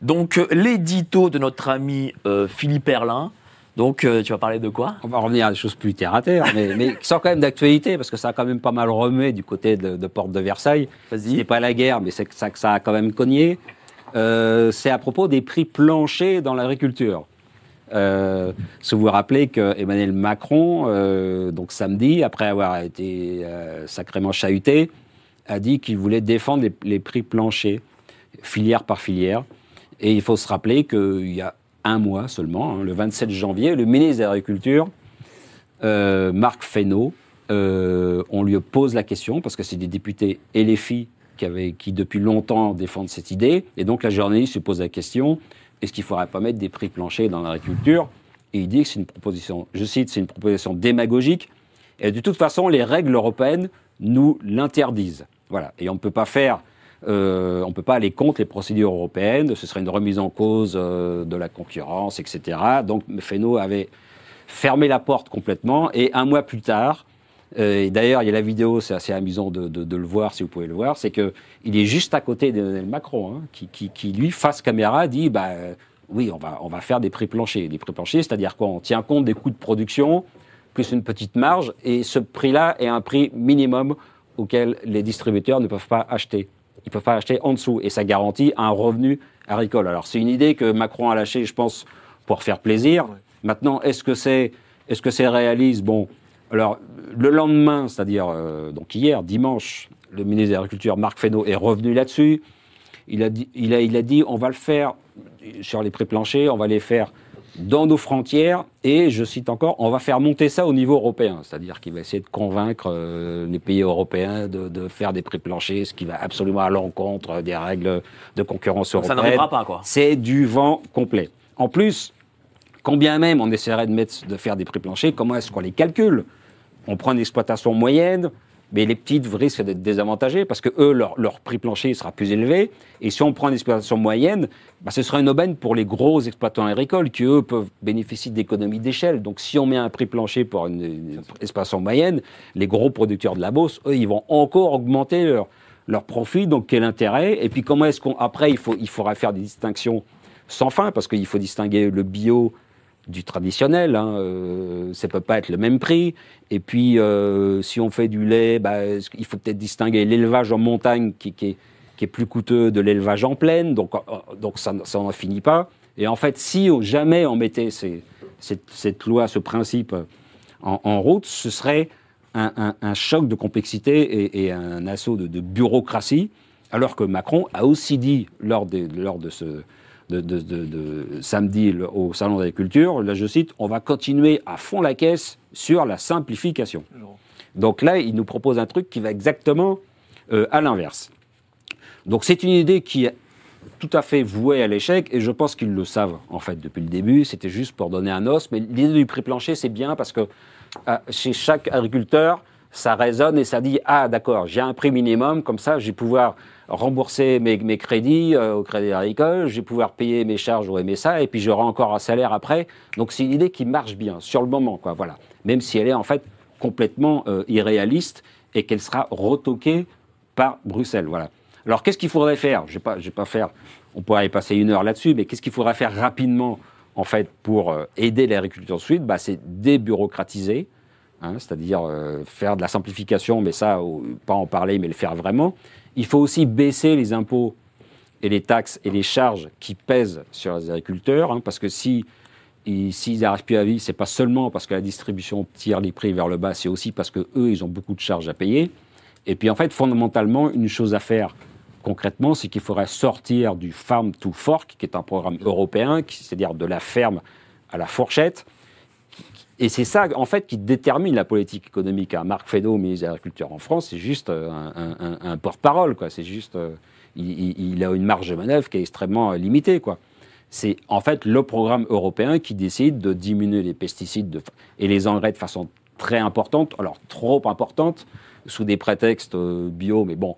Donc l'édito de notre ami Philippe Erlin. Donc euh, tu vas parler de quoi? On va revenir à des choses plus terre à terre, mais, mais qui sont quand même d'actualité, parce que ça a quand même pas mal remué du côté de, de Porte de Versailles. Vas-y. C'était pas la guerre, mais c'est que ça, que ça a quand même cogné. Euh, c'est à propos des prix planchers dans l'agriculture. Euh, si vous vous rappelez que Emmanuel Macron, euh, donc samedi, après avoir été sacrément chahuté, a dit qu'il voulait défendre les, les prix planchers, filière par filière. Et il faut se rappeler qu'il y a un mois seulement, hein, le 27 janvier, le ministre de l'Agriculture, euh, Marc Fesneau, euh, on lui pose la question, parce que c'est des députés et les filles qui, avaient, qui depuis longtemps défendent cette idée, et donc la journaliste se pose la question, est-ce qu'il ne faudrait pas mettre des prix planchers dans l'agriculture? Et il dit que c'est une proposition, je cite, c'est une proposition démagogique, et de toute façon, les règles européennes nous l'interdisent. Voilà, et on ne peut pas faire euh, on ne peut pas aller contre les procédures européennes, ce serait une remise en cause euh, de la concurrence, etc. Donc Fesneau avait fermé la porte complètement, et un mois plus tard, euh, et d'ailleurs il y a la vidéo, c'est assez amusant de, de- de le voir si vous pouvez le voir, c'est que il est juste à côté d'Emmanuel Macron, hein, qui, qui- qui, lui, face caméra, dit bah, euh, oui, on va, on va faire des prix planchers. Des prix planchers, c'est-à-dire quoi On tient compte des coûts de production, plus une petite marge, et ce prix-là est un prix minimum auquel les distributeurs ne peuvent pas acheter. Ils ne peuvent pas acheter en dessous, et ça garantit un revenu agricole. Alors c'est une idée que Macron a lâchée, je pense, pour faire plaisir. Maintenant, est-ce que c'est que c'est réaliste? Bon, alors le lendemain, c'est-à-dire euh, donc hier, dimanche, le ministre de l'Agriculture, Marc Fesneau, est revenu là-dessus. Il a, dit, il, a, il a dit on va le faire sur les prix planchers, on va les faire dans nos frontières et, je cite encore, on va faire monter ça au niveau européen. C'est-à-dire qu'il va essayer de convaincre euh, les pays européens de, de faire des prix planchers, ce qui va absolument à l'encontre des règles de concurrence Donc ça européenne. n'arrivera pas, quoi. C'est du vent complet. En plus, quand bien même on essaierait de, mettre, de faire des prix planchers, comment est-ce qu'on les calcule? On prend une exploitation moyenne, mais les petites risquent d'être désavantagées parce que eux, leur, leur, prix plancher sera plus élevé. Et si on prend une exploitation moyenne, bah, ce sera une aubaine pour les gros exploitants agricoles qui, eux, peuvent bénéficier d'économies d'échelle. Donc, si on met un prix plancher pour une, une, exploitation moyenne, les gros producteurs de la Beauce, eux, ils vont encore augmenter leur, leur profit. Donc, quel intérêt? Et puis, comment est-ce qu'on. Après, il, faut, il faudra faire des distinctions sans fin parce qu'il faut distinguer le bio du traditionnel. Hein, euh, ça peut pas être le même prix. Et puis, euh, si on fait du lait, bah, il faut peut-être distinguer l'élevage en montagne qui, est, plus coûteux de l'élevage en plaine. Donc, euh, donc ça, ça n'en finit pas. Et en fait, si jamais on mettait cette, loi, ce principe en, route, ce serait un, choc de complexité et, un assaut de, bureaucratie. Alors que Macron a aussi dit lors lors de ce, de, de, de, de, samedi au Salon d'agriculture, là je cite, on va continuer à fond la caisse sur la simplification. Donc là, il nous propose un truc qui va exactement euh, à l'inverse. Donc c'est une idée qui est tout à fait vouée à l'échec, et je pense qu'ils le savent en fait depuis le début, c'était juste pour donner un os, mais l'idée du prix plancher, c'est bien parce que euh, chez chaque agriculteur, ça résonne et ça dit ah d'accord j'ai un prix minimum comme ça je vais pouvoir rembourser mes, crédits euh, au Crédit Agricole, je vais pouvoir payer mes charges au MSA et puis j'aurai encore un salaire après. Donc c'est une idée qui marche bien sur le moment quoi voilà. Même si elle est en fait complètement euh, irréaliste et qu'elle sera retoquée par Bruxelles voilà. Alors qu'est-ce qu'il faudrait faire? Je je vais pas faire on pourrait y passer une heure là-dessus mais qu'est-ce qu'il faudrait faire rapidement en fait pour euh, aider l'agriculture suite? Bah, c'est débureaucratiser Hein, c'est-à-dire euh, faire de la simplification, mais ça, pas en parler, mais le faire vraiment. Il faut aussi baisser les impôts et les taxes et les charges qui pèsent sur les agriculteurs, hein, parce que si s'ils n'arrivent plus à vivre, c'est pas seulement parce que la distribution tire les prix vers le bas, c'est aussi parce que eux, ils ont beaucoup de charges à payer. Et puis en fait, fondamentalement, une chose à faire concrètement, c'est qu'il faudrait sortir du farm to fork, qui est un programme européen, c'est-à-dire de la ferme à la fourchette, et c'est ça, en fait, qui détermine la politique économique. Hein. Marc Fesneau, ministre de l'Agriculture en France, c'est juste euh, un, porte-parole, quoi. C'est juste, euh, il, a une marge de manœuvre qui est extrêmement limitée, quoi. C'est en fait le programme européen qui décide de diminuer les pesticides de, et les engrais de façon très importante, alors trop importante, sous des prétextes euh, bio, mais bon,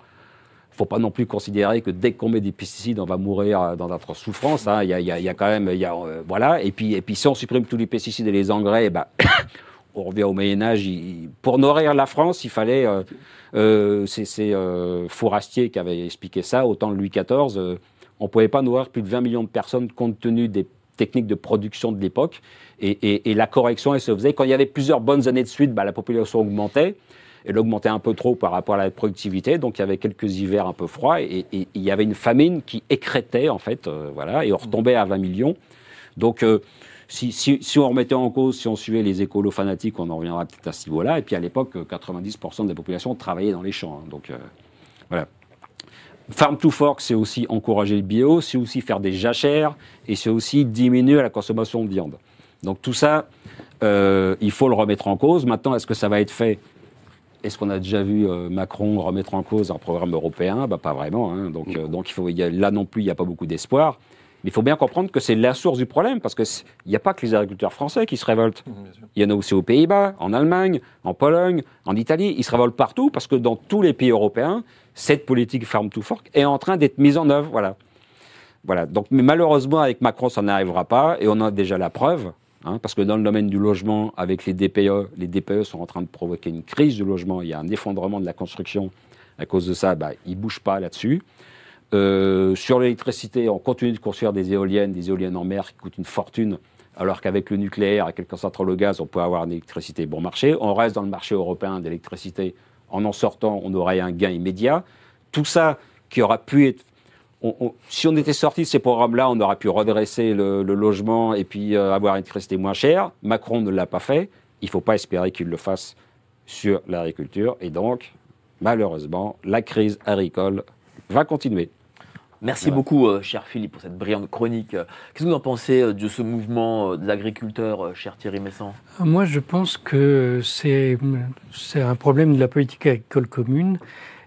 faut pas non plus considérer que dès qu'on met des pesticides, on va mourir dans notre souffrance. Hein. Y quand même, euh, voilà. Et puis, si on supprime tous les pesticides et les engrais, bah, <coughs> on revient au Moyen Âge. Il, pour nourrir la France, il fallait. Euh, euh, c'est euh, Fourastier qui avait expliqué ça. Au temps de Louis XIV, euh, on pouvait pas nourrir plus de 20 millions de personnes compte tenu des techniques de production de l'époque. Et, la correction, elle se faisait quand il y avait plusieurs bonnes années de suite. Bah, la population augmentait elle augmentait un peu trop par rapport à la productivité, donc il y avait quelques hivers un peu froids, et, et, et il y avait une famine qui écrétait, en fait, euh, voilà, et on retombait à 20 millions. Donc, euh, si, si, si, on remettait en cause, si on suivait les écolos fanatiques, on en reviendra peut-être à ce niveau-là, et puis à l'époque, 90% de la population travaillait dans les champs, hein, donc euh, voilà. Farm to Fork, c'est aussi encourager le bio, c'est aussi faire des jachères, et c'est aussi diminuer la consommation de viande. Donc tout ça, euh, il faut le remettre en cause. Maintenant, est-ce que ça va être fait est-ce qu'on a déjà vu euh, Macron remettre en cause un programme européen? Bah, Pas vraiment. Hein. Donc, euh, donc il faut, il y a, là non plus, il n'y a pas beaucoup d'espoir. Mais il faut bien comprendre que c'est la source du problème, parce qu'il n'y a pas que les agriculteurs français qui se révoltent. Il y en a aussi aux Pays-Bas, en Allemagne, en Pologne, en Italie. Ils se révoltent partout, parce que dans tous les pays européens, cette politique farm to fork est en train d'être mise en œuvre. Voilà. Voilà. Donc, mais malheureusement, avec Macron, ça n'arrivera pas, et on a déjà la preuve. Hein, parce que dans le domaine du logement, avec les DPE, les DPE sont en train de provoquer une crise du logement. Il y a un effondrement de la construction. À cause de ça, bah, ils ne bougent pas là-dessus. Euh, sur l'électricité, on continue de construire des éoliennes, des éoliennes en mer qui coûtent une fortune, alors qu'avec le nucléaire et quelques centrales au gaz, on peut avoir une électricité bon marché. On reste dans le marché européen d'électricité. En en sortant, on aurait un gain immédiat. Tout ça qui aura pu être on, on, si on était sorti de ces programmes-là, on aurait pu redresser le, le logement et puis euh, avoir une électricité moins chère. Macron ne l'a pas fait. Il ne faut pas espérer qu'il le fasse sur l'agriculture. Et donc, malheureusement, la crise agricole va continuer. Merci voilà. beaucoup, euh, cher Philippe, pour cette brillante chronique. Qu'est-ce que vous en pensez euh, de ce mouvement de l'agriculteur, cher Thierry Messant? Moi, je pense que c'est un problème de la politique agricole commune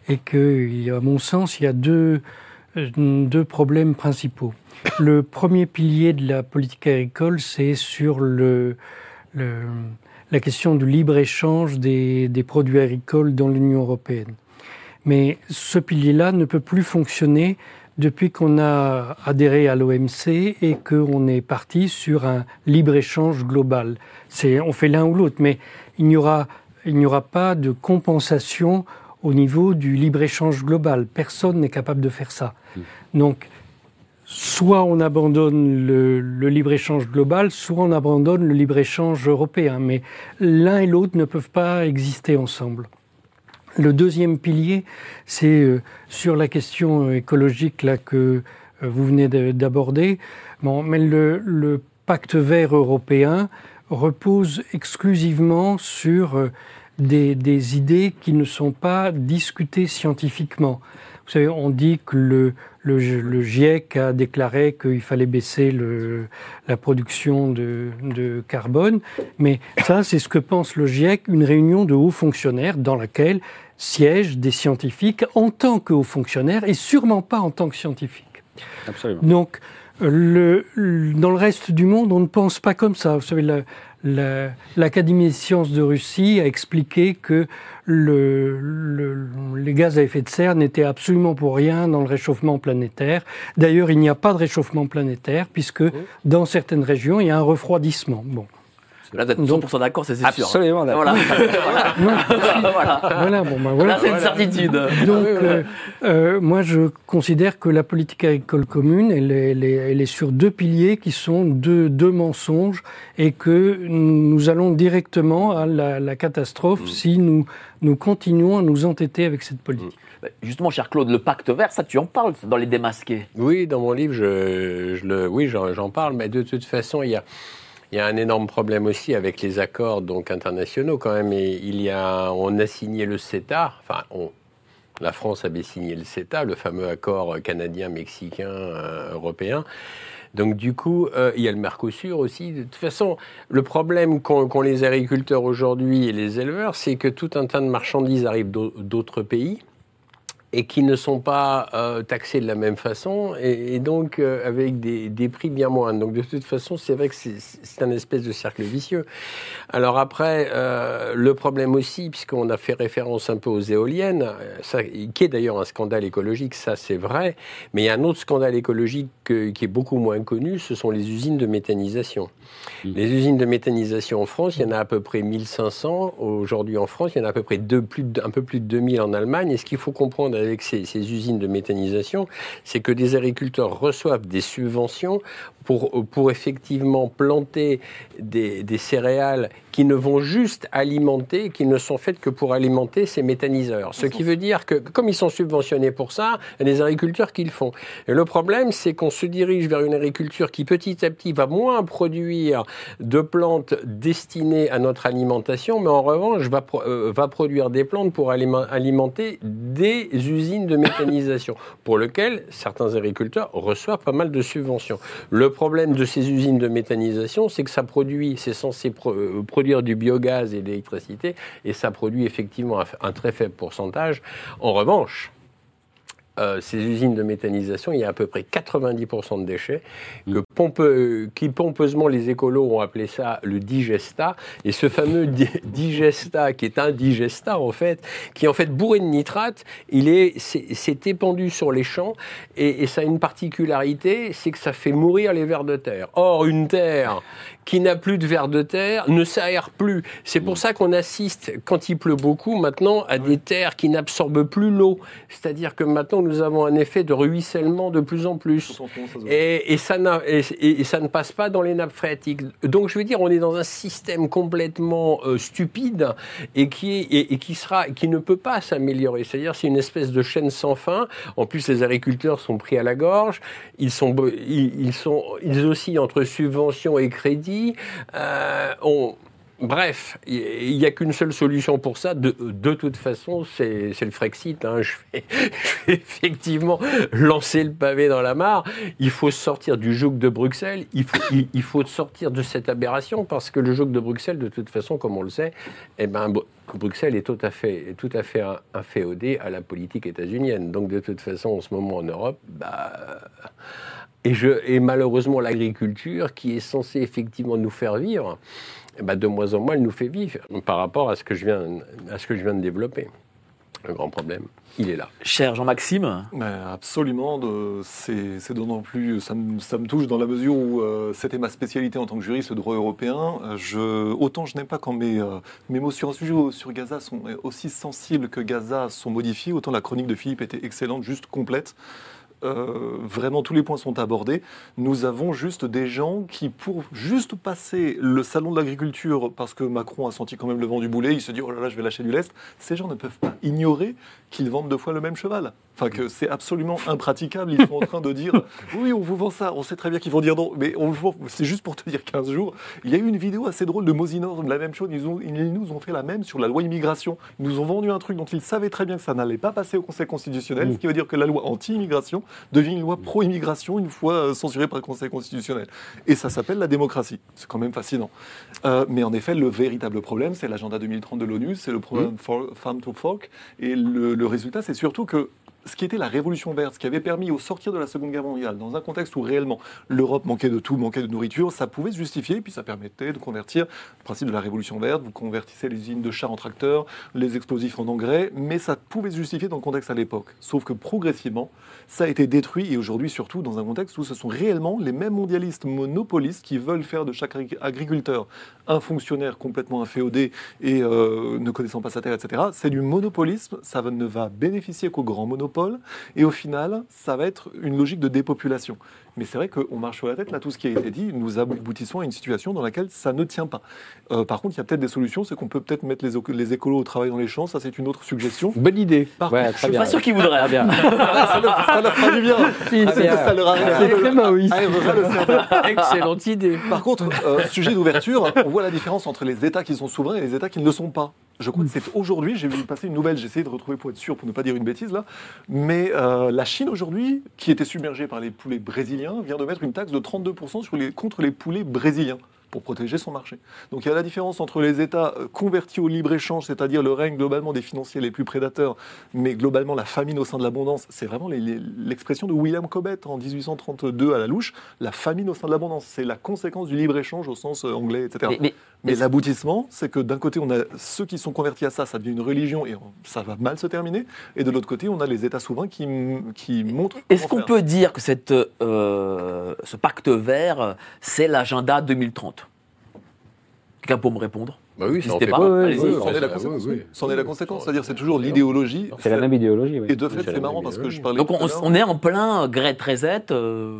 et qu'à mon sens, il y a deux, deux problèmes principaux. Le premier pilier de la politique agricole, c'est sur le, le, la question du libre-échange des, des produits agricoles dans l'Union européenne. Mais ce pilier-là ne peut plus fonctionner depuis qu'on a adhéré à l'OMC et qu'on est parti sur un libre-échange global. On fait l'un ou l'autre, mais il n'y aura, il n'y aura pas de compensation au niveau du libre-échange global. Personne n'est capable de faire ça. Donc, soit on abandonne le, libre-échange global, soit on abandonne le libre-échange européen. Mais l'un et l'autre ne peuvent pas exister ensemble. Le deuxième pilier, c'est euh, sur la question écologique là, que euh, vous venez d'aborder. Mais le, pacte vert européen repose exclusivement sur euh, des, des, idées qui ne sont pas discutées scientifiquement. Vous savez, on dit que le, le, le GIEC a déclaré qu'il fallait baisser le, la production de, de, carbone, mais ça, c'est ce que pense le GIEC, une réunion de hauts fonctionnaires dans laquelle siègent des scientifiques en tant que hauts fonctionnaires et sûrement pas en tant que scientifiques. Absolument. Donc, le, dans le reste du monde, on ne pense pas comme ça. Vous savez, l'Académie la, des sciences de Russie a expliqué que le, le, les gaz à effet de serre n'étaient absolument pour rien dans le réchauffement planétaire. D'ailleurs, il n'y a pas de réchauffement planétaire puisque dans certaines régions, il y a un refroidissement. Bon. Là, vous êtes 100% d'accord, c'est sûr. Absolument d'accord. <laughs> Voilà. voilà. voilà. bon, ben voilà. Là, c'est une certitude. Donc, euh, euh, moi, je considère que la politique agricole commune, elle est, elle est, elle est sur deux piliers qui sont deux, deux, mensonges et que nous allons directement à la, la catastrophe mmh. si nous, nous continuons à nous entêter avec cette politique. Mmh. Justement, cher Claude, le pacte vert, ça, tu en parles dans les démasqués? Oui, dans mon livre, je, je le, oui, j'en parle, mais de toute façon, il y a. Il y a un énorme problème aussi avec les accords donc internationaux quand même. Il y a, on a signé le CETA. Enfin, la France avait signé le CETA, le fameux accord canadien, mexicain, euh, européen. Donc du coup, euh, il y a le Mercosur aussi. De toute façon, le problème qu'ont qu les agriculteurs aujourd'hui et les éleveurs, c'est que tout un tas de marchandises arrivent d'autres pays et qui ne sont pas euh, taxés de la même façon et, et donc euh, avec des, des, prix bien moindres. Donc de toute façon, c'est vrai que c'est un espèce de cercle vicieux. Alors après, euh, le problème aussi, puisqu'on a fait référence un peu aux éoliennes, ça, qui est d'ailleurs un scandale écologique, ça c'est vrai, mais il y a un autre scandale écologique que, qui est beaucoup moins connu, ce sont les usines de méthanisation. Mmh. Les usines de méthanisation en France, il y en a à peu près 1500 aujourd'hui en France, il y en a à peu près deux, plus de, un peu plus de 2000 en Allemagne. Et ce qu'il faut comprendre avec ces, usines de méthanisation, c'est que des agriculteurs reçoivent des subventions pour, pour effectivement planter des, des, céréales qui ne vont juste alimenter, qui ne sont faites que pour alimenter ces méthaniseurs. Ce qui veut dire que, comme ils sont subventionnés pour ça, il y a des agriculteurs qui le font. Et le problème, c'est qu'on se dirige vers une agriculture qui petit à petit va moins produire de plantes destinées à notre alimentation, mais en revanche va, euh, va produire des plantes pour alimenter des usines de méthanisation, <laughs> pour lesquelles certains agriculteurs reçoivent pas mal de subventions. Le problème de ces usines de méthanisation, c'est que ça produit, c'est censé pro produire du biogaz et de l'électricité, et ça produit effectivement un, un très faible pourcentage. En revanche, euh, ces usines de méthanisation, il y a à peu près 90% de déchets que euh, qui pompeusement les écolos ont appelé ça le digesta. Et ce fameux di digesta, qui est un digesta en fait, qui est en fait bourré de nitrate, il est, c'est épandu sur les champs et, et ça a une particularité, c'est que ça fait mourir les vers de terre. Or, une terre qui n'a plus de vers de terre ne s'aère plus. C'est pour ça qu'on assiste, quand il pleut beaucoup, maintenant, à des terres qui n'absorbent plus l'eau. C'est-à-dire que maintenant, nous avons un effet de ruissellement de plus en plus. Et, et, ça et, ça ne passe pas dans les nappes phréatiques. Donc, je veux dire, on est dans un système complètement euh, stupide et qui, est, et, qui, sera, qui ne peut pas s'améliorer. C'est-à-dire, c'est une espèce de chaîne sans fin. En plus, les agriculteurs sont pris à la gorge. Ils, sont, ils, sont, ils oscillent entre subventions et crédits. Euh, Bref, il n'y a qu'une seule solution pour ça. De, toute façon, c'est le Frexit. Hein. <laughs> Je, vais, effectivement lancer le pavé dans la mare. Il faut sortir du joug de Bruxelles. Il faut, sortir de cette aberration parce que le joug de Bruxelles, de toute façon, comme on le sait, eh ben, Bruxelles est tout à fait, tout à fait inféodé à la politique états-unienne. Donc, de toute façon, en ce moment en Europe, bah, et malheureusement, l'agriculture, qui est censée effectivement nous faire vivre, eh ben, de moins en moins, elle nous fait vivre par rapport à ce que je viens, à ce que je viens de développer. Le grand problème, il est là. Cher Jean-Maxime Absolument, c'est d'autant plus, ça me, ça me, touche dans la mesure où euh, c'était ma spécialité en tant que juriste, le droit européen. Je, autant je n'aime pas quand mes, euh, mes mots sur un sujet sur Gaza sont aussi sensibles que Gaza sont modifiés, autant la chronique de Philippe était excellente, juste complète. Euh, vraiment tous les points sont abordés. Nous avons juste des gens qui, pour juste passer le salon de l'agriculture, parce que Macron a senti quand même le vent du boulet, il se dit oh là là, je vais lâcher du lest. Ces gens ne peuvent pas ignorer qu'ils vendent deux fois le même cheval. Enfin, que c'est absolument impraticable. Ils sont en train de dire <laughs> oui, on vous vend ça. On sait très bien qu'ils vont dire non, mais c'est juste pour te dire 15 jours. Il y a eu une vidéo assez drôle de Mosinor, la même chose. Ils, ils, nous ont fait la même sur la loi immigration. Ils nous ont vendu un truc dont ils savaient très bien que ça n'allait pas passer au Conseil constitutionnel, ce qui veut dire que la loi anti-immigration devient une loi pro-immigration une fois euh, censurée par le Conseil constitutionnel. Et ça s'appelle la démocratie. C'est quand même fascinant. Euh, mais en effet, le véritable problème, c'est l'agenda 2030 de l'ONU, c'est le problème Farm to Fork. Et le, le résultat, c'est surtout que ce qui était la révolution verte, ce qui avait permis au sortir de la Seconde Guerre mondiale, dans un contexte où réellement l'Europe manquait de tout, manquait de nourriture, ça pouvait se justifier, puis ça permettait de convertir le principe de la révolution verte, vous convertissez les usines de chars en tracteurs, les explosifs en engrais, mais ça pouvait se justifier dans le contexte à l'époque. Sauf que progressivement, ça a été détruit, et aujourd'hui surtout dans un contexte où ce sont réellement les mêmes mondialistes monopolistes qui veulent faire de chaque agriculteur un fonctionnaire complètement inféodé et euh, ne connaissant pas sa terre, etc. C'est du monopolisme, ça ne va bénéficier qu'aux grands monopoles et au final, ça va être une logique de dépopulation. Mais c'est vrai qu'on marche sur la tête. Là, tout ce qui a été dit, nous aboutissons à une situation dans laquelle ça ne tient pas. Euh, par contre, il y a peut-être des solutions. C'est qu'on peut peut-être mettre les, les, écolos au travail dans les champs. Ça, c'est une autre suggestion. Bonne idée. Par ouais, je suis pas sûr qu'ils voudraient. Ah, bien. <laughs> ça, leur, ça, leur, fera du bien. Si, ah, ça leur arrive. Excellente idée. Par contre, euh, sujet d'ouverture, on voit la différence entre les États qui sont souverains et les États qui ne le sont pas. Je crois que c'est aujourd'hui, j'ai vu passer une nouvelle, j'ai essayé de retrouver pour être sûr, pour ne pas dire une bêtise là, mais euh, la Chine aujourd'hui, qui était submergée par les poulets brésiliens, vient de mettre une taxe de 32% sur les, contre les poulets brésiliens pour protéger son marché. Donc il y a la différence entre les États euh, convertis au libre-échange, c'est-à-dire le règne globalement des financiers les plus prédateurs, mais globalement la famine au sein de l'abondance. C'est vraiment l'expression de William Cobbett en 1832 à la louche. La famine au sein de l'abondance, c'est la conséquence du libre-échange au sens euh, anglais, etc. Mais, l'aboutissement, c'est que d'un côté, on a ceux qui sont convertis à ça, ça devient une religion et ça va mal se terminer. Et de l'autre côté, on a les États souverains qui, qui montrent... Est-ce qu'on peut dire que cette, euh, ce pacte vert, c'est l'agenda 2030 Quelqu'un pour me répondre bah oui, ça pas. c'en est la conséquence. C'en est la conséquence. C'est-à-dire, c'est toujours l'idéologie. C'est la même idéologie. Et de fait, c'est marrant parce que je parlais. Donc, on, est en plein Greta Reset. Euh,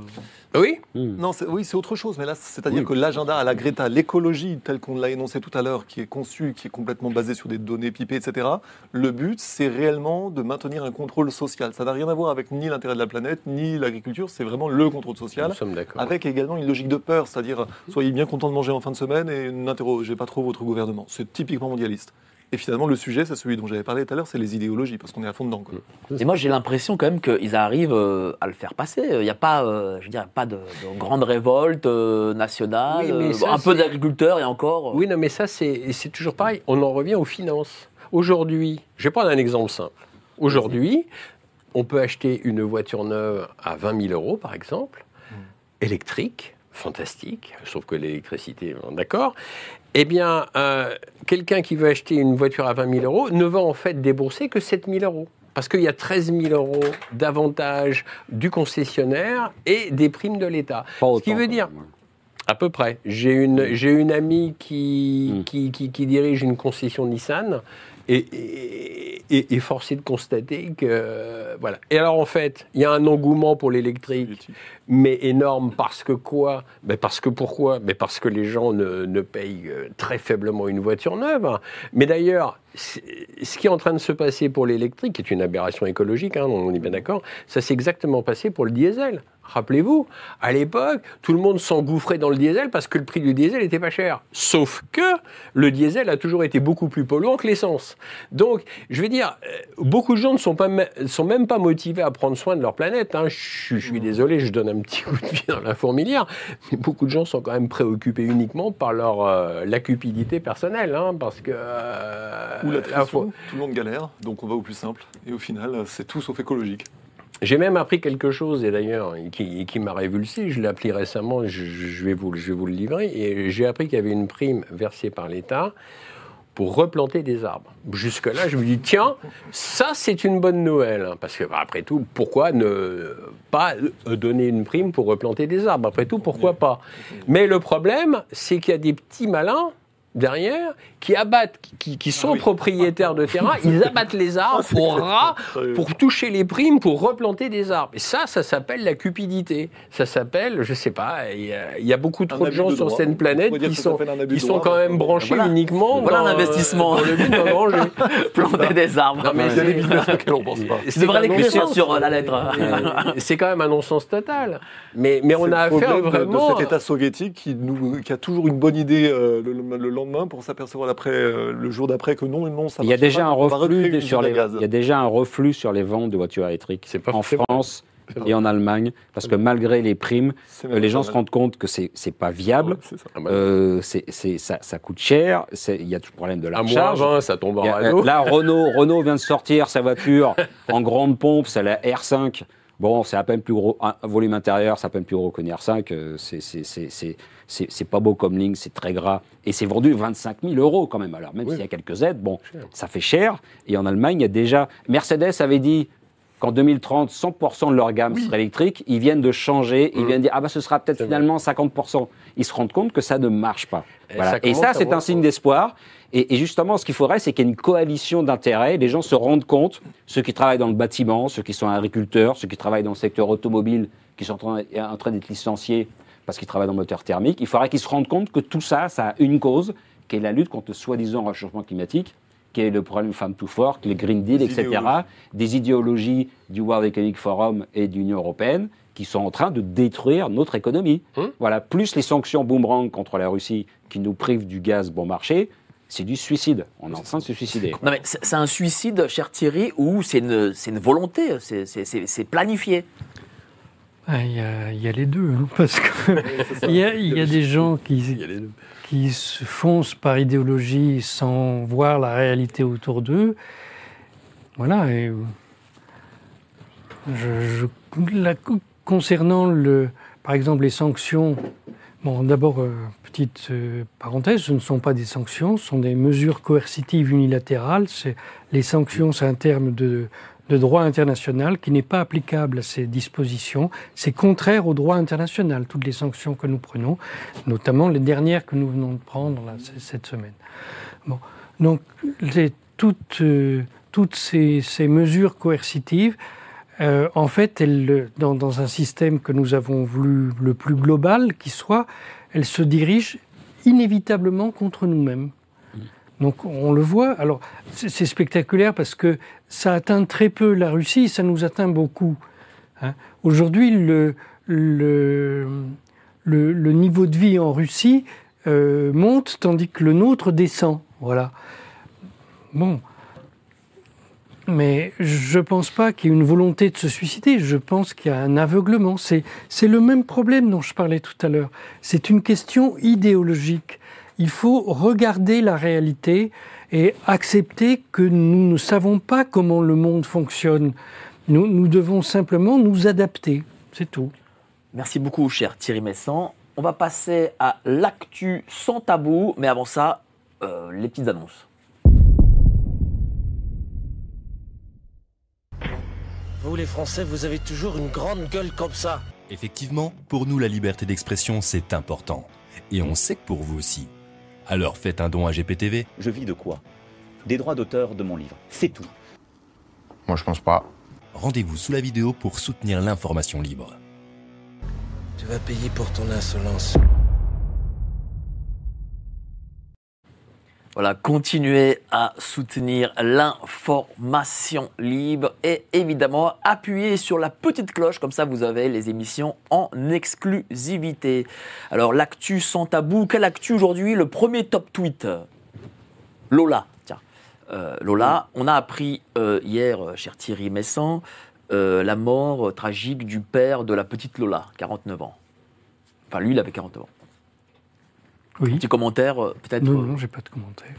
oui hmm. Non, oui, c'est autre chose. Mais là, c'est-à-dire que l'agenda à la Greta, l'écologie telle qu'on l'a énoncé tout à l'heure, qui est conçue, qui est complètement basée sur des données pipées, etc., le but, c'est réellement de maintenir un contrôle social. Ça n'a rien à voir avec ni l'intérêt de la planète, ni l'agriculture. C'est vraiment le contrôle social. Nous sommes d'accord. Avec également une logique de peur. C'est-à-dire, soyez bien content de manger en fin de semaine et n'interrogez pas trop votre gouvernement. C'est typiquement mondialiste. Et finalement, le sujet, c'est celui dont j'avais parlé tout à l'heure, c'est les idéologies, parce qu'on est à fond dedans. Et moi, j'ai l'impression quand même qu'ils arrivent euh, à le faire passer. Il n'y a pas, euh, je veux dire, pas de, grande révolte euh, nationale, un peu d'agriculteurs et encore. Oui, non, mais ça, c'est toujours pareil. On en revient aux finances. Aujourd'hui, je vais prendre un exemple simple. Aujourd'hui, on peut acheter une voiture neuve à 20 000 euros, par exemple, mmh. électrique, fantastique, sauf que l'électricité, d'accord. Eh bien, euh, quelqu'un qui veut acheter une voiture à 20 000 euros ne va en fait débourser que 7 000 euros. Parce qu'il y a 13 000 euros d'avantages du concessionnaire et des primes de l'État. Ce qui veut dire, à peu près. J'ai une, j'ai une amie qui, hmm. qui, qui, dirige une concession Nissan et, et, et, forcé de constater que. voilà. Et alors, en fait, il y a un engouement pour l'électrique, mais énorme parce que quoi? Mais Parce que pourquoi? Mais Parce que les gens ne, ne, payent euh, très faiblement une voiture neuve. Mais d'ailleurs, ce qui est en train de se passer pour l'électrique, qui est une aberration écologique, hein, on est bien d'accord, ça s'est exactement passé pour le diesel. Rappelez-vous, à l'époque, tout le monde s'engouffrait dans le diesel parce que le prix du diesel était pas cher. Sauf que le diesel a toujours été beaucoup plus polluant que l'essence. Donc, je vais dire, euh, beaucoup de gens ne sont, pas, sont même pas motivés à prendre soin de leur planète. Hein. Je, suis désolé, je donne un petit <laughs> coup de pied dans la fourmilière, mais beaucoup de gens sont quand même préoccupés uniquement par leur euh, la cupidité personnelle, hein, parce que euh, La, tout le monde galère, donc on va au plus simple, et au final, c'est tout sauf écologique. J'ai même appris quelque chose, et d'ailleurs, qui, qui m'a révulsé. Je l'ai appris récemment, je, je vais vous, je vais vous le livrer. Et j'ai appris qu'il y avait une prime versée par l'État pour replanter des arbres. Jusque-là, je me dis, tiens, ça c'est une bonne nouvelle. hein, parce que, bah, après tout, pourquoi ne pas donner une prime pour replanter des arbres? Après tout, pourquoi pas? Mais le problème, c'est qu'il y a des petits malins derrière qui abattent, qui, qui sont propriétaires de terrain, <laughs> ils abattent les arbres pour ras, pour toucher les primes, pour replanter des arbres. Et ça, ça s'appelle la cupidité. Ça s'appelle, je sais pas, il y a, il y a beaucoup trop de gens de sur cette planète qui sont, qui sont quand même branchés Voilà. uniquement Voilà dans, un investissement. dans le but d'en manger. <laughs> Planter des arbres. Non, mais Il y a des c'est- business auxquels on pense pas. L'écrire ça non-sens. sur euh, la lettre. Euh, C'est quand même un non-sens total. Mais, mais on C'est a affaire vraiment. de cet État soviétique qui, nous, qui a toujours une bonne idée euh, le, le- le lendemain pour s'apercevoir après, euh, le jour d'après que non, non, ça Il y a déjà pas, un reflux sur les, il y a déjà un reflux sur les ventes de voitures électriques en. France et en Allemagne parce que malgré les primes, euh, les gens se rendent compte que c'est c'est pas viable. Ouais. Ah bah, Euh, ça, ça coûte cher. Il y a tout le problème de la à moins recharge. 20, ça tombe en a- euh, là, Renault, Renault vient de sortir sa voiture <laughs> en grande pompe, c'est la R5. Bon, c'est à peine plus gros, un volume intérieur, c'est à peine plus gros qu'une R5. euh, c'est- c'est- pas beau comme ligne, c'est très gras. Et c'est vendu 25 000 euros quand même. Alors, même Oui. s'il y a quelques aides, bon, ça fait cher. Et en Allemagne, il y a déjà. Mercedes avait dit qu'en 2030, 100% de leur gamme serait électrique. Ils viennent de changer. Ils viennent dire, ah bah ce sera peut-être finalement 50%. Ils se rendent compte que ça ne marche pas. Et Voilà. ça c'est un signe d'espoir. Et, et justement, ce qu'il faudrait, c'est qu'il y ait une coalition d'intérêts. Les gens se rendent compte, ceux qui travaillent dans le bâtiment, ceux qui sont agriculteurs, ceux qui travaillent dans le secteur automobile, qui sont en train, en train d'être licenciés parce qu'ils travaillent dans le moteur thermique. Il faudrait qu'ils se rendent compte que tout ça, ça a une cause, qui est la lutte contre le soi-disant réchauffement climatique, qui est le problème Femme tout fort, qui est le Green Deal, Des etc. idéologies. Des idéologies du World Economic Forum et de l'Union européenne qui sont en train de détruire notre économie. Hum. Voilà, plus les sanctions boomerang contre la Russie qui nous privent du gaz bon marché, c'est du suicide. On est en train de se suicider. Non mais c'est un suicide, cher Thierry, ou c'est une, volonté, c'est- c'est Ah, Il y, a, il y a les deux, hein, <laughs> parce que il y a, y a des gens qui, qui se foncent par idéologie sans voir la réalité autour d'eux. Voilà. Et je, je- la- concernant le, par exemple les sanctions. Bon, d'abord euh, petite euh, parenthèse, ce ne sont pas des sanctions, ce sont des mesures coercitives unilatérales. Les sanctions, c'est un terme de de droit international qui n'est pas applicable à ces dispositions. C'est contraire au droit international, toutes les sanctions que nous prenons, notamment les dernières que nous venons de prendre là, cette semaine. Bon. Donc, toutes, euh, toutes ces, mesures coercitives, euh, en fait, elles, dans, dans un système que nous avons voulu le plus global qui soit, elles se dirigent inévitablement contre nous-mêmes. Donc on le voit. Alors c'est spectaculaire parce que ça atteint très peu la Russie, ça nous atteint beaucoup. hein. Aujourd'hui, le, niveau de vie en Russie euh, monte tandis que le nôtre descend. Voilà. Bon. Mais je ne pense pas qu'il y ait une volonté de se suicider. Je pense qu'il y a un aveuglement. C'est le même problème dont je parlais tout à l'heure. C'est une question idéologique. Il faut regarder la réalité et accepter que nous ne savons pas comment le monde fonctionne. Nous, nous devons simplement nous adapter. C'est tout. Merci beaucoup, cher Thierry Messan. On va passer à l'actu sans tabou, mais avant ça, euh, les petites annonces. Vous les Français, vous avez toujours une grande gueule comme ça. Effectivement, pour nous, la liberté d'expression, c'est important. Et on sait que pour vous aussi. Alors faites un don à GPTV. Je vis de quoi? Des droits d'auteur de mon livre. C'est tout. Moi, je pense pas. Rendez-vous sous la vidéo pour soutenir l'information libre. Tu vas payer pour ton insolence. Voilà, continuez à soutenir l'information libre et évidemment appuyez sur la petite cloche, comme ça vous avez les émissions en exclusivité. Alors l'actu sans tabou, quelle actu aujourd'hui? Le premier top tweet. Lola, tiens. Euh, Lola, on a appris euh, hier, euh, cher Thierry Messan, euh, la mort tragique du père de la petite Lola, 49 ans. Enfin, lui, il avait 49 ans. Oui. Petit commentaire, euh, peut-être Non, euh, non, j'ai pas de commentaire.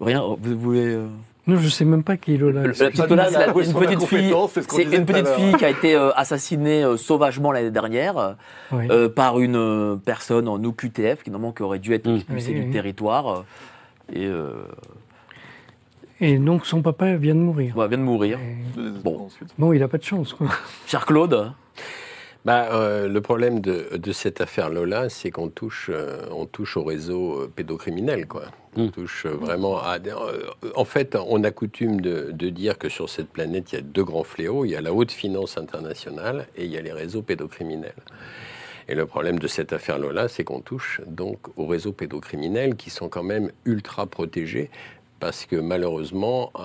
Rien, vous voulez. euh, Non, je sais même pas qui est Lola. Le- La petite Lola, c'est une petite fille, c'est une petite fille qui a été euh, assassinée euh, sauvagement l'année dernière Oui. euh, par une euh, personne en OQTF qui normalement qui aurait dû être expulsée Oui, du oui. territoire et euh, Et donc son papa vient de mourir. voilà, vient de mourir. Bon, Bon, il a pas de chance, quoi. cher Claude, Bah, euh, le problème de, de cette affaire Lola, c'est qu'on touche, euh, on touche au réseau euh, pédocriminel, quoi. On touche euh, vraiment à. euh, en fait, on a coutume de, de dire que sur cette planète, il y a deux grands fléaux. Il y a la haute finance internationale et il y a les réseaux pédocriminels. Et le problème de cette affaire Lola, c'est qu'on touche donc aux réseaux pédocriminels qui sont quand même ultra protégés. Parce que malheureusement, euh,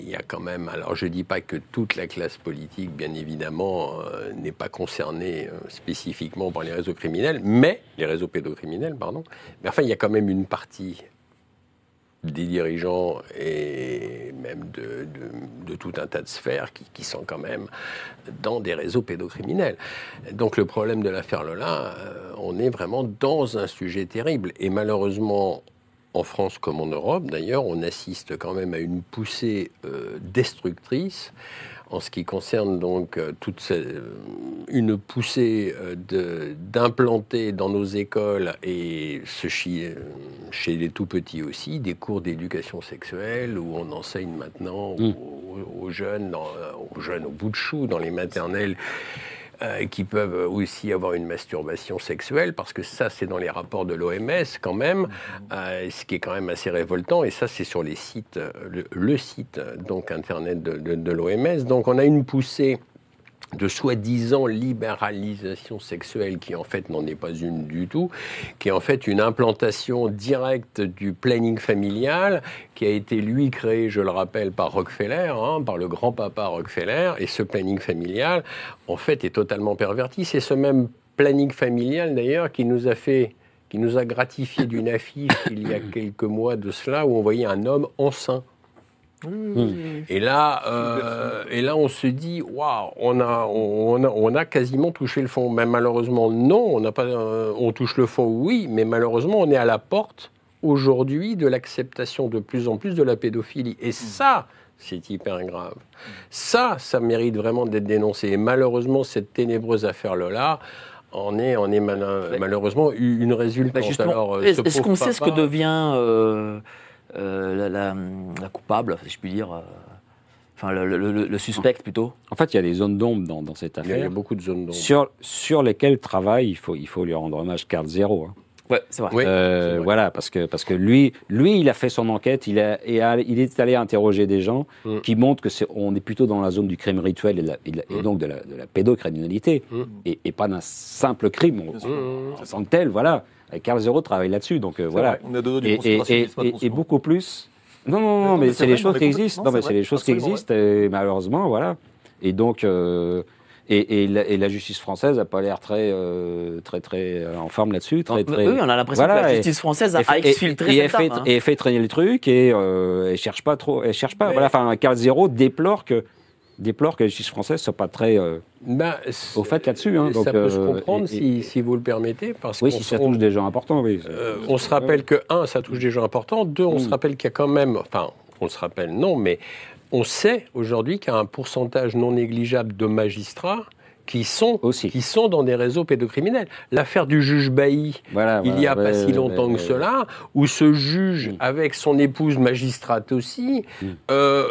il y a quand même. Alors, je ne dis pas que toute la classe politique, bien évidemment, euh, n'est pas concernée euh, spécifiquement par les réseaux criminels, mais les réseaux pédocriminels, pardon. Mais enfin, il y a quand même une partie des dirigeants et même de, tout un tas de sphères qui, sont quand même dans des réseaux pédocriminels. Donc le problème de l'affaire Lola, on est vraiment dans un sujet terrible. Et malheureusement, en France comme en Europe, d'ailleurs, on assiste quand même à une poussée euh, destructrice en ce qui concerne donc euh, toute euh, une poussée d'implanter dans nos écoles et ce chez les tout petits aussi des cours d'éducation sexuelle où on enseigne maintenant aux, aux jeunes, dans- aux jeunes au bout de chou dans les maternelles euh, qui peuvent aussi avoir une masturbation sexuelle, parce que ça, c'est dans les rapports de l'OMS quand même, euh, ce qui est quand même assez révoltant, et ça, c'est sur les sites, euh, le, le site donc internet de, de- de l'OMS. Donc, on a une poussée de soi-disant libéralisation sexuelle qui en fait n'en est pas une du tout, qui est en fait une implantation directe du planning familial qui a été lui créé, je le rappelle, par Rockefeller, hein, par le grand-papa Rockefeller, et ce planning familial en fait est totalement perverti. C'est ce même planning familial d'ailleurs qui nous a fait qui nous a gratifié d'une affiche il y a <coughs> quelques mois de cela où on voyait un homme enceint. Et là, euh, et là, on se dit, waouh, on a, on, a, on a quasiment touché le fond. Mais malheureusement, non, on n'a pas, euh, on touche le fond, oui, mais malheureusement, on est à la porte aujourd'hui de l'acceptation de plus en plus de la pédophilie. Et ça, c'est hyper grave. Ça, ça mérite vraiment d'être dénoncé. Et malheureusement, cette ténébreuse affaire Lola. En est, en est mal- malheureusement eu une résultante. Bah, Alors, euh, est-ce ce est-ce qu'on sait ce que devient euh, la, la- la coupable, si je puis dire, euh, enfin le, le- le- le suspect plutôt En fait, il y a des zones d'ombre dans, dans cette Il y a- il y a affaire. beaucoup de zones d'ombre. Sur, sur lesquelles travaille, il faut, il faut lui rendre hommage, Carl Zero. hein. Ouais, c'est vrai. Oui, Euh, c'est vrai. voilà, parce que, parce que lui, lui, il a fait son enquête, il, a, et a- il est allé interroger des gens Mm. qui montrent que c'est, on est plutôt dans la zone du crime rituel et, de la- et de la- et Mm. donc de la, de la pédocriminalité, Mm. et, et pas d'un simple crime en tant que tel, voilà. Et Carl Zero travaille là-dessus, donc euh, voilà. vrai, on deux du Et, et, et, et- et beaucoup plus. Non, non, non, mais, c'est les choses qui existent. Non, mais c'est les choses qui existent, et malheureusement, voilà. Et donc, euh, et, et la, et la justice française n'a pas l'air très, euh, très, très en forme là-dessus. Très, très, Oui, on a l'impression que la et- justice française a, et fait- a exfiltré et, et cette fait, arme, hein. et fait traîner le truc et euh, elle cherche pas trop. Elle cherche pas. Voilà, enfin, Carl Zero déplore que déplore que la justice française soit pas très euh, Ben, au fait là-dessus. Hein, donc, ça peut se euh, comprendre et- si, si vous le permettez, parce Oui, si ça touche des gens importants, oui. euh, on se rappelle que, un, ça touche des gens importants, deux, on Mm. se rappelle qu'il y a quand même, enfin, on se rappelle, non, mais on sait aujourd'hui qu'il y a un pourcentage non négligeable de magistrats qui sont, qui sont dans des réseaux pédocriminels. L'affaire du juge Bailly, Voilà, il n'y a pas si longtemps que cela, où ce juge, avec son épouse magistrate aussi, euh,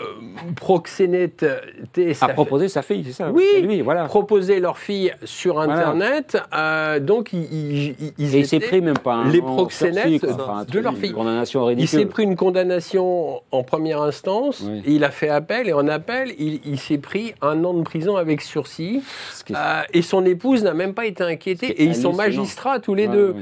proxénète, A proposé sa fille, c'est ça Oui, lui, voilà. proposer leur fille sur Voilà. Internet, euh, donc ils, ils, ils Et il s'est pris même pas un les proxénètes quoi. Enfin, de leur fille. condamnation Il s'est pris une condamnation en première instance, et il a fait appel, et en appel, il, il s'est pris un an de prison avec sursis, Euh, et son épouse n'a même pas été inquiétée, et ils sont magistrats tous les Ouais, deux. ouais.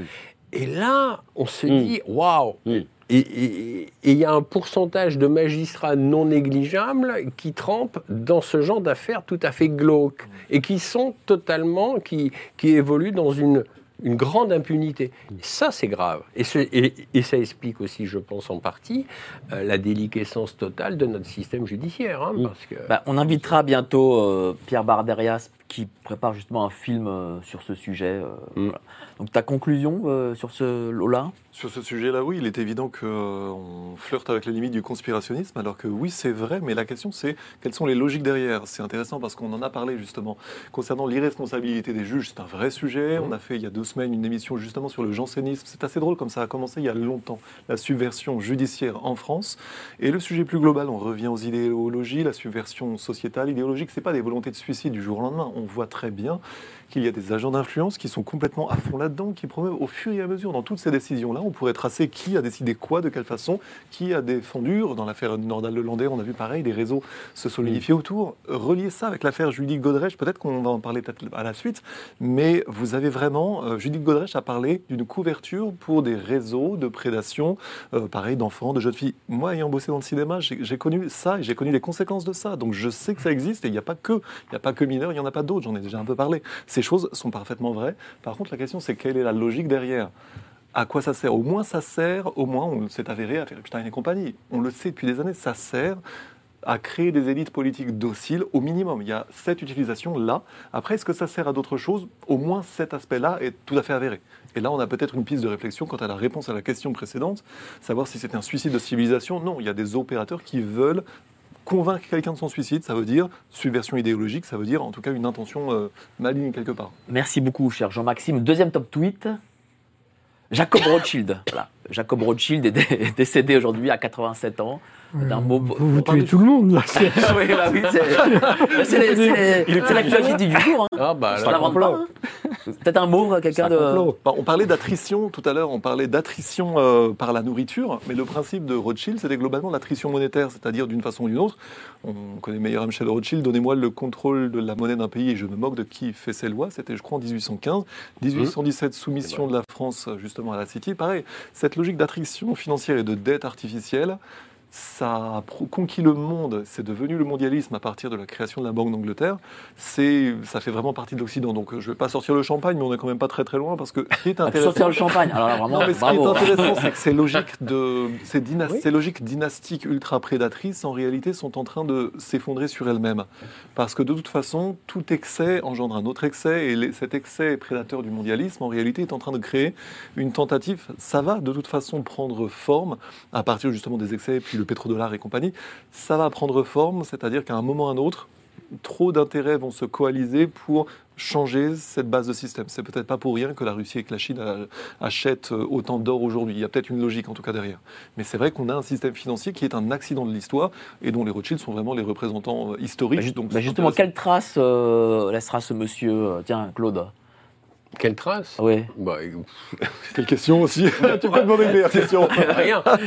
Et là, on se Mm. dit, waouh Et et- et il y a un pourcentage de magistrats non négligeables qui trempent dans ce genre d'affaires tout à fait glauques et qui sont totalement, qui, qui évoluent dans une, une grande impunité. Et ça, c'est grave. Et, ce- et- et ça explique aussi, je pense en partie, euh, la déliquescence totale de notre système judiciaire. hein, parce que, Bah, on invitera bientôt euh, Pierre Barderias, qui prépare justement un film euh, sur ce sujet. euh, voilà. Donc ta conclusion euh, sur ce lot-là? Sur ce sujet-là, oui, il est évident qu'on flirte avec les limites du conspirationnisme, alors que oui, c'est vrai, mais la question c'est quelles sont les logiques derrière? C'est intéressant parce qu'on en a parlé justement concernant l'irresponsabilité des juges, c'est un vrai sujet. On a fait il y a deux semaines une émission justement sur le jansénisme. C'est assez drôle comme ça a commencé il y a longtemps, la subversion judiciaire en France. Et le sujet plus global, on revient aux idéologies, la subversion sociétale, idéologique, c'est pas des volontés de suicide du jour au lendemain. On voit très bien qu'il y a des agents d'influence qui sont complètement à fond là-dedans, qui promeuvent au fur et à mesure dans toutes ces décisions-là. On pourrait tracer qui a décidé quoi, de quelle façon, qui a défendu. Dans l'affaire Nordal-Lelandais, on a vu pareil, des réseaux se solidifier autour. Relier ça avec l'affaire Judith Godrèche, peut-être qu'on va en parler peut-être à la suite, mais vous avez vraiment, euh, Judith Godrèche a parlé d'une couverture pour des réseaux de prédation, euh, pareil, d'enfants, de jeunes filles. Moi, ayant bossé dans le cinéma, j'ai j'ai connu ça et j'ai connu les conséquences de ça. Donc je sais que ça existe et il n'y a pas que, il n'y a pas que mineurs, il n'y en a pas d'autres, j'en ai déjà un peu parlé. Ces choses sont parfaitement vraies. Par contre, la question, c'est quelle est la logique derrière? À quoi ça sert? Au moins, ça sert, au moins, on s'est avéré à Epstein et compagnie. On le sait depuis des années, ça sert à créer des élites politiques dociles au minimum. Il y a cette utilisation-là. Après, est-ce que ça sert à d'autres choses? Au moins, cet aspect-là est tout à fait avéré. Et là, on a peut-être une piste de réflexion quant à la réponse à la question précédente, savoir si c'est un suicide de civilisation. Non, il y a des opérateurs qui veulent convaincre quelqu'un de son suicide, ça veut dire subversion idéologique, ça veut dire en tout cas une intention euh, maligne quelque part. Merci beaucoup, cher Jean-Maxime. Deuxième top tweet. Jacob Rothschild. <laughs> Voilà. Jacob Rothschild est dé- décédé aujourd'hui à 87 ans. D'un mot. Vous, vous tuez tout le monde, là. <laughs> oui, bah oui, c'est <laughs> l'actualité du jour. Hein. Ah bah, Je pas. hein. Peut-être un mot, quelqu'un de. Bah, on parlait d'attrition tout à l'heure, on parlait d'attrition euh, par la nourriture, mais le principe de Rothschild, c'était globalement l'attrition monétaire, c'est-à-dire d'une façon ou d'une autre. On connaît meilleur Michel Rothschild, donnez-moi le contrôle de la monnaie d'un pays et je me moque de qui fait ces lois. C'était, je crois, en 1815. 1817, soumission de la France euh, justement à la City. Pareil, cette logique d'attrition financière et de dette artificielle, ça a conquis le monde, c'est devenu le mondialisme à partir de la création de la Banque d'Angleterre. C'est, ça fait vraiment partie de l'Occident. Donc euh, je ne vais pas sortir le champagne, mais on n'est quand même pas très très loin parce que ce qui est Ah, intéressant. sortir le champagne. Alors là, vraiment, Non, mais ce qui est intéressant, c'est que ces logiques, de, <laughs> ces, dynas- ces logiques dynastiques ultra prédatrices, en réalité, sont en train de s'effondrer sur elles-mêmes. Parce que de toute façon, tout excès engendre un autre excès, et les- cet excès prédateur du mondialisme, en réalité, est en train de créer une tentative. Ça va de toute façon prendre forme, à partir justement des excès, puis le pétrodollar et compagnie, ça va prendre forme, c'est-à-dire qu'à un moment ou à un autre, trop d'intérêts vont se coaliser pour changer cette base de système. C'est peut-être pas pour rien que la Russie et que la Chine achètent euh, autant d'or aujourd'hui. Il y a peut-être une logique en tout cas derrière. Mais c'est vrai qu'on a un système financier qui est un accident de l'histoire et dont les Rothschild sont vraiment les représentants euh, historiques. Bah, donc bah, justement, quelle trace euh, laissera ce monsieur Tiens, Claude? Quelle trace? Oui. bah, Quelle question aussi? <laughs> Tu peux demander une meilleure question. <laughs> Rien. Bah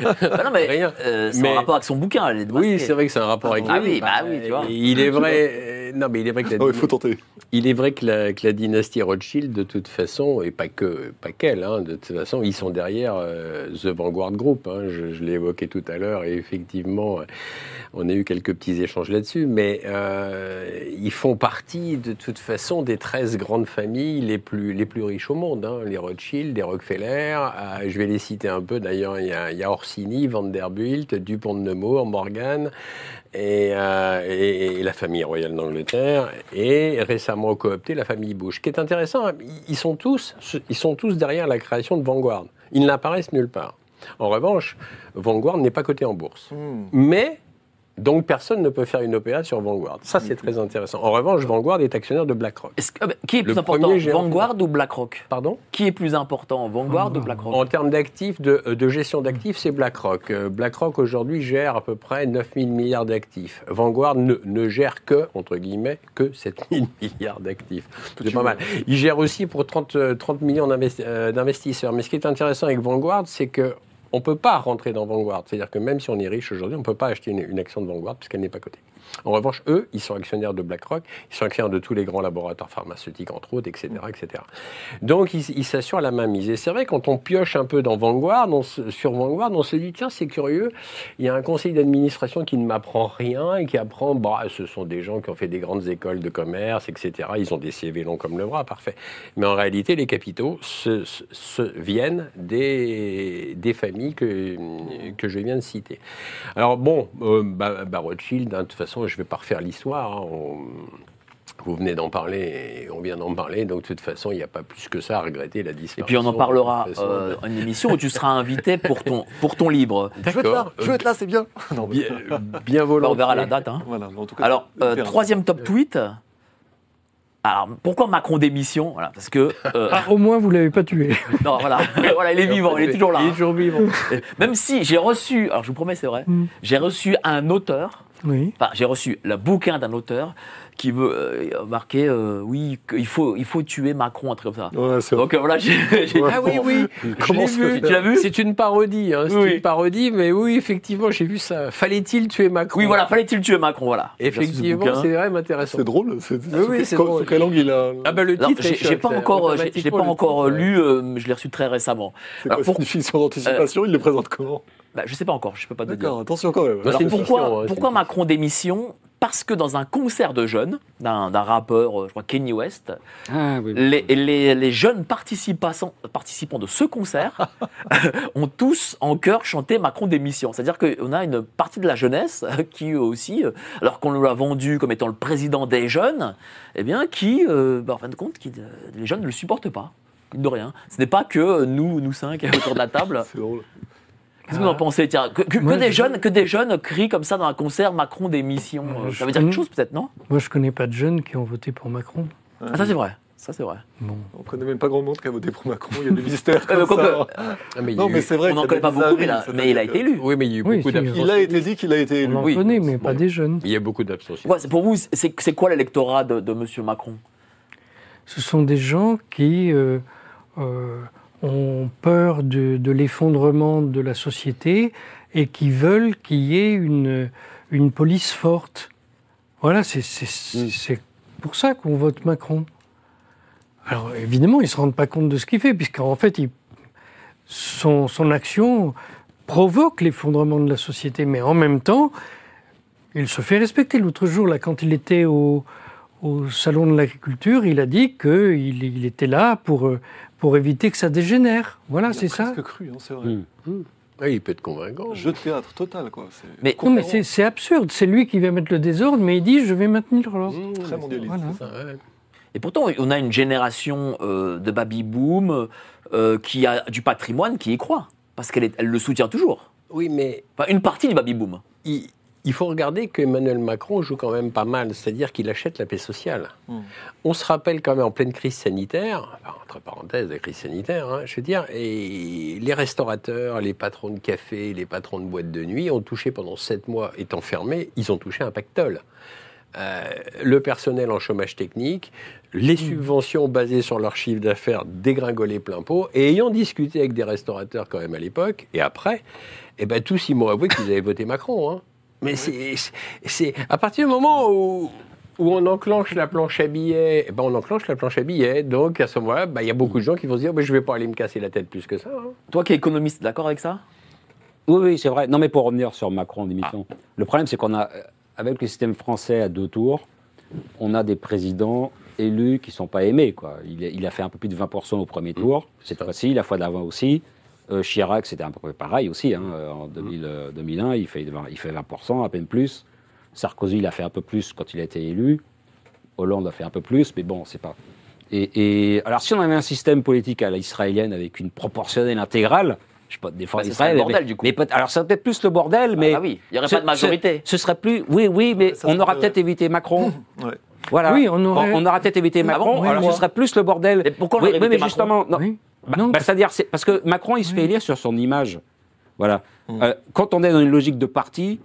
non, mais Rien. euh, c'est Mais- en rapport avec son bouquin. Elle est de Oui, c'est vrai que c'est un rapport avec Ah lui. oui, bah oui, tu vois. Il est vrai. Non, mais il est vrai que la, Ah faut tenter. il est vrai que la, que la dynastie Rothschild, de toute façon, et pas que pas qu'elle, hein, de toute façon, ils sont derrière euh, The Vanguard Group. hein, je je l'ai évoqué tout à l'heure, et effectivement, euh, on a eu quelques petits échanges là-dessus. Mais euh, ils font partie, de toute façon, des 13 grandes familles les plus les plus riches au monde. hein, les Rothschild, les Rockefeller. je vais les citer un peu. D'ailleurs, il y a, il y a Orsini, Vanderbilt, Dupont de Nemours, Morgan et, euh, et- et la famille royale d'Angleterre, et récemment coopté la famille Bush. Ce qui est intéressant, hein, ils sont tous, ils sont tous derrière la création de Vanguard. Ils n'apparaissent nulle part. En revanche, Vanguard n'est pas coté en bourse. Hmm. Mais, donc personne ne peut faire une OPA sur Vanguard. Ça, c'est très intéressant. En revanche, Vanguard est actionnaire de BlackRock. Que- ah bah, qui est plus Le important, Vanguard ou BlackRock Pardon? Qui est plus important, Vanguard ou BlackRock En termes d'actifs, de, euh, de gestion d'actifs, c'est BlackRock. Euh, BlackRock aujourd'hui gère à peu près 9 000 milliards d'actifs. Vanguard ne, ne gère que, entre guillemets, que 7 000 <laughs> milliards d'actifs. C'est pas mal. Il gère aussi pour 30, euh, 30 millions d'investi- d'investisseurs. Mais ce qui est intéressant avec Vanguard, c'est que on ne peut pas rentrer dans Vanguard. C'est-à-dire que même si on est riche aujourd'hui, on ne peut pas acheter une, action de Vanguard puisqu'elle n'est pas cotée. En revanche, eux, ils sont actionnaires de BlackRock, ils sont actionnaires de tous les grands laboratoires pharmaceutiques, entre autres, etc. etc. Donc, ils s'assurent la mainmise. Et c'est vrai, quand on pioche un peu dans Vanguard, on se- sur Vanguard, on se dit, tiens, c'est curieux, il y a un conseil d'administration qui ne m'apprend rien et qui apprend, bah, ce sont des gens qui ont fait des grandes écoles de commerce, etc. Ils ont des CV longs comme le bras, parfait. Mais en réalité, les capitaux se, se- se- viennent des, des familles que, que je viens de citer. Alors bon, euh, bah, bah, Rothschild, hein, de toute façon, je ne vais pas refaire l'histoire. hein, on- Vous venez d'en parler et on vient d'en parler, donc de toute façon, il n'y a pas plus que ça à regretter la Et disparition. puis on en parlera façon. euh, une émission où tu seras invité pour ton, pour ton livre. Je veux être là, je veux être là, c'est bien. <laughs> Non, Bien, bien Bah, volontiers. on verra la date. hein. Voilà, en tout cas, Alors, euh, troisième top tweet. Alors, pourquoi Macron démission? Voilà, Parce que. euh, Ah, au moins, vous l'avez pas tué. <laughs> non, voilà, <laughs> voilà, il est vivant, il est toujours là. Il est hein. toujours vivant. Même si j'ai reçu, alors je vous promets, c'est vrai, Mm. j'ai reçu un auteur, Oui. enfin, j'ai reçu le bouquin d'un auteur qui veut euh, marquer, euh, oui, qu'il faut, il faut tuer Macron, un truc comme ça. Ouais, c'est vrai. Donc euh, voilà, j'ai. j'ai- Ah oui, oui. <laughs> Comment vu. Tu l'as vu? C'est une parodie. Hein. C'est Oui. une parodie, mais oui, effectivement, j'ai vu ça. Fallait-il tuer Macron? Oui, voilà, fallait-il tuer Macron, voilà. Effectivement, c'est vraiment intéressant. C'est drôle. C'est, Oui, oui, drôle. Sous quelle langue il a Ah bah le Non, titre j'ai pas encore, j'ai- j'ai pas le encore lu, euh, je l'ai reçu très récemment. C'est quoi, pour- une fiction d'anticipation Il les présente comment? Bah, je sais pas encore, je peux pas te dire. Attention quand même. Alors pourquoi, hein, pourquoi Macron démission Parce que dans un concert de jeunes, d'un rappeur, euh, je crois Kanye West, Ah, oui. les, les- les jeunes participants, participants de ce concert <laughs> <laughs> ont tous en chœur chanté Macron démission. C'est-à-dire qu'on a une partie de la jeunesse <laughs> qui aussi, euh, alors qu'on l'a vendu comme étant le président des jeunes, eh bien qui, euh, bah, en fin de compte, qui, les jeunes ne le supportent pas. De rien. Ce n'est pas que nous, nous cinq autour de la table. C'est drôle. Qu'est-ce que vous en pensez? Tiens, que, que- que Moi, des je- jeunes, que des jeunes crient comme ça dans un concert Macron démission. euh, Je ça veut dire quelque connais- chose peut-être, non? Moi, je connais pas de jeunes qui ont voté pour Macron. ah, Ça c'est vrai. Ça c'est vrai. Bon. On connaît même pas grand monde qui a voté pour Macron. Il y a des mystères <laughs> mais comme quoi ça. Ah, mais Non, eu- mais c'est vrai. On n'en connaît pas beaucoup, mais, là- il a été élu. Oui, mais il y a eu Oui, beaucoup d'abstention. Il a été dit qu'il a été On élu. en Oui. connaît, mais pas des jeunes. Il y a beaucoup d'abstention. Ouais, pour vous, c'est quoi l'électorat de, de Monsieur Macron? Ce sont des gens qui euh, euh, ont peur de, de l'effondrement de la société et qui veulent qu'il y ait une, une police forte. Voilà, c'est c'est- pour ça qu'on vote Macron. Alors évidemment, ils ne se rendent pas compte de ce qu'il fait, puisqu'en fait, il- son, son action provoque l'effondrement de la société, mais en même temps, il se fait respecter. L'autre jour, là, quand il était au, au salon de l'agriculture, il a dit qu'il il était là pour, euh, pour éviter que ça dégénère. Voilà, Il a c'est ça. presque cru, hein, c'est vrai. Mm. Oui, il peut être convaincant. Jeu de théâtre total, quoi. C'est Mais- Non, mais c'est c'est absurde. C'est lui qui va mettre le désordre, mais il dit je vais maintenir l'ordre. Mmh, Très c'est- mondialiste. Voilà. c'est ça, ouais. Et pourtant, on a une génération euh, de baby boom euh, qui a du patrimoine qui y croit. Parce qu'elle elle le soutient toujours. Oui, mais Enfin, une partie du baby boom. il, il faut regarder qu'Emmanuel Macron joue quand même pas mal, c'est-à-dire qu'il achète la paix sociale. Mm. On se rappelle quand même en pleine crise sanitaire, enfin, entre parenthèses, la crise sanitaire, hein, je veux dire, et les restaurateurs, les patrons de café, les patrons de boîtes de nuit ont touché pendant sept mois, étant fermés, ils ont touché un pactole. Euh, le personnel en chômage technique, les subventions basées sur leur chiffre d'affaires dégringolées plein pot, et ayant discuté avec des restaurateurs quand même à l'époque, et après, eh ben, tous ils m'ont avoué qu'ils avaient voté Macron. hein. Mais c'est- c'est- à partir du moment où, où on enclenche la planche à billets, eh ben on enclenche la planche à billets. Donc à ce moment-là, bah, il y a beaucoup de gens qui vont se dire, bah, je vais pas aller me casser la tête plus que ça. hein. Toi qui es économiste, d'accord avec ça? Oui, oui, c'est vrai. Non, mais pour revenir sur Macron en démission, le problème, c'est qu'on a, euh, avec le système français à deux tours, on a des présidents élus qui ne sont pas aimés. Quoi. Il, a- il a fait un peu plus de 20% au premier tour, cette fois-ci, la fois d'avant aussi. Euh, Chirac, c'était un peu pareil aussi. hein, euh, En 2000, euh, 2001, il fait, 20, il fait 20%, à peine plus. Sarkozy, il a fait un peu plus quand il a été élu. Hollande a fait un peu plus, mais bon, c'est pas. Et, et- alors, si on avait un système politique à l'israélienne avec une proportionnelle intégrale, je sais pas défendre Bah, ce serait Israël, le bordel, mais- du coup. mais alors, ça serait peut-être plus le bordel, mais. bah oui, il y aurait ce- pas de majorité. Ce, ce serait plus. Oui, oui, mais Ça on aura peut-être évité Macron. <laughs> Ouais. Voilà. Oui, on aurait- on aura peut-être évité Ah Macron. bon Oui, alors, moi. ce serait plus le bordel. Et pourquoi on oui, mais Macron justement, non. Oui. Bah, bah, c'est-à-dire, c'est parce que Macron, il se fait élire sur son image. Voilà. Euh, quand on est dans une logique de parti,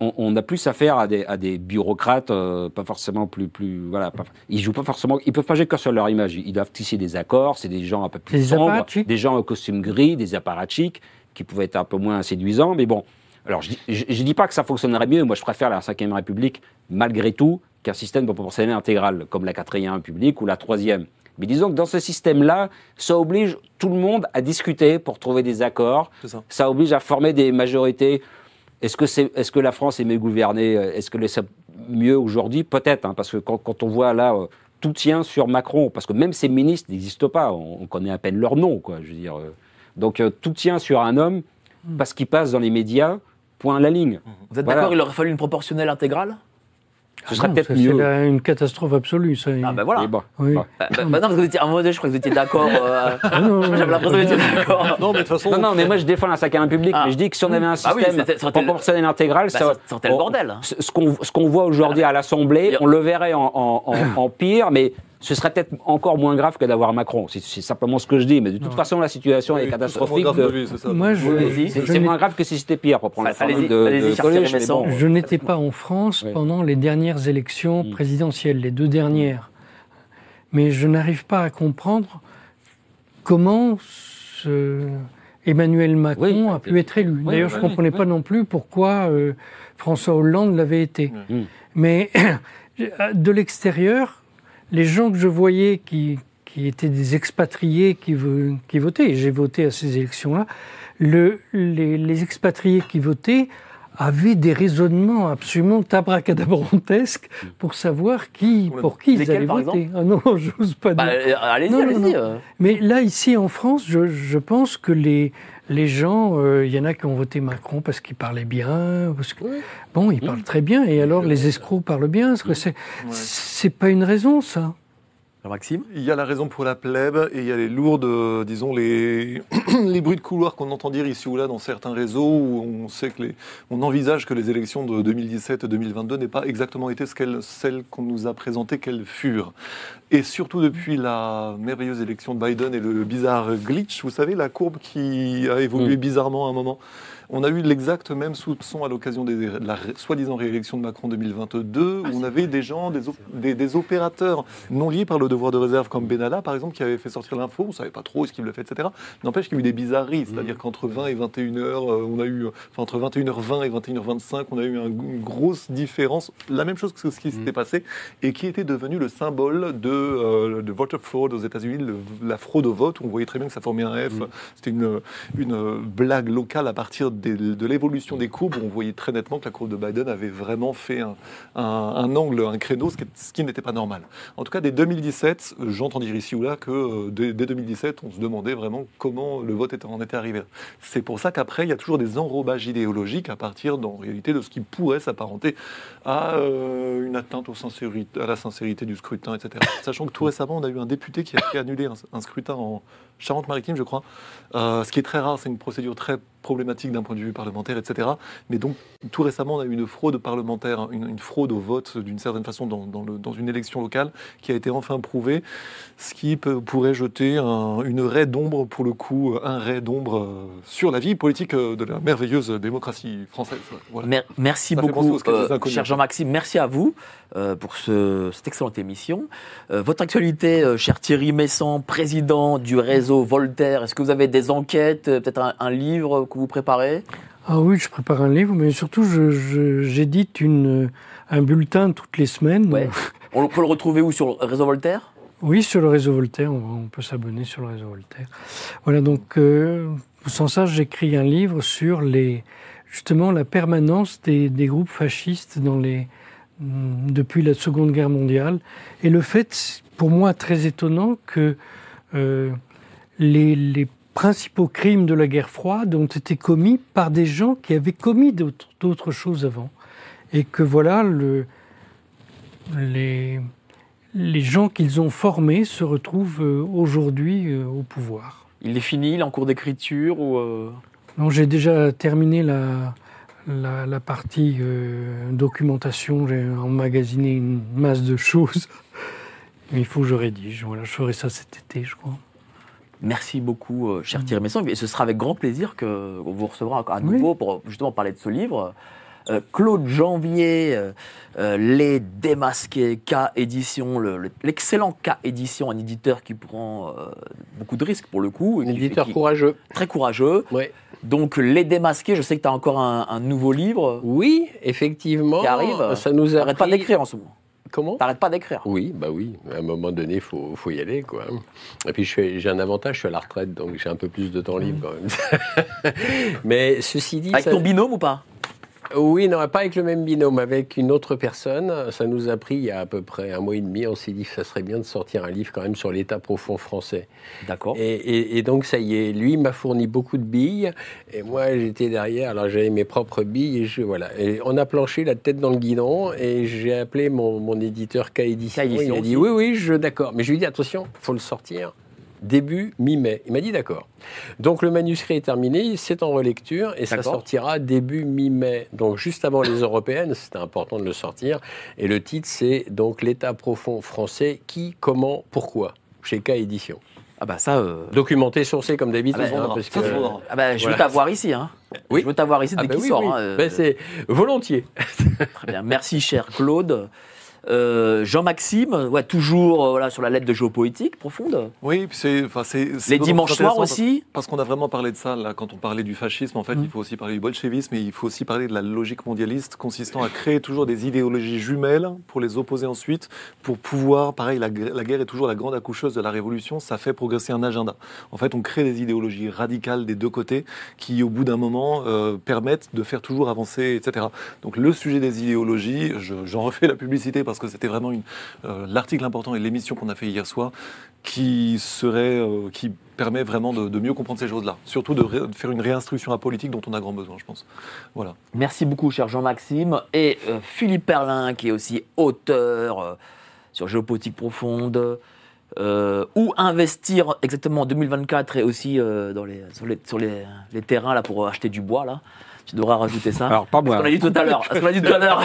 on, on a plus affaire à des, à des bureaucrates, euh, pas forcément plus, plus, voilà. Pas, ils jouent pas forcément, ils peuvent pas jouer que sur leur image. Ils doivent tisser des accords. C'est des gens un peu plus Des sombres, apparatchiks. des gens au costume gris, des apparatchiks qui pouvaient être un peu moins séduisants. Mais bon, alors je, je dis pas que ça fonctionnerait mieux. Moi, je préfère la Ve République malgré tout qu'un système de proportionnel intégral comme la Quatrième République ou la Troisième. Mais disons que dans ce système-là, ça oblige tout le monde à discuter pour trouver des accords. Ça. Ça oblige à former des majorités. Est-ce que, la France est mieux gouvernée Est-ce que c'est mieux aujourd'hui? Peut-être, hein, parce que quand, quand on voit là, euh, tout tient sur Macron, parce que même ses ministres n'existent pas, on, on connaît à peine leur nom, quoi, je veux dire. euh. Donc euh, tout tient sur un homme, parce qu'il passe dans les médias, point à la ligne. Vous êtes Voilà. d'accord Il aurait fallu une proportionnelle intégrale? Ce serait Non, peut-être mieux. C'est une catastrophe absolue. Ça. Ah ben voilà. Bon. Oui. Bah, bah, bah non, parce que vous étiez, à un moment donné, je crois que vous étiez d'accord. euh, Ah non, <laughs> J'avais l'impression que vous étiez d'accord. Non, mais de toute façon. Non, non, mais moi je défends la cinquième République, Ah. mais je dis que si on avait un Ah oui, système ça aurait été le- proportionnel intégral, Bah, ça, ça sortait le bordel. Ce ce qu'on ce qu'on voit aujourd'hui à l'Assemblée, on le verrait en, en- en- en pire, mais ce serait peut-être encore moins grave que d'avoir Macron. C'est c'est simplement ce que je dis, mais de toute façon, la situation est Oui, catastrophique. c'est ça. Moi, je, Allez-y. C'est je c'est n'ai- moins grave que si c'était pire, pour prendre la Allez-y, formule de, allez-y, de Messon. bon. Je n'étais pas en France Oui. pendant les dernières élections Mm. présidentielles, les deux dernières. Mais je n'arrive pas à comprendre comment ce Emmanuel Macron Oui. a pu être élu. Oui, D'ailleurs, oui, je ne comprenais oui. pas non plus pourquoi euh, François Hollande l'avait été. Mm. Mais <coughs> de l'extérieur, les gens que je voyais qui, qui étaient des expatriés qui, vo- qui votaient, et j'ai voté à ces élections-là, le- les, les expatriés qui votaient avaient des raisonnements absolument abracadabrantesques pour savoir qui, pour qui ils allaient voter. Ah non, <laughs> j'ose pas Bah, dire. euh, allez-y, allez-y. euh. Mais là, ici en France, je, je pense que les, les gens, euh, il y en a qui ont voté Macron parce qu'il parlait bien. Parce que, Bon, il parle très bien, et alors les escrocs parlent bien. C'est, c'est pas une raison, ça. Maxime? Il y a la raison pour la plèbe et il y a les lourdes, euh, disons, les, <clears throat> les bruits de couloir qu'on entend dire ici ou là dans certains réseaux où on sait que les, on envisage que les élections de 2017-2022 n'aient pas exactement été ce qu'elles- celles qu'on nous a présentées qu'elles furent. Et surtout depuis la merveilleuse élection de Biden et le bizarre glitch, vous savez, la courbe qui a évolué Mm. bizarrement à un moment. On a eu l'exact même soupçon à l'occasion de la soi-disant réélection de Macron 2022, où on avait des gens, des, op- des- des opérateurs non liés par le devoir de réserve, comme Benalla, par exemple, qui avait fait sortir l'info. On ne savait pas trop ce qu'il le fait, etc. N'empêche qu'il y a eu des bizarreries, c'est-à-dire qu'entre 20 et 21 heures, euh, on a eu, enfin, entre 21h20 et 21h25, on a eu un- une grosse différence. La même chose que ce qui s'était passé et qui était devenu le symbole de, euh, de voter fraud aux États-Unis, la fraude au vote. On voyait très bien que ça formait un F. C'était une, une blague locale à partir de l'évolution des courbes. On voyait très nettement que la courbe de Biden avait vraiment fait un, angle, un créneau, ce qui, n'était pas normal. En tout cas, dès 2017, euh, j'entends dire ici ou là que euh, dès, dès 2017, on se demandait vraiment comment le vote était, en était arrivé. C'est pour ça qu'après, il y a toujours des enrobages idéologiques à partir, en réalité, de ce qui pourrait s'apparenter à euh, une atteinte à la sincérité du scrutin, etc. Sachant que tout récemment, on a eu un député qui a fait annuler un scrutin en Charente-Maritime, je crois. Euh, ce qui est très rare, c'est une procédure très problématique d'un point de vue parlementaire, etc. Mais donc, tout récemment, on a eu une fraude parlementaire, hein, une, une fraude au vote, d'une certaine façon, dans, dans le- dans une élection locale, qui a été enfin prouvée, ce qui peut- pourrait jeter un- une raie d'ombre, pour le coup, un ray d'ombre euh, sur la vie politique euh, de la merveilleuse démocratie française. Voilà. Merci Ça beaucoup, euh, cher Jean-Maxime. Merci à vous euh, pour ce- cette excellente émission. Euh, votre actualité, cher Thierry Messan, président du réseau Voltaire, est-ce que vous avez des enquêtes, euh, peut-être un, un livre que vous préparez? Ah oui, je prépare un livre, mais surtout, j'édite une, un bulletin toutes les semaines. Ouais. <laughs> On peut le retrouver où? Sur le réseau Voltaire? Oui, sur le réseau Voltaire, on, on peut s'abonner sur le réseau Voltaire. Voilà, donc, euh, sans ça, j'écris un livre sur les, justement la permanence des, des groupes fascistes dans les, hum, depuis la Seconde Guerre mondiale. Et le fait, pour moi, très étonnant que euh, les, les principaux crimes de la guerre froide ont été commis par des gens qui avaient commis d'autres choses avant. Et que voilà, le, les, les gens qu'ils ont formés se retrouvent euh, aujourd'hui euh, au pouvoir. Il est fini, il est en cours d'écriture ou euh, Non, j'ai déjà terminé la, la, la partie euh, documentation. J'ai emmagasiné une masse de choses. Il faut que je rédige. Voilà, je ferai ça cet été, je crois. Merci beaucoup, euh, Mm. cher Thierry Messon. Et ce sera avec grand plaisir que qu'on vous recevra à nouveau pour justement parler de ce livre. Euh, Claude Janvier, euh, Les Démasqués, K Édition, le- le- l'excellent K Édition, un éditeur qui prend euh, beaucoup de risques pour le coup. Un éditeur courageux. Très courageux. Donc Les Démasqués, je sais que tu as encore un, un nouveau livre Oui, effectivement. qui arrive. Ça nous a T'arrêtes pas d'écrire en ce moment. Comment? T'arrêtes pas d'écrire. Oui, bah oui. À un moment donné, il faut, faut y aller, quoi. Et puis, je fais- j'ai un avantage, je suis à la retraite, donc j'ai un peu plus de temps libre, quand même. <laughs> Mais ceci dit... Avec ça- ton binôme ou pas? Oui, non, pas avec le même binôme, avec une autre personne. Ça nous a pris il y a à peu près un mois et demi. On s'est dit que ça serait bien de sortir un livre quand même sur l'état profond français. D'accord. Et, et, donc ça y est, lui m'a fourni beaucoup de billes et moi j'étais derrière. Alors j'avais mes propres billes et je voilà. Et on a planché la tête dans le guidon et j'ai appelé mon, mon éditeur K Édition. Il a dit oui, oui, je d'accord. Mais je lui ai dit attention, faut le sortir début mi-mai. Il m'a dit d'accord. Donc le manuscrit est terminé, c'est en relecture et ça sortira début mi-mai. Donc juste avant les européennes, c'était important de le sortir. Et le titre c'est donc l'état profond français, qui, comment, pourquoi, chez K Édition. Ah bah ça. Euh, Documenté, sourcé comme d'habitude. Ah, bah, hein, ah bah, je veux t'avoir ici. Hein. Oui. Je veux t'avoir ici dès ah bah qu'il sort. Hein, euh. c'est volontiers. Très bien. Merci cher Claude. Euh, Jean-Maxime, ouais, toujours euh, voilà, sur la lettre de géopolitique profonde. Oui, c'est. Les dimanches soirs aussi Parce, qu'on a vraiment parlé de ça, là, quand on parlait du fascisme, en fait, mm. il faut aussi parler du bolchevisme et il faut aussi parler de la logique mondialiste consistant à créer toujours des idéologies jumelles pour les opposer ensuite, pour pouvoir. Pareil, la, guerre est toujours la grande accoucheuse de la révolution, ça fait progresser un agenda. En fait, on crée des idéologies radicales des deux côtés qui, au bout d'un moment, euh, permettent de faire toujours avancer, etc. Donc, le sujet des idéologies, j'en refais la publicité parce que c'était vraiment euh, l'article important et l'émission qu'on a fait hier soir qui serait, euh, qui permet vraiment de, mieux comprendre ces choses-là. Surtout de, faire une réinstruction à politique dont on a grand besoin, je pense. Voilà. Merci beaucoup, cher Jean-Maxime. Et euh, Philippe Perlin, qui est aussi auteur sur Géopolitique profonde. où investir exactement en 2024 et aussi dans les, sur, les, sur les, les, terrains là, pour acheter du bois là. Tu devras rajouter ça. Alors, pas moi. Ce qu'on a dit tout à l'heure. Ce qu'on a dit tout à l'heure.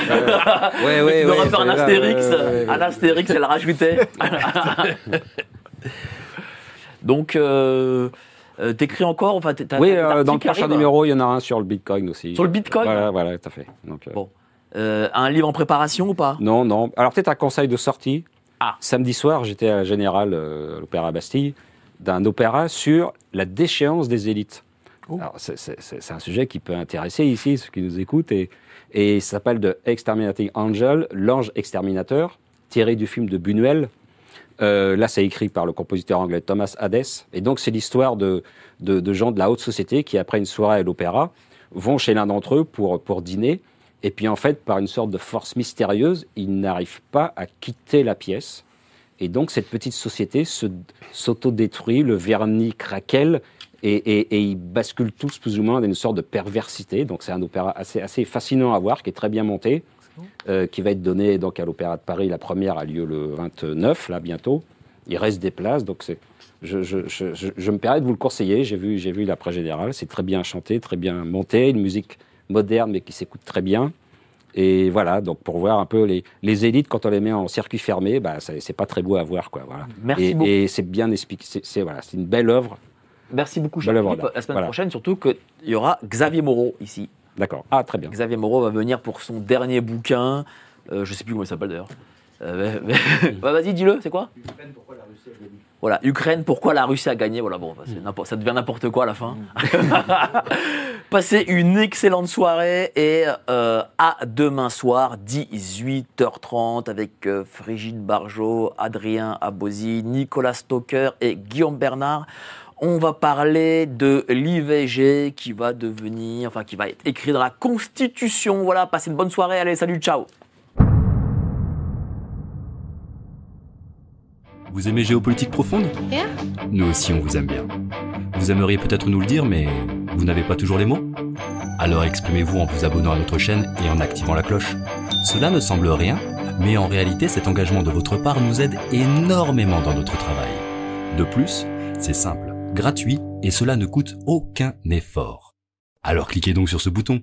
ouais, ouais, tu devras faire un astérix. Un astérix et le rajouter. <laughs> Donc, euh, euh, t'écris encore enfin, Oui, euh, dans le prochain numéro, il y en a un sur le Bitcoin aussi. Sur le Bitcoin Voilà, voilà tout à fait. Donc, bon. un livre en préparation ou pas? Non, non. Alors, peut-être un conseil de sortie. Ah. Samedi soir, j'étais à Général, à l'Opéra Bastille, d'un opéra sur la déchéance des élites. Oh. C'est un sujet qui peut intéresser ici ceux qui nous écoutent et, ça s'appelle de Exterminating Angel, l'ange exterminateur, tiré du film de Buñuel. Euh, là, c'est écrit par le compositeur anglais Thomas Hades. Et donc, c'est l'histoire de, de, de, gens de la haute société qui, après une soirée à l'opéra, vont chez l'un d'entre eux pour, pour dîner. Et puis, en fait, par une sorte de force mystérieuse, ils n'arrivent pas à quitter la pièce. Et donc, cette petite société s'auto-détruit, le vernis craquelle, et, ils basculent tous plus ou moins dans une sorte de perversité. Donc c'est un opéra assez, assez fascinant à voir, qui est très bien monté, euh, qui va être donné donc à l'Opéra de Paris. La première a lieu le 29, là bientôt. Il reste des places, donc c'est, je, je, me permets de vous le conseiller. J'ai vu, j'ai vu l'après général. C'est très bien chanté, très bien monté, une musique moderne mais qui s'écoute très bien. Et voilà, donc pour voir un peu les, les élites, quand on les met en circuit fermé, bah, c'est pas très beau à voir. Quoi, voilà. Merci et, beaucoup. Et c'est bien expliqué. C'est voilà, une belle œuvre Merci beaucoup, cher Philippe. La semaine prochaine, surtout qu'il y aura Xavier Moreau ici. D'accord. Ah, très bien. Xavier Moreau va venir pour son dernier bouquin. Euh, je ne sais plus comment il s'appelle d'ailleurs. Euh, <laughs> Vas-y, dis-le, c'est quoi? Ukraine, pourquoi la Russie a gagné? Voilà, Ukraine, pourquoi la Russie a gagné? Voilà, bon, ça devient n'importe quoi à la fin. <laughs> Passez une excellente soirée et euh, à demain soir, 18h30, avec euh, Frigide Barjot, Adrien Abosi, Nicolas Stoker et Guillaume Bernard. On va parler de l'IVG qui va devenir, enfin qui va être écrit dans la Constitution. Voilà, passez une bonne soirée. Allez, salut, ciao. Vous aimez Géopolitique Profonde? Nous aussi, on vous aime bien. Vous aimeriez peut-être nous le dire, mais vous n'avez pas toujours les mots? Alors exprimez-vous en vous abonnant à notre chaîne et en activant la cloche. Cela ne semble rien, mais en réalité, cet engagement de votre part nous aide énormément dans notre travail. De plus, c'est simple gratuit et cela ne coûte aucun effort. Alors cliquez donc sur ce bouton.